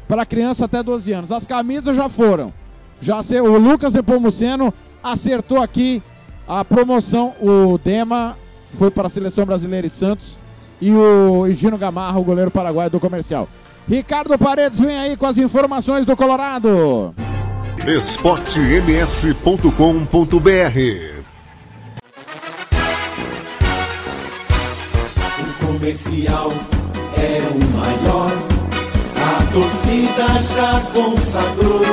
para criança até 12 anos. As camisas já foram. Já o Lucas Nepomuceno acertou aqui a promoção. O Dema foi para a seleção brasileira e Santos e o Gino Gamarra, o goleiro paraguaio do comercial. Ricardo Paredes vem aí com as informações do Colorado. esportems.com.br O comercial é o maior, a torcida já consagrou.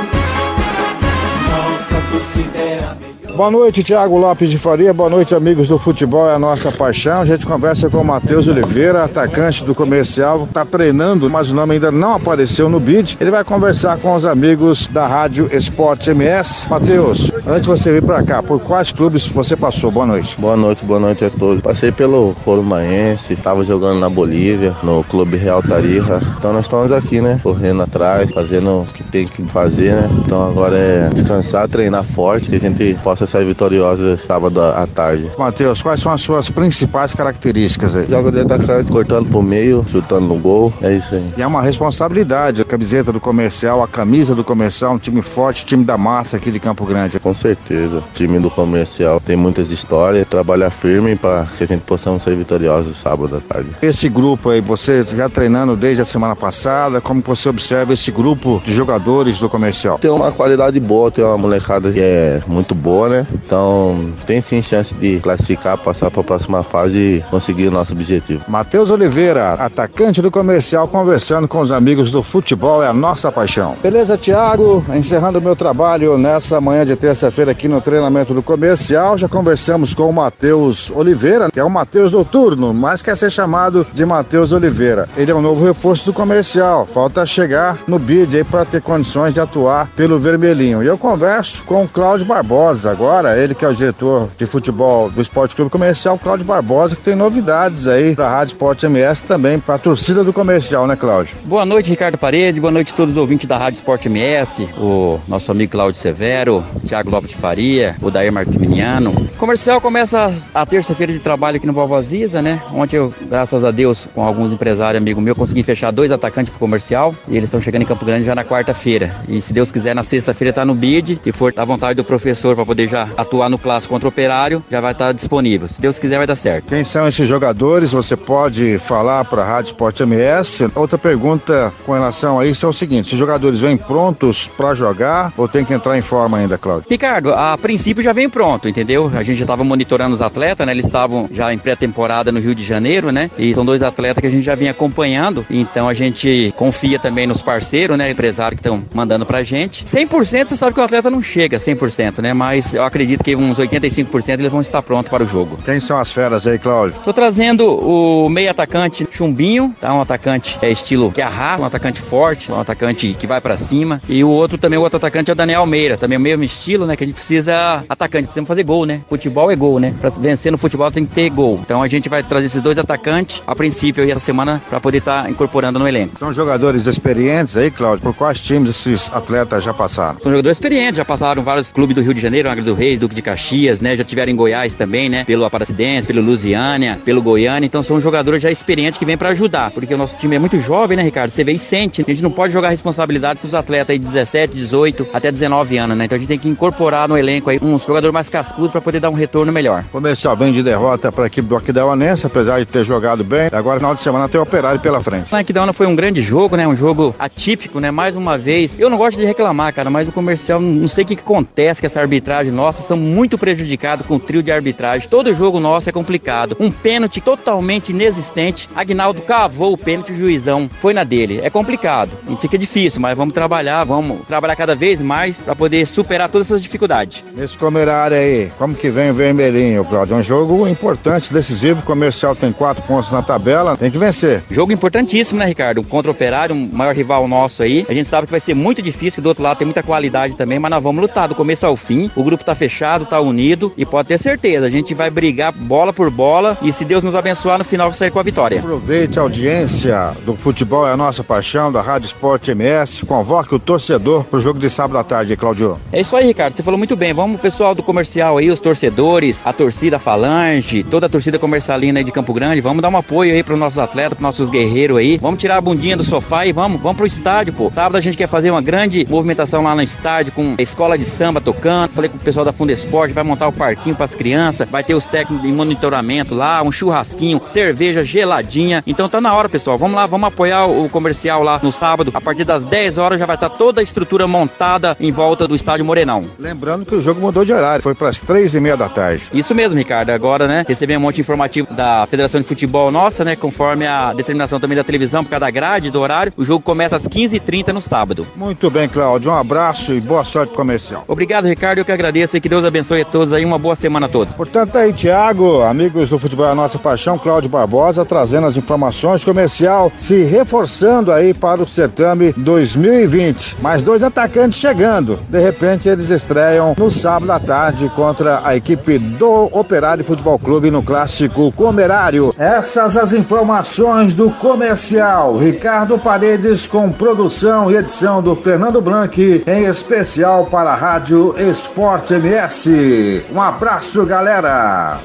Nossa torcida é a melhor. Boa noite, Thiago Lopes de Faria. Boa noite, amigos do futebol, é a nossa paixão. A gente conversa com o Matheus Oliveira, atacante do comercial. Está treinando, mas o nome ainda não apareceu no bid. Ele vai conversar com os amigos da Rádio Esportes MS. Matheus, antes de você vir para cá, por quais clubes você passou? Boa noite. Boa noite, boa noite a todos. Passei pelo Foro Maense, estava jogando na Bolívia, no Clube Real Tarija. Então nós estamos aqui, né? Correndo atrás, fazendo o que tem que fazer, né? Então agora é descansar, treinar forte, que a gente possa sair vitorioso sábado à tarde. Matheus, quais são as suas principais características aí? Joga de atacante, cortando pro meio, chutando no gol, é isso aí. E é uma responsabilidade, a camiseta do comercial, a camisa do comercial, um time forte, time da massa aqui de Campo Grande. Com certeza. O time do comercial tem muitas histórias, trabalhar firme para que a gente possamos ser vitoriosos sábado à tarde. Esse grupo aí, você já treinando desde a semana passada, como você observa esse grupo de jogadores do comercial? Tem uma qualidade boa, tem uma molecada que é muito boa, né? Então tem sim chance de classificar, passar para a próxima fase e conseguir o nosso objetivo. Matheus Oliveira, atacante do comercial, conversando com os amigos do futebol, é a nossa paixão. Beleza, Thiago? Encerrando o meu trabalho nessa manhã de terça-feira aqui no treinamento do comercial, já conversamos com o Matheus Oliveira, que é o Matheus Noturno, mas quer ser chamado de Matheus Oliveira. Ele é o novo reforço do comercial, falta chegar no bid aí para ter condições de atuar pelo vermelhinho. E eu converso com o Cláudio Barbosa agora, ele que é o diretor de futebol do Esporte Clube Comercial, Cláudio Barbosa, que tem novidades aí para a Rádio Esporte MS também, para a torcida do comercial, né, Cláudio? Boa noite, Ricardo Parede. Boa noite a todos os ouvintes da Rádio Esporte MS, o nosso amigo Cláudio Severo, Thiago Lopes de Faria, o Dair Marquiminiano. O comercial começa a terça-feira de trabalho aqui no Valvasiza, né? Ontem eu, graças a Deus, com alguns empresários amigos meus, consegui fechar dois atacantes pro comercial e eles estão chegando em Campo Grande já na quarta-feira. E se Deus quiser, na sexta-feira tá no bid e for à vontade do professor para poder já atuar no clássico contra o operário, já vai estar disponível. Se Deus quiser, vai dar certo. Quem são esses jogadores? Você pode falar para a Rádio Esporte MS. Outra pergunta com relação a isso é o seguinte: esses jogadores vêm prontos para jogar ou tem que entrar em forma ainda, Cláudio? Ricardo, a princípio já vem pronto, entendeu? A gente já estava monitorando os atletas, né? Eles estavam já em pré-temporada no Rio de Janeiro, né? E são dois atletas que a gente já vinha acompanhando, então a gente confia também nos parceiros, né? Empresários que estão mandando pra gente. 100% você sabe que o atleta não chega 100%, né? Mas eu acredito que uns 85% eles vão estar prontos para o jogo. Quem são as feras aí, Cláudio? Tô trazendo o meio atacante Chumbinho, tá? Um atacante é estilo que arrasta, um atacante forte, um atacante que vai pra cima. E o outro também, o outro atacante é o Daniel Almeida, também o mesmo estilo, né? Que a gente precisa atacante, precisamos fazer gol, né? Futebol é gol, né? Pra vencer no futebol tem que ter gol. Então a gente vai trazer esses dois atacantes a princípio aí essa semana pra poder estar incorporando no elenco. São jogadores experientes aí, Cláudio? Por quais times esses atletas já passaram? São jogadores experientes, já passaram vários clubes do Rio de Janeiro, Do Reis, Duque de Caxias, né? Já tiveram em Goiás também, né? Pelo Aparecidense, pelo Lusiânia, pelo Goiânia. Então são jogadores já experientes que vêm pra ajudar. Porque o nosso time é muito jovem, né, Ricardo? Você vê e sente. A gente não pode jogar responsabilidade pros atletas aí de 17, 18 até 19 anos, né? Então a gente tem que incorporar no elenco aí uns jogadores mais cascudos pra poder dar um retorno melhor. Comercial vem de derrota para a equipe do Aquidauanense, apesar de ter jogado bem. Agora, final de semana, tem o Operário pela frente. O Aquidauana foi um grande jogo, né? Um jogo atípico, né? Mais uma vez. Eu não gosto de reclamar, cara, mas o comercial, não sei o que, que acontece com essa arbitragem nossas são muito prejudicados com o trio de arbitragem. Todo jogo nosso é complicado. Um pênalti totalmente inexistente. Agnaldo cavou o pênalti, o juizão foi na dele. É complicado e fica difícil, mas vamos trabalhar, vamos trabalhar cada vez mais para poder superar todas essas dificuldades. Nesse comerário aí, como que vem o vermelhinho, Claudio? É um jogo importante, decisivo. O comercial tem quatro pontos na tabela, tem que vencer. Jogo importantíssimo, né, Ricardo? Contra o Operário, um maior rival nosso aí. A gente sabe que vai ser muito difícil, que do outro lado tem muita qualidade também, mas nós vamos lutar do começo ao fim. O grupo tá fechado, tá unido e pode ter certeza, a gente vai brigar bola por bola e se Deus nos abençoar, no final vai sair com a vitória. Aproveite a audiência do futebol é a nossa paixão, da Rádio Esporte MS. Convoque o torcedor pro jogo de sábado à tarde, Claudio. É isso aí, Ricardo. Você falou muito bem. Vamos, pessoal do comercial aí, os torcedores, a torcida Falange, toda a torcida comercialina aí de Campo Grande. Vamos dar um apoio aí pros nossos atletas, pros nossos guerreiros aí. Vamos tirar a bundinha do sofá e vamos, vamos pro estádio, pô. Sábado a gente quer fazer uma grande movimentação lá no estádio com a escola de samba tocando. Falei com o pessoal da Fundesporte, vai montar o parquinho pras crianças, vai ter os técnicos em monitoramento lá, um churrasquinho, cerveja geladinha. Então tá na hora, pessoal. Vamos lá, vamos apoiar o comercial lá no sábado. A partir das 10 horas já vai estar toda a estrutura montada em volta do estádio Morenão. Lembrando que o jogo mudou de horário, foi para as três e meia da tarde. Isso mesmo, Ricardo. Agora, né, recebemos um monte de informativo da Federação de Futebol nossa, né, conforme a determinação também da televisão por causa da grade, do horário. O jogo começa às 15h30 no sábado. Muito bem, Cláudio. Um abraço e boa sorte comercial. Obrigado, Ricardo. Eu que agradeço e que Deus abençoe a todos aí. Uma boa semana a todos. Portanto, aí, Thiago, amigos do futebol a nossa paixão, Cláudio Barbosa trazendo as informações comercial, se reforçando aí para o certame 2020. Mais dois atacantes chegando. De repente, eles estreiam no sábado à tarde contra a equipe do Operário Futebol Clube no clássico Comerário. Essas as informações do comercial. Ricardo Paredes com produção e edição do Fernando Blanc, em especial para a Rádio Esporte MS. Um abraço, galera.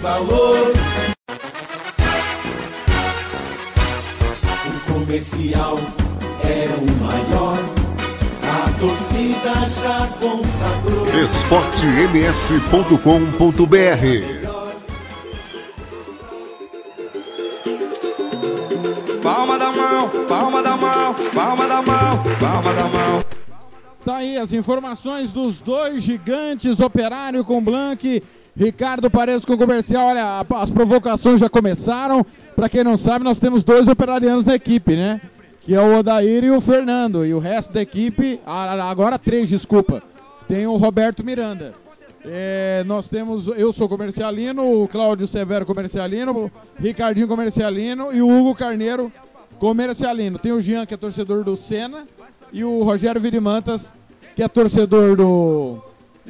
valor. O comercial era o maior. A torcida já consagrou. esportems.com.br Palma da mão, palma da mão, palma da mão, palma da mão. Tá aí as informações dos dois gigantes, Operário com Blank, Ricardo Paredes com Comercial. Olha, as provocações já começaram. Pra quem não sabe, nós temos dois operarianos na equipe, né? Que é o Odair e o Fernando. E o resto da equipe, agora três, desculpa. Tem o Roberto Miranda. É, nós temos, eu sou comercialino, o Cláudio Severo comercialino, o Ricardinho comercialino e o Hugo Carneiro comercialino. Tem o Jean, que é torcedor do Senna, e o Rogério Virimantas, que é torcedor do,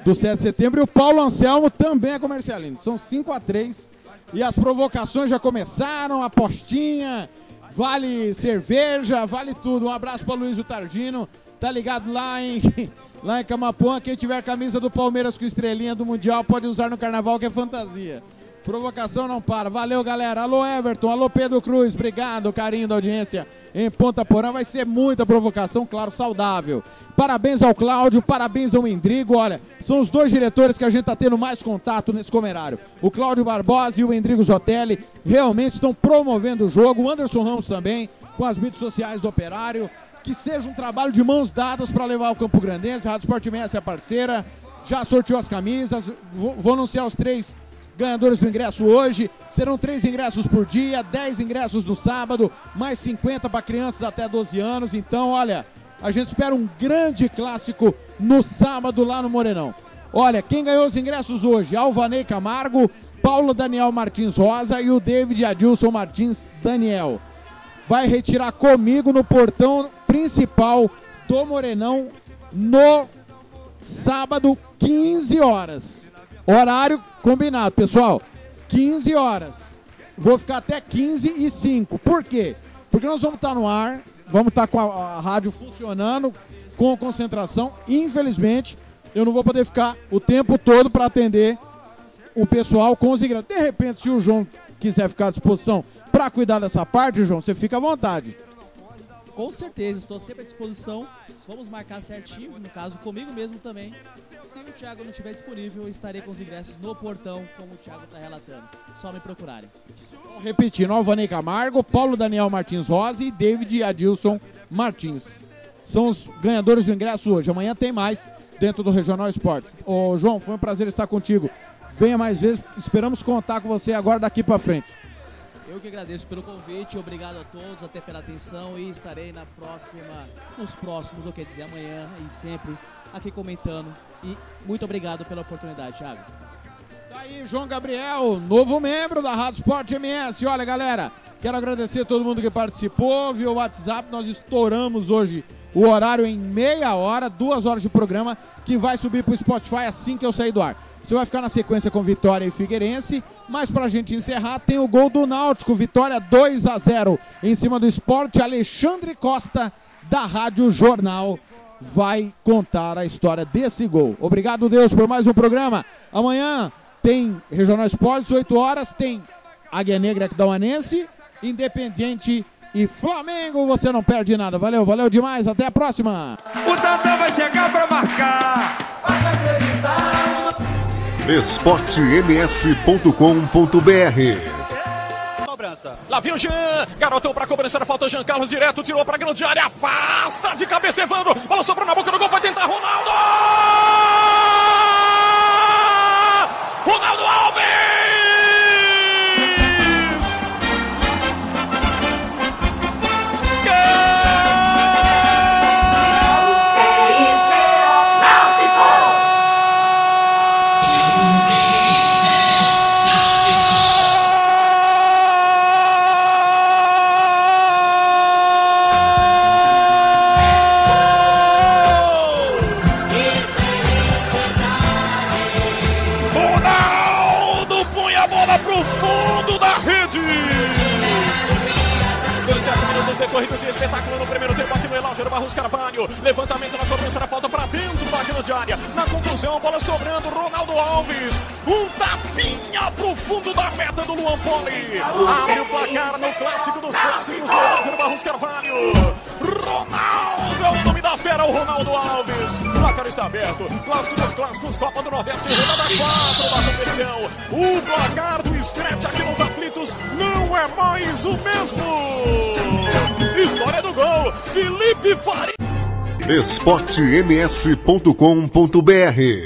do 7 de setembro, e o Paulo Anselmo também é comercialino. São 5 a 3 e as provocações já começaram, apostinha, vale cerveja, vale tudo. Um abraço para Luiz Tardino, tá ligado lá em <laughs> lá em Camapuã. Quem tiver camisa do Palmeiras com estrelinha do Mundial pode usar no carnaval que é fantasia. Provocação não para. Valeu, galera. Alô, Everton. Alô, Pedro Cruz. Obrigado, carinho da audiência em Ponta Porã. Vai ser muita provocação, claro, saudável. Parabéns ao Cláudio, parabéns ao Endrigo. Olha, são os dois diretores que a gente tá tendo mais contato nesse comerário. O Cláudio Barbosa e o Endrigo Zotelli realmente estão promovendo o jogo. O Anderson Ramos também, com as mídias sociais do Operário. Que seja um trabalho de mãos dadas para levar o Campo Grandense. A Rádio Sport Messi é parceira. Já sorteou as camisas. Vou, vou anunciar os três ganhadores do ingresso hoje. Serão três ingressos por dia, 10 ingressos no sábado, mais 50 para crianças até 12 anos. Então, olha, a gente espera um grande clássico no sábado lá no Morenão. Olha, quem ganhou os ingressos hoje? Alvanei Camargo, Paulo Daniel Martins Rosa e o David Adilson Martins Daniel. Vai retirar comigo no portão principal do Morenão no sábado, 15 horas. Horário combinado, pessoal. 15 horas. Vou ficar até 15 e 5. Por quê? Porque nós vamos estar no ar, vamos estar com a, a rádio funcionando, com concentração. Infelizmente, eu não vou poder ficar o tempo todo para atender o pessoal com os ingressos. De repente, se o João quiser ficar à disposição para cuidar dessa parte, João, você fica à vontade. Com certeza, estou sempre à disposição. Vamos marcar certinho, no caso comigo mesmo também. Se o Thiago não estiver disponível, estarei com os ingressos no portão, como o Thiago está relatando. Só me procurarem. Repetindo, Alvanei Camargo, Paulo Daniel Martins Rosa e David Adilson Martins. São os ganhadores do ingresso hoje. Amanhã tem mais. dentro do Regional Esportes. Ô, João, foi um prazer estar contigo. Venha mais vezes, esperamos contar com você agora daqui para frente. Eu que agradeço pelo convite, obrigado a todos, até pela atenção e estarei na próxima, nos próximos, ou quer dizer, amanhã e sempre aqui comentando. E muito obrigado pela oportunidade, Thiago. Tá aí, João Gabriel, novo membro da Rádio Sport MS. Olha, galera, quero agradecer a todo mundo que participou via WhatsApp. Nós estouramos hoje o horário em meia hora, duas horas de programa, que vai subir pro Spotify assim que eu sair do ar. Você vai ficar na sequência com Vitória e Figueirense, mas pra gente encerrar tem o gol do Náutico, Vitória 2 a 0 em cima do esporte. Alexandre Costa, da Rádio Jornal, vai contar a história desse gol. Obrigado, Deus, por mais um programa. Amanhã tem Regional Esportes, 8 horas, tem Águia Negra Aquidauanense, Independiente e Flamengo. Você não perde nada. Valeu, valeu demais. Até a próxima. O Tantão vai chegar pra marcar. esportems.com.br Cobrança. Lá vem o Jean, garotou pra cobrança da falta, Jean Carlos direto, tirou pra grande área, afasta de cabeça Evandro, bola sobrou na boca do gol, vai tentar Ronaldo! Ronaldo Alves! Barros Carvalho. Levantamento na cobrança da falta para dentro da grande área. Na confusão, bola sobrando, Ronaldo Alves. Um tapinha pro fundo da meta do Luan Poli. Abre o placar no clássico dos clássicos do Elógio Barros Carvalho. Ronaldo é o nome da fera, o Ronaldo Alves. O placar está aberto. Clássico dos clássicos, Copa do Nordeste, rodada 4 da competição. O placar do Scratch aqui nos aflitos não é mais o mesmo. História do gol, Felipe Faria. esportems.com.br